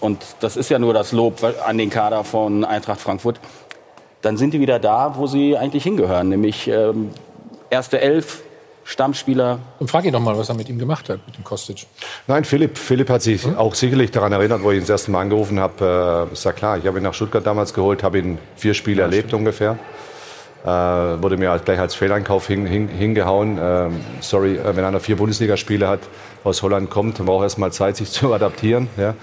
und das ist ja nur das Lob an den Kader von Eintracht Frankfurt, dann sind die wieder da, wo sie eigentlich hingehören, nämlich ähm, erste Elf, Stammspieler. Und frag ihn doch mal, was er mit ihm gemacht hat, mit dem Kostic. Nein, Philipp, Philipp hat sich auch sicherlich daran erinnert, wo ich ihn das erste Mal angerufen habe. Äh, ist ja klar, ich habe ihn nach Stuttgart damals geholt, habe ihn vier Spiele erlebt ungefähr. Äh, wurde mir gleich als Fehleinkauf hin, hin, hingehauen. Ähm, sorry, äh, wenn einer vier Bundesligaspiele hat, aus Holland kommt, dann braucht er erst mal Zeit, sich zu adaptieren. Ja.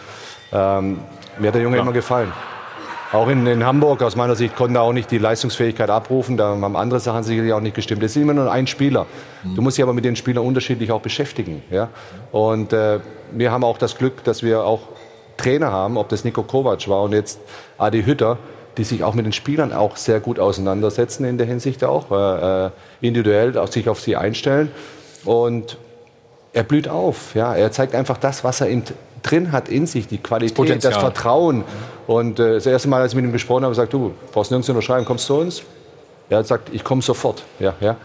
Ähm, mir hat der Junge immer gefallen. Auch in, in Hamburg, aus meiner Sicht, konnte er auch nicht die Leistungsfähigkeit abrufen. Da haben andere Sachen sicherlich auch nicht gestimmt. Es ist immer nur ein Spieler. Du musst dich aber mit den Spielern unterschiedlich auch beschäftigen. Ja? Und äh, wir haben auch das Glück, dass wir auch Trainer haben, ob das Nico Kovac war und jetzt Adi Hütter, die sich auch mit den Spielern auch sehr gut auseinandersetzen in der Hinsicht auch, äh, äh, individuell auch sich auf sie einstellen. Und er blüht auf. Ja? Er zeigt einfach das, was er in, drin hat in sich, die Qualität, das, Potenzial. Vertrauen. Und äh, das erste Mal, als ich mit ihm gesprochen habe, sagt du, brauchst nirgends unterschreiben, kommst zu uns? Er hat gesagt, ich komme sofort. Ja, ja.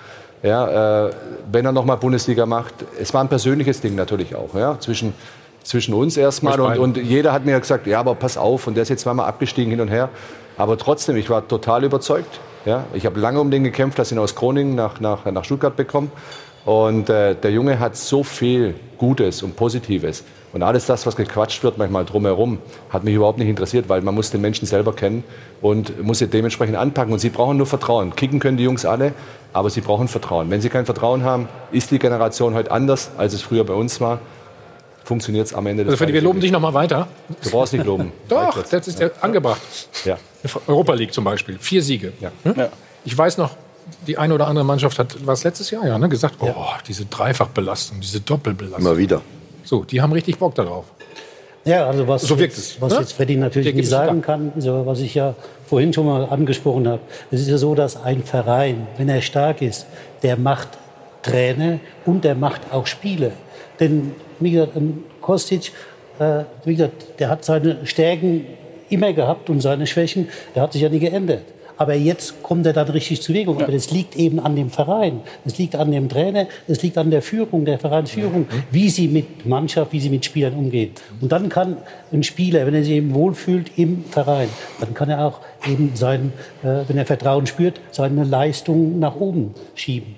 Ja, äh, wenn er nochmal Bundesliga macht, es war ein persönliches Ding natürlich auch, ja, zwischen zwischen uns erstmal. Und, und jeder hat mir gesagt, ja, aber pass auf, und der ist jetzt zweimal abgestiegen hin und her. Aber trotzdem, ich war total überzeugt. Ja, ich habe lange um den gekämpft, dass ich ihn aus Groningen nach, nach, nach Stuttgart bekomme. Und äh, der Junge hat so viel Gutes und Positives. Und alles das, was gequatscht wird, manchmal drumherum, hat mich überhaupt nicht interessiert, weil man muss den Menschen selber kennen und muss sie dementsprechend anpacken. Und sie brauchen nur Vertrauen. Kicken können die Jungs alle, aber sie brauchen Vertrauen. Wenn sie kein Vertrauen haben, ist die Generation heute anders, als es früher bei uns war. Funktioniert es am Ende des Also Freddy, wir loben dich noch mal weiter. Du brauchst nicht loben. Doch, das ist ja angebracht. Ja. Europa League zum Beispiel, vier Siege. Hm? Ich weiß noch, die eine oder andere Mannschaft hat, war es letztes Jahr, ja, ne, gesagt, oh, diese Dreifachbelastung, diese Doppelbelastung. Immer wieder. So, die haben richtig Bock darauf. Ja, also was, So jetzt, es, was ne? jetzt Freddy natürlich nicht sagen kann, also was ich ja vorhin schon mal angesprochen habe. Es ist ja so, dass ein Verein, wenn er stark ist, der macht Trainer und der macht auch Spieler. Denn wie gesagt, ein Kostic, äh, wie gesagt, der hat seine Stärken immer gehabt und seine Schwächen, der hat sich ja nie geändert. Aber jetzt kommt er dann richtig zur Wirkung. Aber das liegt eben an dem Verein. Das liegt an dem Trainer. Das liegt an der Führung, der Vereinsführung, wie sie mit Mannschaft, wie sie mit Spielern umgehen. Und dann kann ein Spieler, wenn er sich eben wohlfühlt im Verein, dann kann er auch eben sein, äh, wenn er Vertrauen spürt, seine Leistung nach oben schieben.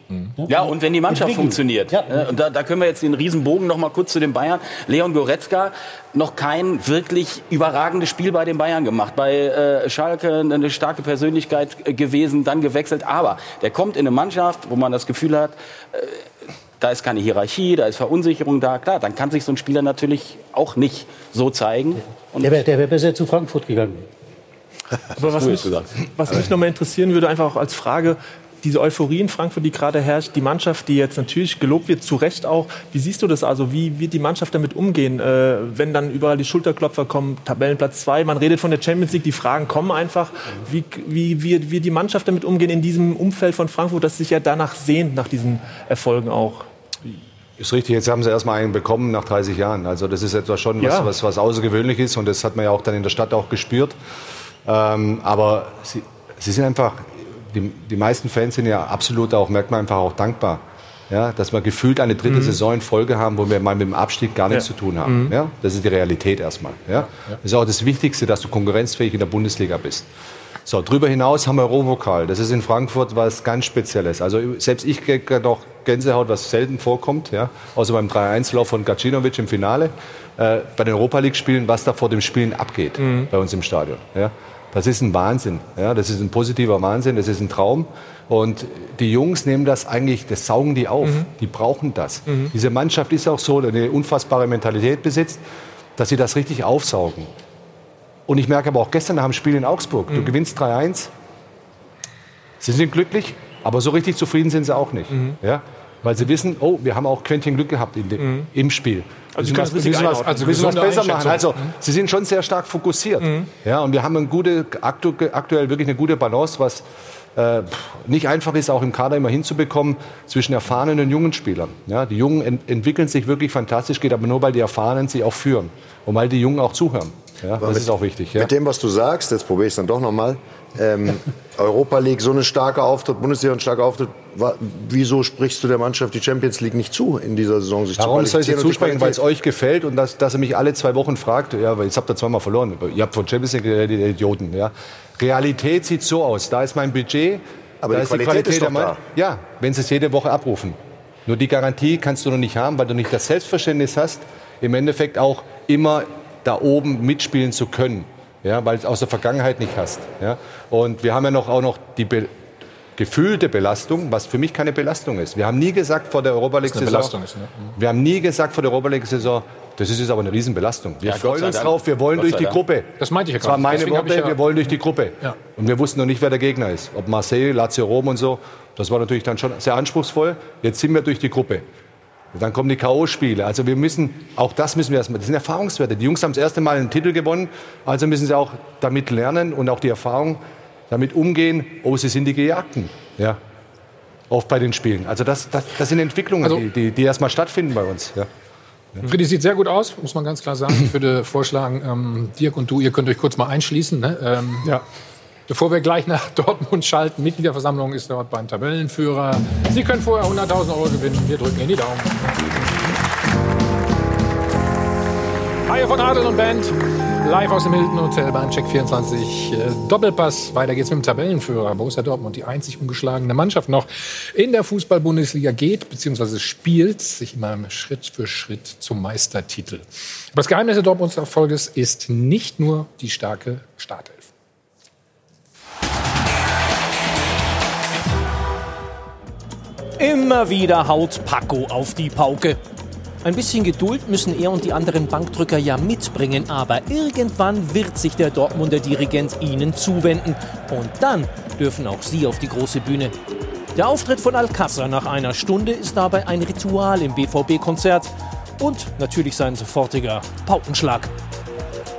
Ja, und wenn die Mannschaft Entwickeln. funktioniert. äh, Und da, da können wir jetzt den Riesenbogen noch mal kurz zu den Bayern. Leon Goretzka, noch kein wirklich überragendes Spiel bei den Bayern gemacht. Bei äh, Schalke eine starke Persönlichkeit gewesen, dann gewechselt. Aber der kommt in eine Mannschaft, wo man das Gefühl hat, äh, da ist keine Hierarchie, da ist Verunsicherung da. Klar, dann kann sich so ein Spieler natürlich auch nicht so zeigen. Und Der wäre wär besser zu Frankfurt gegangen. Aber was mich, was mich noch mal interessieren würde, einfach auch als Frage, diese Euphorie in Frankfurt, die gerade herrscht, die Mannschaft, die jetzt natürlich gelobt wird, zu Recht auch. Wie siehst du das also? Wie wird die Mannschaft damit umgehen, äh, wenn dann überall die Schulterklopfer kommen, Tabellenplatz 2, man redet von der Champions League, die Fragen kommen einfach. Wie, wie wird, wird die Mannschaft damit umgehen in diesem Umfeld von Frankfurt, das sich ja danach sehnt, nach diesen Erfolgen auch? Ist richtig, jetzt haben sie erstmal einen bekommen nach 30 Jahren. Also das ist etwas schon, was, Ja. was, was außergewöhnlich ist und das hat man ja auch dann in der Stadt auch gespürt. Ähm, aber sie, sie sind einfach, die, die meisten Fans sind ja absolut auch, merkt man einfach auch dankbar. Ja, dass wir gefühlt eine dritte Mhm. Saison in Folge haben, wo wir mal mit dem Abstieg gar nichts Ja. zu tun haben. Mhm. Ja, das ist die Realität erstmal. Ja. Das ist auch das Wichtigste, dass du konkurrenzfähig in der Bundesliga bist. So, darüber hinaus haben wir Eurovokal. Das ist in Frankfurt was ganz Spezielles. Also selbst ich gerade auch Gänsehaut, was selten vorkommt, ja, außer beim 3-1-Lauf von Gacinovic im Finale. Äh, bei den Europa League-Spielen, was da vor dem Spielen abgeht Mhm. bei uns im Stadion. Ja. Das ist ein Wahnsinn. Ja. Das ist ein positiver Wahnsinn, das ist ein Traum. Und die Jungs nehmen das eigentlich, das saugen die auf. Mhm. Die brauchen das. Mhm. Diese Mannschaft ist auch so, eine unfassbare Mentalität besitzt, dass sie das richtig aufsaugen. Und ich merke aber auch gestern nach dem Spiel in Augsburg, du Mhm. gewinnst 3-1. Sie sind glücklich, aber so richtig zufrieden sind sie auch nicht. Mhm. Ja? Weil sie wissen, oh, wir haben auch Quäntchen Glück gehabt in dem, im Spiel. Also sie müssen können was, müssen was. Also müssen was besser machen. Also Mhm. sie sind schon sehr stark fokussiert. Ja, und wir haben eine gute, aktu aktuell wirklich eine gute Balance, was äh, nicht einfach ist, auch im Kader immer hinzubekommen zwischen erfahrenen und jungen Spielern. Ja, die Jungen ent entwickeln sich wirklich fantastisch, geht aber nur, weil die Erfahrenen sie auch führen und weil die Jungen auch zuhören. Ja, das mit- ist auch wichtig. Ja. Mit dem, was du sagst, jetzt probiere ich es dann doch nochmal. Ähm, Europa League, so eine starke Auftritt, Bundesliga ein starker Auftritt. Wieso sprichst du der Mannschaft die Champions League nicht zu in dieser Saison? Sich Warum zu soll ich dir die zusprechen? Weil es euch gefällt und dass, dass ihr mich alle zwei Wochen fragt. Ja, weil jetzt habt ihr zweimal verloren. Ihr habt von Champions League geredet, Idioten. Ja. Realität sieht so aus. Da ist mein Budget. Aber da die Qualität ist der doch da. Ja, wenn sie es jede Woche abrufen. Nur die Garantie kannst du noch nicht haben, weil du nicht das Selbstverständnis hast, im Endeffekt auch immer da oben mitspielen zu können. Ja, weil du es aus der Vergangenheit nicht hast. Ja. Und wir haben ja noch, auch noch die Be gefühlte Belastung, was für mich keine Belastung ist. Wir haben nie gesagt vor der Europa Das ist eine League-Saison, Belastung ist, ne? Mhm. wir haben nie gesagt vor der Europa League-Saison, das ist jetzt aber eine Riesenbelastung. Wir Ja, freuen uns drauf, wir wollen Gott durch die Dank. Gruppe. Das meinte ich ja Das waren gerade. meine Worte, ja- wir wollen durch die Gruppe. Ja. Und wir wussten noch nicht, wer der Gegner ist. Ob Marseille, Lazio Rom und so. Das war natürlich dann schon sehr anspruchsvoll. Jetzt sind wir durch die Gruppe. Und dann kommen die K.O.-Spiele. Also wir müssen, auch das müssen wir erstmal, das sind Erfahrungswerte. Die Jungs haben das erste Mal einen Titel gewonnen, also müssen sie auch damit lernen und auch die Erfahrung damit umgehen, oh, sie sind die Gejagten. Ja. Oft bei den Spielen. Also das, das, das sind Entwicklungen, Also- die, die, die erstmal stattfinden bei uns. Ja. Friedi sieht sehr gut aus, muss man ganz klar sagen. Ich würde vorschlagen, ähm, Dirk und du, ihr könnt euch kurz mal einschließen. Ne? Ähm, ja. Bevor wir gleich nach Dortmund schalten, Mitgliederversammlung ist dort beim Tabellenführer. Sie können vorher 100.000 Euro gewinnen. Wir drücken in die Daumen. Haie von Adel und Band. Live aus dem Hilton Hotel beim Check 24 äh, Doppelpass. Weiter geht's mit dem Tabellenführer Borussia Dortmund, die einzig ungeschlagene Mannschaft noch in der Fußball-Bundesliga geht bzw. spielt sich immer Schritt für Schritt zum Meistertitel. Aber das Geheimnis der Dortmunds Erfolges ist nicht nur die starke Startelf. Immer wieder haut Paco auf die Pauke. Ein bisschen Geduld müssen er und die anderen Bankdrücker ja mitbringen, aber irgendwann wird sich der Dortmunder Dirigent ihnen zuwenden. Und dann dürfen auch sie auf die große Bühne. Der Auftritt von Alcázar nach einer Stunde ist dabei ein Ritual im BVB-Konzert und natürlich sein sofortiger Paukenschlag.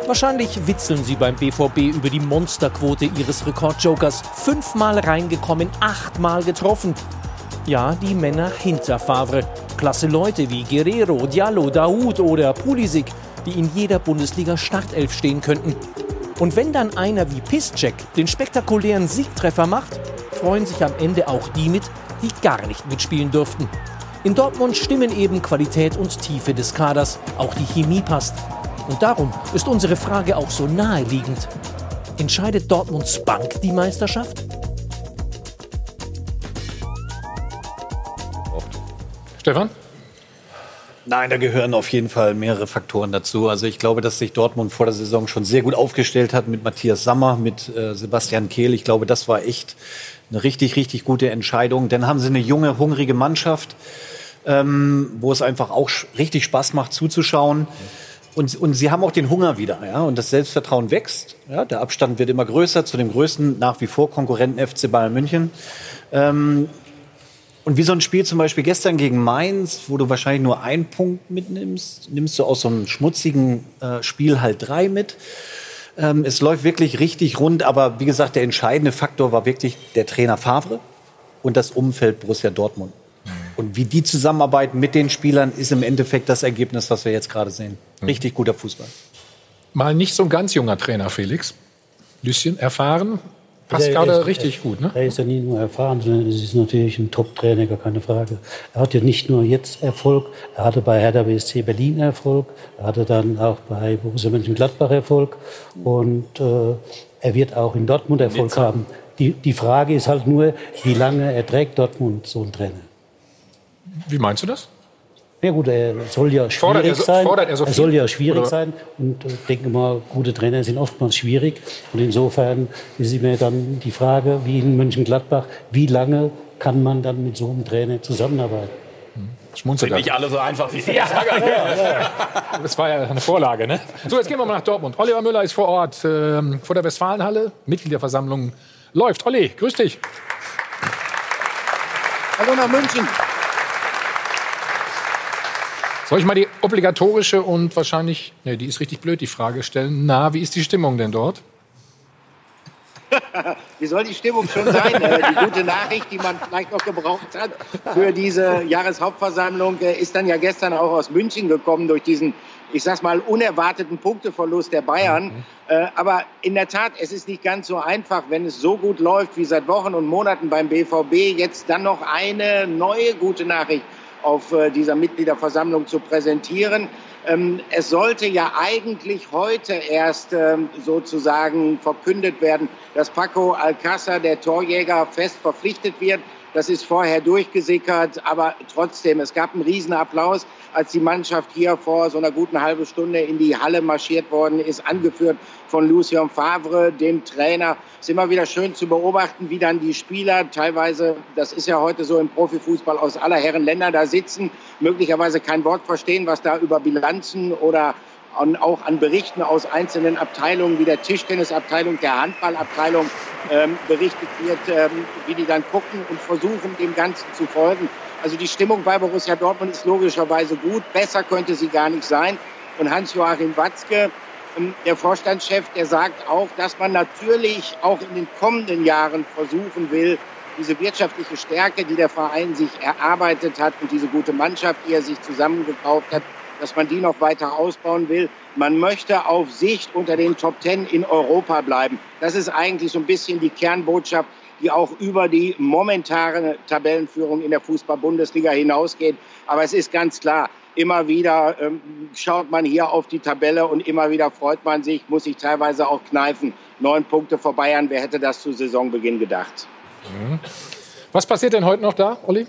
Wahrscheinlich witzeln sie beim BVB über die Monsterquote ihres Rekordjokers. Fünfmal reingekommen, achtmal getroffen. Ja, die Männer hinter Favre. Klasse Leute wie Guerrero, Diallo, Daoud oder Pulisic, die in jeder Bundesliga Startelf stehen könnten. Und wenn dann einer wie Piszczek den spektakulären Siegtreffer macht, freuen sich am Ende auch die mit, die gar nicht mitspielen durften. In Dortmund stimmen eben Qualität und Tiefe des Kaders, auch die Chemie passt. Und darum ist unsere Frage auch so naheliegend. Entscheidet Dortmunds Bank die Meisterschaft? Stefan? Nein, da gehören auf jeden Fall mehrere Faktoren dazu. Also ich glaube, dass sich Dortmund vor der Saison schon sehr gut aufgestellt hat mit Matthias Sammer, mit äh, Sebastian Kehl. Ich glaube, das war echt eine richtig, richtig gute Entscheidung. Dann haben sie eine junge, hungrige Mannschaft, ähm, wo es einfach auch richtig Spaß macht zuzuschauen. Und, und sie haben auch den Hunger wieder, ja, und das Selbstvertrauen wächst. Ja, der Abstand wird immer größer zu dem größten nach wie vor Konkurrenten FC Bayern München. Ähm, und wie so ein Spiel zum Beispiel gestern gegen Mainz, wo du wahrscheinlich nur einen Punkt mitnimmst, nimmst du aus so einem schmutzigen äh, Spiel halt drei mit. Ähm, es läuft wirklich richtig rund, aber wie gesagt, der entscheidende Faktor war wirklich der Trainer Favre und das Umfeld Borussia Dortmund. Und wie die zusammenarbeiten mit den Spielern, ist im Endeffekt das Ergebnis, was wir jetzt gerade sehen. Richtig guter Fußball. Mal nicht so ein ganz junger Trainer, Felix. Lüsschen, erfahren, Passt ja, gerade richtig er, gut, ne? Er ist ja nie nur erfahren, sondern es ist natürlich ein Top-Trainer, gar keine Frage. Er hat ja nicht nur jetzt Erfolg, er hatte bei Hertha BSC Berlin Erfolg, er hatte dann auch bei Borussia Mönchengladbach Erfolg und äh, er wird auch in Dortmund Erfolg Nizza. haben. Die, die Frage ist halt nur, wie lange erträgt Dortmund so einen Trainer? Wie meinst du das? Ja gut, er soll ja schwierig fordert er so, sein. Er, so er, soll ja schwierig oder? sein. Und ich äh, denke mal, gute Trainer sind oftmals schwierig. Und insofern ist mir dann die Frage, wie in Mönchengladbach, wie lange kann man dann mit so einem Trainer zusammenarbeiten? Hm. Schmunzelt nicht alle so einfach wie Sie. Ja, ja, ja. Das war ja eine Vorlage. Ne? So, jetzt gehen wir mal nach Dortmund. Oliver Müller ist vor Ort, äh, vor der Westfalenhalle. Mitgliederversammlung läuft. Olli, grüß dich. Hallo nach München. Soll ich mal die obligatorische und wahrscheinlich, ne, die ist richtig blöd, die Frage stellen. Na, wie ist die Stimmung denn dort? wie soll die Stimmung schon sein? Äh, die gute Nachricht, die man vielleicht noch gebraucht hat für diese Jahreshauptversammlung, äh, ist dann ja gestern auch aus München gekommen durch diesen, ich sag's mal, unerwarteten Punkteverlust der Bayern. Mhm. Äh, aber in der Tat, es ist nicht ganz so einfach, wenn es so gut läuft wie seit Wochen und Monaten beim BVB, jetzt dann noch eine neue gute Nachricht auf äh, dieser Mitgliederversammlung zu präsentieren. Ähm, es sollte ja eigentlich heute erst ähm, sozusagen verkündet werden, dass Paco Alcázar, der Torjäger, fest verpflichtet wird. Das ist vorher durchgesickert, aber trotzdem, es gab einen Riesenapplaus, als die Mannschaft hier vor so einer guten halben Stunde in die Halle marschiert worden ist, angeführt von Lucien Favre, dem Trainer. Es ist immer wieder schön zu beobachten, wie dann die Spieler teilweise, das ist ja heute so im Profifußball aus aller Herren Länder da sitzen, möglicherweise kein Wort verstehen, was da über Bilanzen oder an, auch an Berichten aus einzelnen Abteilungen wie der Tischtennisabteilung, der Handballabteilung ähm, berichtet wird, ähm, wie die dann gucken und versuchen, dem Ganzen zu folgen. Also die Stimmung bei Borussia Dortmund ist logischerweise gut. Besser könnte sie gar nicht sein. Und Hans-Joachim Watzke, ähm, der Vorstandschef, der sagt auch, dass man natürlich auch in den kommenden Jahren versuchen will, diese wirtschaftliche Stärke, die der Verein sich erarbeitet hat und diese gute Mannschaft, die er sich zusammengekauft hat, dass man die noch weiter ausbauen will. Man möchte auf Sicht unter den Top Ten in Europa bleiben. Das ist eigentlich so ein bisschen die Kernbotschaft, die auch über die momentane Tabellenführung in der Fußball-Bundesliga hinausgeht. Aber es ist ganz klar, immer wieder ähm, schaut man hier auf die Tabelle und immer wieder freut man sich, muss sich teilweise auch kneifen. Neun Punkte vor Bayern, wer hätte das zu Saisonbeginn gedacht? Mhm. Was passiert denn heute noch da, Olli?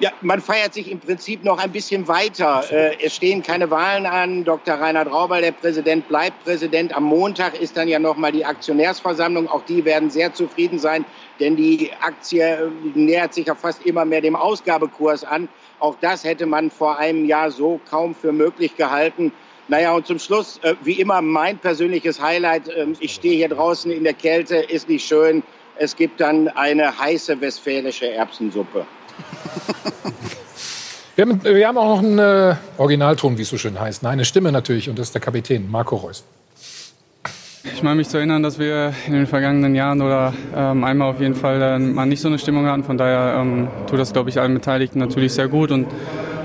Ja, man feiert sich im Prinzip noch ein bisschen weiter. Äh, es stehen keine Wahlen an. Dr. Reinhard Rauber, der Präsident, bleibt Präsident. Am Montag ist dann ja noch mal die Aktionärsversammlung. Auch die werden sehr zufrieden sein, denn die Aktie äh, nähert sich ja fast immer mehr dem Ausgabekurs an. Auch das hätte man vor einem Jahr so kaum für möglich gehalten. Naja, und zum Schluss, äh, wie immer, mein persönliches Highlight. Äh, ich stehe hier draußen in der Kälte, ist nicht schön. Es gibt dann eine heiße westfälische Erbsensuppe. Wir haben, wir haben, auch noch einen äh, Originalton, wie es so schön heißt. Nein, eine Stimme natürlich, und das ist der Kapitän, Marco Reus. Ich meine mich zu erinnern, dass wir in den vergangenen Jahren oder ähm, einmal auf jeden Fall äh, mal nicht so eine Stimmung hatten. Von daher ähm, tut das, glaube ich, allen Beteiligten natürlich sehr gut und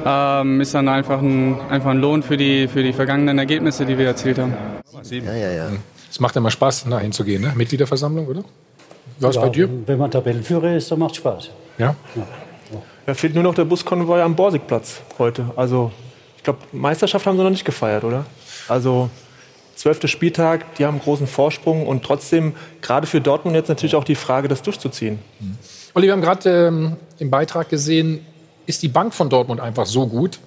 ähm, ist dann einfach ein, einfach ein Lohn für die, für die vergangenen Ergebnisse, die wir erzielt haben. Ja, ja, ja. Es macht immer Spaß, da hinzugehen, ne? Mitgliederversammlung, oder? Was ja, bei dir? Wenn man Tabellenführer ist, dann macht Spaß. Ja? ja. Da fehlt nur noch der Buskonvoi am Borsigplatz heute. Also, ich glaube, Meisterschaft haben sie noch nicht gefeiert, oder? Also, zwölfter Spieltag, die haben großen Vorsprung und trotzdem, gerade für Dortmund jetzt natürlich auch die Frage, das durchzuziehen. Mhm. Olli, wir haben gerade ähm, im Beitrag gesehen, ist die Bank von Dortmund einfach so gut,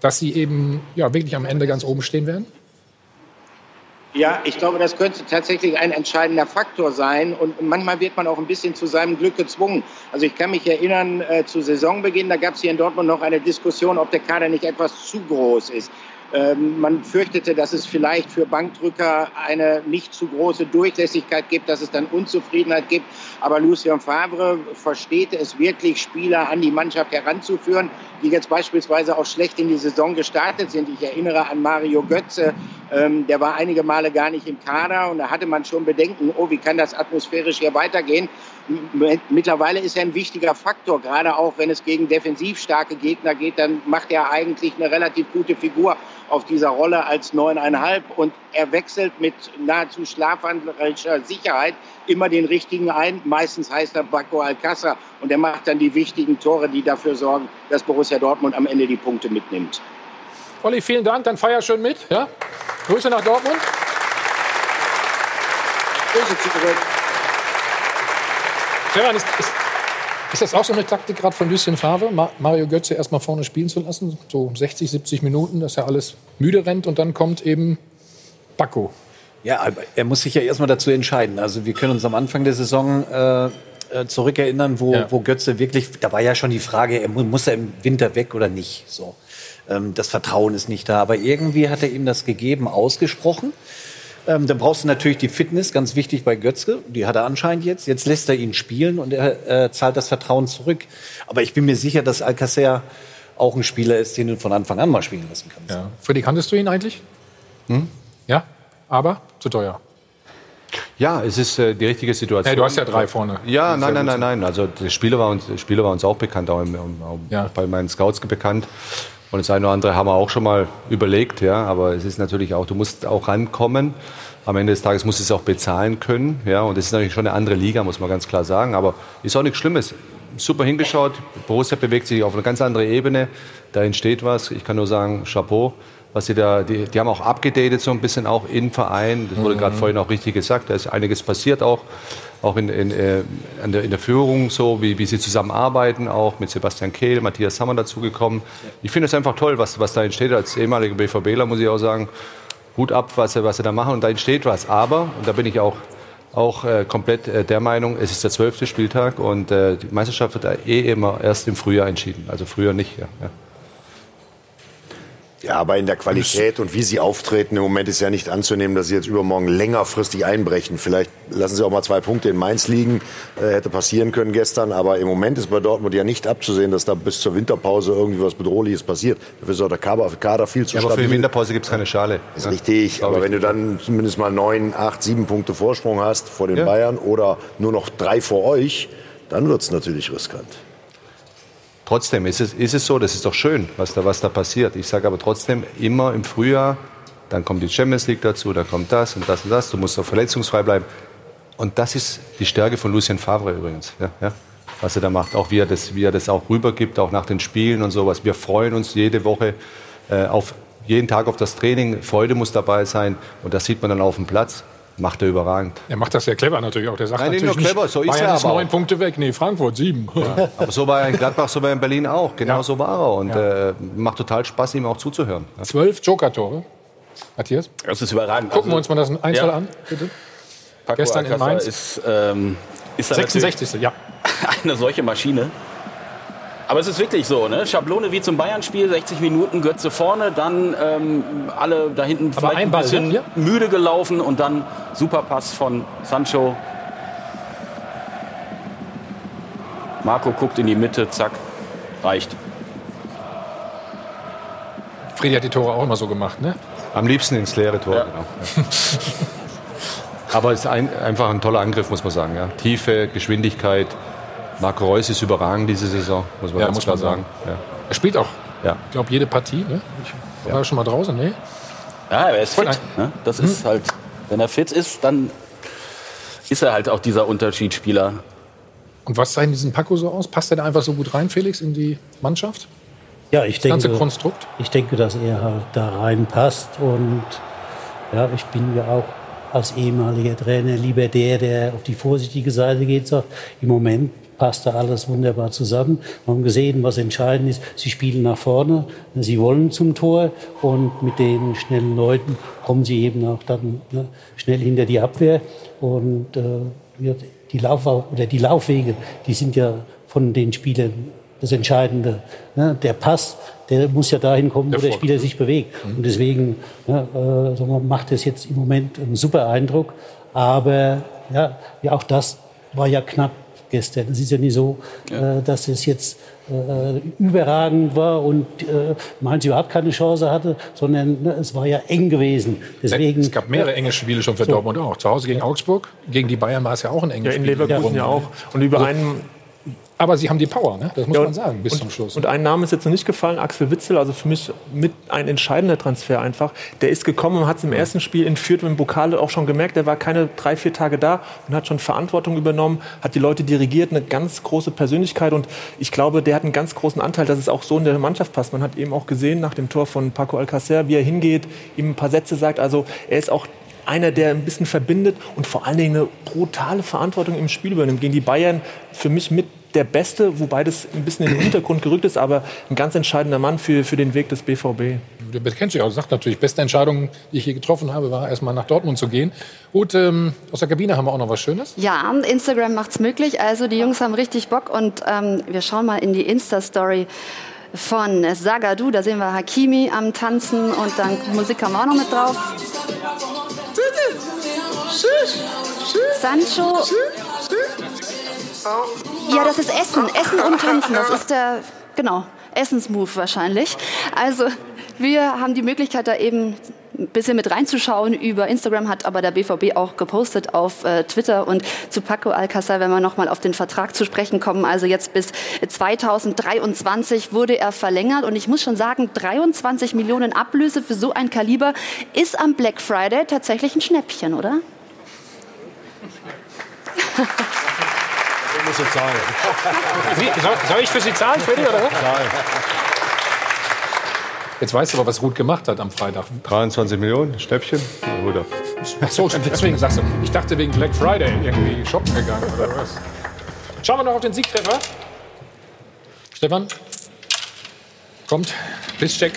dass sie eben ja, wirklich am Ende ganz oben stehen werden? Ja, ich glaube, das könnte tatsächlich ein entscheidender Faktor sein. Und manchmal wird man auch ein bisschen zu seinem Glück gezwungen. Also ich kann mich erinnern, äh, zu Saisonbeginn, da gab es hier in Dortmund noch eine Diskussion, ob der Kader nicht etwas zu groß ist. Ähm, man fürchtete, dass es vielleicht für Bankdrücker eine nicht zu große Durchlässigkeit gibt, dass es dann Unzufriedenheit gibt. Aber Lucien Favre versteht es wirklich, Spieler an die Mannschaft heranzuführen, die jetzt beispielsweise auch schlecht in die Saison gestartet sind. Ich erinnere an Mario Götze, ähm, der war einige Male gar nicht im Kader und da hatte man schon Bedenken, oh, wie kann das atmosphärisch hier weitergehen? Mittlerweile ist er ein wichtiger Faktor, gerade auch wenn es gegen defensiv starke Gegner geht, dann macht er eigentlich eine relativ gute Figur auf dieser Rolle als neuneinhalb und er wechselt mit nahezu schlafwandlerischer Sicherheit immer den richtigen ein. Meistens heißt er Baco Alcázar und er macht dann die wichtigen Tore, die dafür sorgen, dass Borussia Dortmund am Ende die Punkte mitnimmt. Olli, vielen Dank, dann feier schön mit. Ja? Grüße nach Dortmund. Grüße zurück. Stefan, ist, ist, ist, das auch so eine Taktik gerade von Lucien Favre, Mario Götze erst mal vorne spielen zu lassen? So 60, 70 Minuten, dass er alles müde rennt und dann kommt eben Baco. Ja, aber er muss sich ja erstmal dazu entscheiden. Also wir können uns am Anfang der Saison äh, äh zurückerinnern, wo, ja. wo Götze wirklich, da war ja schon die Frage, er muss er im Winter weg oder nicht. So. Ähm, das Vertrauen ist nicht da. Aber irgendwie hat er ihm das gegeben, ausgesprochen. Ähm, dann brauchst du natürlich die Fitness, ganz wichtig bei Götzke. Die hat er anscheinend jetzt. Jetzt lässt er ihn spielen und er äh, zahlt das Vertrauen zurück. Aber ich bin mir sicher, dass Alcacer auch ein Spieler ist, den du von Anfang an mal spielen lassen kannst. Ja. Freddy, kanntest du ihn eigentlich? Hm? Ja, aber zu teuer. Ja, es ist äh, die richtige Situation. Hey, du hast ja drei vorne. Ja, nein, nein, nein, nein. Also der Spieler war uns, der Spieler war uns auch bekannt, auch, im, auch ja. bei meinen Scouts bekannt. Und das eine oder andere haben wir auch schon mal überlegt, ja. Aber es ist natürlich auch, du musst auch rankommen. Am Ende des Tages musst du es auch bezahlen können, ja. Und das ist natürlich schon eine andere Liga, muss man ganz klar sagen. Aber ist auch nichts Schlimmes. Super hingeschaut. Borussia bewegt sich auf eine ganz andere Ebene. Da entsteht was. Ich kann nur sagen, Chapeau was sie da, die, die haben auch abgedatet so ein bisschen auch im Verein. Das wurde mhm. gerade vorhin auch richtig gesagt. Da ist einiges passiert auch, auch in, in, äh, in, der, in der Führung so, wie, wie sie zusammenarbeiten, auch mit Sebastian Kehl, Matthias Sammer dazugekommen. Ich finde es einfach toll, was, was da entsteht. Als ehemaliger BVBler muss ich auch sagen, Hut ab, was sie, was sie da machen. Und da entsteht was. Aber, und da bin ich auch auch äh, komplett äh, der Meinung, es ist der zwölfte Spieltag und äh, die Meisterschaft wird eh immer erst im Frühjahr entschieden. Also früher nicht. Ja, ja. Ja, aber in der Qualität und wie sie auftreten, im Moment ist ja nicht anzunehmen, dass sie jetzt übermorgen längerfristig einbrechen. Vielleicht lassen sie auch mal zwei Punkte in Mainz liegen. Äh, hätte passieren können gestern. Aber im Moment ist bei Dortmund ja nicht abzusehen, dass da bis zur Winterpause irgendwie was Bedrohliches passiert. Dafür ist auch der Kader, Kader viel zu ja, aber für die Winterpause gibt es keine Schale. Ist ja. richtig. Aber wenn du dann zumindest mal neun, acht, sieben Punkte Vorsprung hast vor den ja. Bayern oder nur noch drei vor euch, dann wird es natürlich riskant. Trotzdem ist es, ist es so, das ist doch schön, was da, was da passiert. Ich sage aber trotzdem immer im Frühjahr, dann kommt die Champions League dazu, dann kommt das und das und das. Du musst auch verletzungsfrei bleiben. Und das ist die Stärke von Lucien Favre übrigens. Ja, ja, was er da macht. Auch wie er, das, wie er das auch rübergibt, auch nach den Spielen und sowas. Wir freuen uns jede Woche äh, auf jeden Tag auf das Training. Freude muss dabei sein. Und das sieht man dann auf dem Platz. Macht er überragend. Er macht das sehr clever natürlich auch. Der sagt Nein, nicht natürlich nur clever, so ist Bayern er ist aber neun. Punkte weg. Nee, Frankfurt sieben. Ja, aber so war er in Gladbach, so war er in Berlin auch. Genau so war er. Und äh, macht total Spaß, ihm auch zuzuhören. Ja. Zwölf Joker-Tore. Matthias? Das ist überragend. Gucken wir uns mal das einzeln Ja. an, bitte. Paco Gestern in Alcázar Mainz. Ist, ähm, ist da 66. Ja. eine solche Maschine. Aber es ist wirklich so, ne? Schablone wie zum Bayern-Spiel, 60 Minuten, Götze vorne, dann ähm, alle da hinten Aber vielleicht ein ein Ball, bisschen ne? müde gelaufen und dann Superpass von Sancho. Marco guckt in die Mitte, zack, reicht. Freddy hat die Tore auch immer so gemacht, ne? Am liebsten ins leere Tor. Genau. Ja. Aber es ist ein, einfach ein toller Angriff, muss man sagen. Ja. Tiefe, Geschwindigkeit. Marco Reus ist überragend diese Saison, muss man Ja, ganz muss klar man sagen. sagen. Ja. Er spielt auch, Ja. ich glaube, jede Partie. Ne? Ich war schon mal draußen, ne? Ja, er ist fit. Ne? Das ist halt, wenn er fit ist, dann ist er halt auch dieser Unterschiedsspieler. Und was zeichnet diesen Paco so aus? Passt er da einfach so gut rein, Felix, in die Mannschaft? Ja, ich Das ganze denke, Konstrukt? ich denke, dass er halt da reinpasst. Und ja, ich bin ja auch als ehemaliger Trainer lieber der, der auf die vorsichtige Seite geht, sagt, im Moment passt da alles wunderbar zusammen. Wir haben gesehen, was entscheidend ist. Sie spielen nach vorne, sie wollen zum Tor und mit den schnellen Leuten kommen sie eben auch dann ne, schnell hinter die Abwehr. Und äh, die, Lauf oder die Laufwege, die sind ja von den Spielern das Entscheidende. Ne? Der Pass, der muss ja dahin kommen, wo der Spieler sich bewegt. Und deswegen ne, äh, macht es jetzt im Moment einen super Eindruck. Aber ja, ja, auch das war ja knapp gestern. Es ist ja nicht so, äh, dass es jetzt äh, überragend war und äh, Mainz überhaupt keine Chance hatte, sondern ne, es war ja eng gewesen. Deswegen, es gab mehrere enge Spiele schon für So. Dortmund auch. Zu Hause gegen Augsburg, gegen die Bayern war es ja auch ein enges Ja, Spiel. in Leverkusen ja auch. Und über Also, einen Aber sie haben die Power, ne? das muss Ja, man und- sagen, bis und, zum Schluss. Und ein Name ist jetzt noch nicht gefallen, Axel Witzel, also für mich mit ein entscheidender Transfer einfach. Der ist gekommen und hat es im ersten Spiel in Fürth mit dem Bukale auch schon gemerkt. Der war keine drei, vier Tage da und hat schon Verantwortung übernommen, hat die Leute dirigiert, eine ganz große Persönlichkeit. Und ich glaube, der hat einen ganz großen Anteil, dass es auch so in der Mannschaft passt. Man hat eben auch gesehen nach dem Tor von Paco Alcacer, wie er hingeht, ihm ein paar Sätze sagt. Also er ist auch einer, der ein bisschen verbindet und vor allen Dingen eine brutale Verantwortung im Spiel übernimmt. Gegen die Bayern für mich mit der Beste, wobei das ein bisschen in den Hintergrund gerückt ist, aber ein ganz entscheidender Mann für, für den Weg des BVB. Der kennt sich auch, sagt natürlich, beste Entscheidung, die ich hier getroffen habe, war erstmal nach Dortmund zu gehen. Gut, ähm, aus der Kabine haben wir auch noch was Schönes. Ja, Instagram macht's möglich. Also die Jungs haben richtig Bock und ähm, wir schauen mal in die Insta-Story von Sagadu. Da sehen wir Hakimi am Tanzen und dann Musik haben wir auch noch mit drauf. Sancho. Ja, das ist Essen. Essen und Tanzen. Das ist der, genau, Essensmove wahrscheinlich. Also wir haben die Möglichkeit, da eben ein bisschen mit reinzuschauen über Instagram, hat aber der BVB auch gepostet auf äh, Twitter. Und zu Paco Alcázar, wenn wir nochmal auf den Vertrag zu sprechen kommen, also jetzt bis 2023 wurde er verlängert. Und ich muss schon sagen, 23 Millionen Ablöse für so ein Kaliber ist am Black Friday tatsächlich ein Schnäppchen, oder? Ich muss jetzt zahlen. Sie, soll, soll ich für Sie zahlen, Freddy, oder was? Jetzt weißt du aber, was Ruth gemacht hat am Freitag. 23 Millionen, Schnäppchen, oder? Ach so, deswegen sagst du. Ich dachte wegen Black Friday irgendwie shoppen gegangen oder was. Schauen wir noch auf den Siegtreffer. Stefan? Kommt. Pisscheck.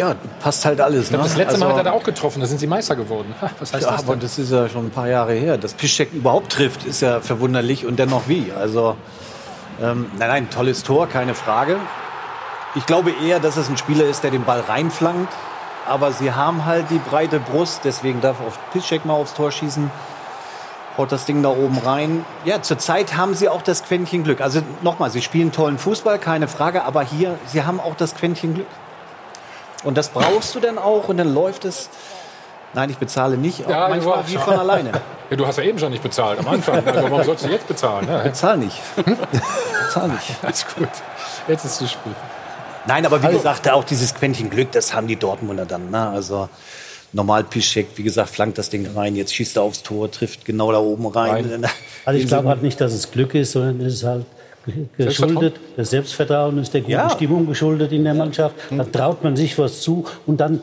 Ja, passt halt alles. Ich glaube, ne? das letzte Mal Also- hat er da auch getroffen. Da sind sie Meister geworden. Ha, Was heißt ja, das aber das ist ja schon ein paar Jahre her. Dass Piszczek überhaupt trifft, ist ja verwunderlich und dennoch wie. Also, ähm, nein, nein, tolles Tor, keine Frage. Ich glaube eher, dass es ein Spieler ist, der den Ball reinflankt. Aber sie haben halt die breite Brust, deswegen darf auf Piszczek mal aufs Tor schießen. Haut das Ding da oben rein. Ja, zurzeit haben sie auch das Quäntchen Glück. Also nochmal, sie spielen tollen Fußball, keine Frage. Aber hier, sie haben auch das Quäntchen Glück. Und das brauchst du dann auch und dann läuft es. Nein, ich bezahle nicht, auch manchmal wie von alleine. Ja, du hast ja eben schon nicht bezahlt am Anfang. Also warum sollst du jetzt bezahlen? Ne? Bezahl nicht. Bezahl nicht. Alles gut. Jetzt ist es spät. Nein, aber wie gesagt, auch dieses Quäntchen Glück, das haben die Dortmunder dann. Ne? Also normal Piszczek, wie gesagt, flankt das Ding rein, jetzt schießt er aufs Tor, trifft genau da oben rein. Also ich glaube halt nicht, dass es Glück ist, sondern es ist halt geschuldet, das Selbstvertrauen ist der guten Ja. Stimmung geschuldet in der Mannschaft. Da traut man sich was zu und dann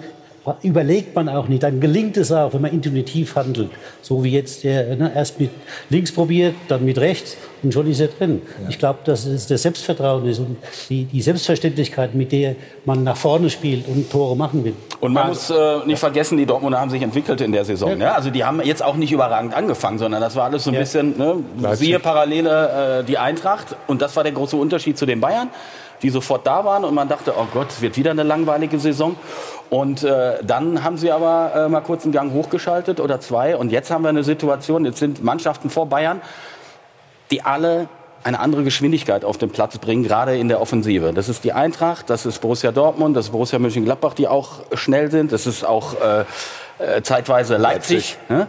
überlegt man auch nicht. Dann gelingt es auch, wenn man intuitiv handelt. So wie jetzt der ne, erst mit links probiert, dann mit rechts und schon ist er drin. Ich glaube, dass es das Selbstvertrauen ist und die, die Selbstverständlichkeit, mit der man nach vorne spielt und Tore machen will. Und man muss äh, nicht vergessen, die Dortmunder haben sich entwickelt in der Saison. Ne? Also die haben jetzt auch nicht überragend angefangen, sondern das war alles so ein bisschen, ne? siehe Parallele äh, die Eintracht. Und das war der große Unterschied zu den Bayern, die sofort da waren. Und man dachte, oh Gott, es wird wieder eine langweilige Saison. Und äh, dann haben sie aber äh, mal kurz einen Gang hochgeschaltet oder zwei. Und jetzt haben wir eine Situation, jetzt sind Mannschaften vor Bayern, die alle eine andere Geschwindigkeit auf den Platz bringen, gerade in der Offensive. Das ist die Eintracht, das ist Borussia Dortmund, das ist Borussia Mönchengladbach, die auch schnell sind. Das ist auch äh, äh, zeitweise Leipzig. Ne?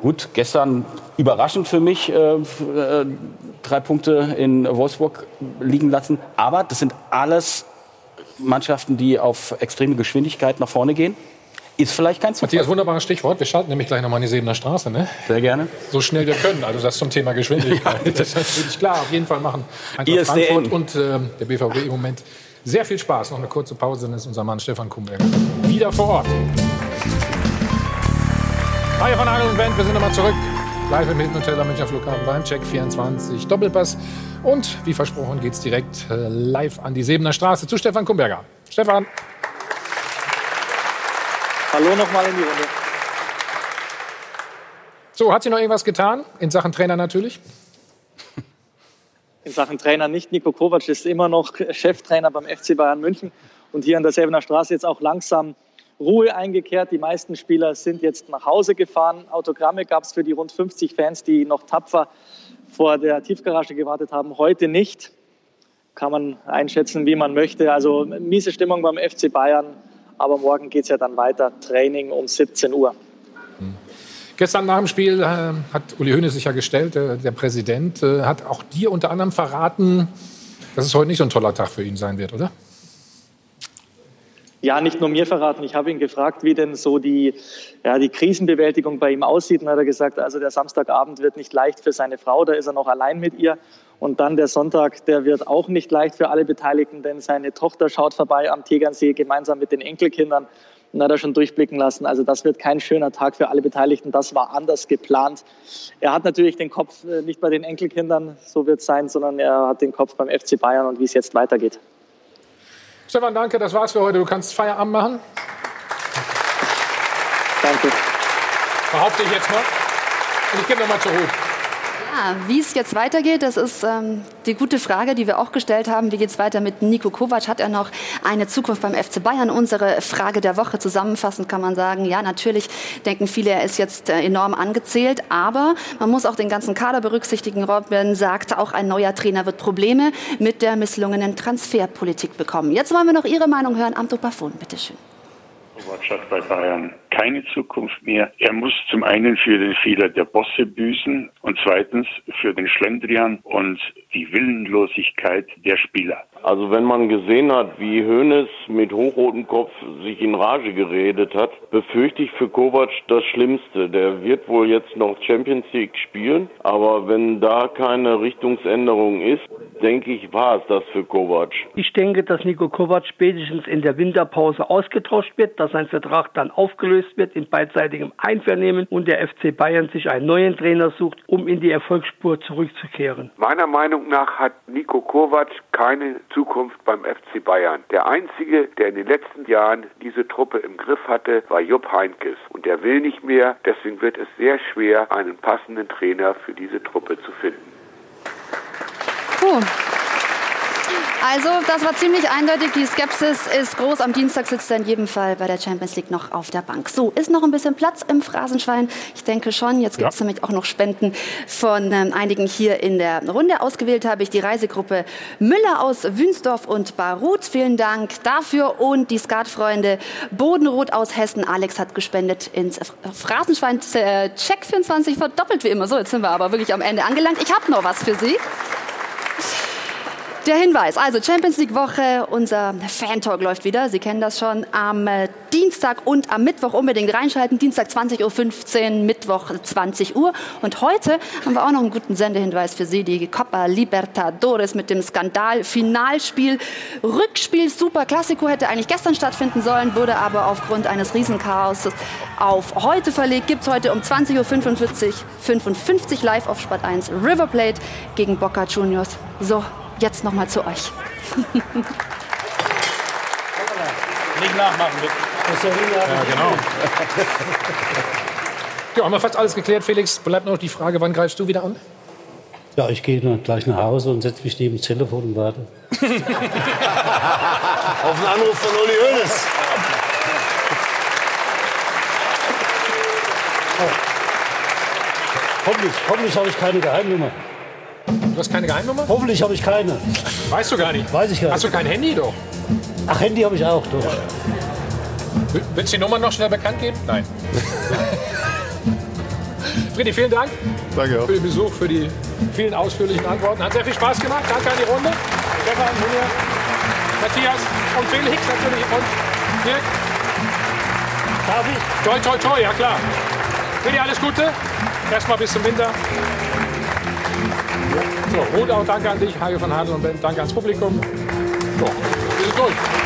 Gut, gestern überraschend für mich, äh, äh, drei Punkte in Wolfsburg liegen lassen. Aber das sind alles Mannschaften, die auf extreme Geschwindigkeit nach vorne gehen. Ist vielleicht kein Zufall. Matthias, wunderbares Stichwort. Wir schalten nämlich gleich nochmal in die Sebener Straße. Ne? Sehr gerne. So schnell wir können. Also das zum Thema Geschwindigkeit. das ist natürlich klar. Auf jeden Fall machen Eintracht. Frankfurt und ähm, der BVB im Moment sehr viel Spaß. Noch eine kurze Pause, dann ist unser Mann Stefan Kumberger wieder vor Ort. Hi von Agel und Band, wir sind nochmal zurück. Live im Hilton Hotel am Münchner Flughafen beim Check 24 Doppelpass. Und wie versprochen geht's direkt äh, live an die Sebener Straße zu Stefan Kumberger. Stefan. Hallo nochmal in die Runde. So, hat sich noch irgendwas getan? In Sachen Trainer natürlich? In Sachen Trainer nicht. Nico Kovac ist immer noch Cheftrainer beim FC Bayern München und hier an der Sevener Straße jetzt auch langsam Ruhe eingekehrt. Die meisten Spieler sind jetzt nach Hause gefahren. Autogramme gab es für die rund 50 Fans, die noch tapfer vor der Tiefgarage gewartet haben. Heute nicht. Kann man einschätzen, wie man möchte. Also miese Stimmung beim FC Bayern. Aber morgen geht es ja dann weiter. Training um 17 Uhr. Gestern nach dem Spiel äh, hat Uli Hoeneß sich ja gestellt, äh, der Präsident, äh, hat auch dir unter anderem verraten, dass es heute nicht so ein toller Tag für ihn sein wird, oder? Ja, nicht nur mir verraten. Ich habe ihn gefragt, wie denn so die, ja, die Krisenbewältigung bei ihm aussieht. Und hat er gesagt, also der Samstagabend wird nicht leicht für seine Frau, da ist er noch allein mit ihr. Und dann der Sonntag, der wird auch nicht leicht für alle Beteiligten, denn seine Tochter schaut vorbei am Tegernsee gemeinsam mit den Enkelkindern. Und hat er schon durchblicken lassen. Also das wird kein schöner Tag für alle Beteiligten. Das war anders geplant. Er hat natürlich den Kopf äh, nicht bei den Enkelkindern, so wird es sein, sondern er hat den Kopf beim FC Bayern und wie es jetzt weitergeht. Stefan, danke, das war's für heute. Du kannst Feierabend machen. Danke. Behaupte ich jetzt mal. Und ich gebe nochmal zur Ruhe. Ja, wie es jetzt weitergeht, das ist ähm, die gute Frage, die wir auch gestellt haben. Wie geht es weiter mit Nico Kovac? Hat er noch eine Zukunft beim FC Bayern? Unsere Frage der Woche zusammenfassend kann man sagen, ja, natürlich denken viele, er ist jetzt äh, enorm angezählt, aber man muss auch den ganzen Kader berücksichtigen. Robben sagt, auch ein neuer Trainer wird Probleme mit der misslungenen Transferpolitik bekommen. Jetzt wollen wir noch Ihre Meinung hören. Amto Buffon, bitteschön. Kovac hat bei Bayern keine Zukunft mehr. Er muss zum einen für den Fehler der Bosse büßen und zweitens für den Schlendrian und die Willenlosigkeit der Spieler. Also wenn man gesehen hat, wie Hoeneß mit hochrotem Kopf sich in Rage geredet hat, befürchte ich für Kovac das Schlimmste. Der wird wohl jetzt noch Champions League spielen, aber wenn da keine Richtungsänderung ist, denke ich, war es das für Kovac. Ich denke, dass Nico Kovac spätestens in der Winterpause ausgetauscht wird, dass sein Vertrag dann aufgelöst wird in beidseitigem Einvernehmen und der FC Bayern sich einen neuen Trainer sucht, um in die Erfolgsspur zurückzukehren. Meiner Meinung nach hat Nico Kovac keine Zukunft beim FC Bayern. Der einzige, der in den letzten Jahren diese Truppe im Griff hatte, war Jupp Heynckes. Und der will nicht mehr. Deswegen wird es sehr schwer, einen passenden Trainer für diese Truppe zu finden. Puh. Also, das war ziemlich eindeutig. Die Skepsis ist groß. Am Dienstag sitzt er in jedem Fall bei der Champions League noch auf der Bank. So, ist noch ein bisschen Platz im Phrasenschwein? Ich denke schon. Jetzt gibt es Ja. nämlich auch noch Spenden von ähm, einigen hier in der Runde. Ausgewählt habe ich die Reisegruppe Müller aus Wünsdorf und Barut. Vielen Dank dafür. Und die Skatfreunde Bodenrot aus Hessen. Alex hat gespendet ins Phrasenschwein. Äh, Check 24 verdoppelt wie immer. So, jetzt sind wir aber wirklich am Ende angelangt. Ich habe noch was für Sie. Der Hinweis, also Champions League Woche, unser Fan-Talk läuft wieder. Sie kennen das schon. Am äh, Dienstag und am Mittwoch unbedingt reinschalten. Dienstag 20.15 Uhr, Mittwoch 20 Uhr. Und heute haben wir auch noch einen guten Sendehinweis für Sie. Die Copa Libertadores mit dem Skandal-Finalspiel. Rückspiel Super Classico hätte eigentlich gestern stattfinden sollen, wurde aber aufgrund eines Riesenchaos auf heute verlegt. Gibt es heute um 20.45 Uhr 55 live auf Sport 1 River Plate gegen Boca Juniors. So, jetzt noch mal zu euch. Nicht nachmachen, bitte. Ja, genau. Ja, haben wir fast alles geklärt, Felix. Bleibt noch die Frage, wann greifst du wieder an? Ja, ich gehe dann gleich nach Hause und setze mich neben das Telefon und warte. Auf einen Anruf von Uli Hoeneß. Hoffentlich, hoffentlich habe ich keine Geheimnummer. Du hast keine Geheimnummer? Hoffentlich habe ich keine. Weißt du gar nicht. Weiß ich gar nicht. Hast du kein Handy doch? Ach, Handy habe ich auch, doch. Will- Willst du die Nummer noch schnell bekannt geben? Nein. Friedi, vielen Dank Danke auch. für den Besuch, für die vielen ausführlichen Antworten. Hat sehr viel Spaß gemacht. Danke an die Runde. Stefan, Julia, Matthias und Felix natürlich und Dirk. Darf ich? Toi, toi, toi, ja klar. Friedi, alles Gute. Erstmal bis zum Winter. So, Rudau, danke an dich. Hajo von Hadel und Ben, danke ans Publikum. So, wir sind durch.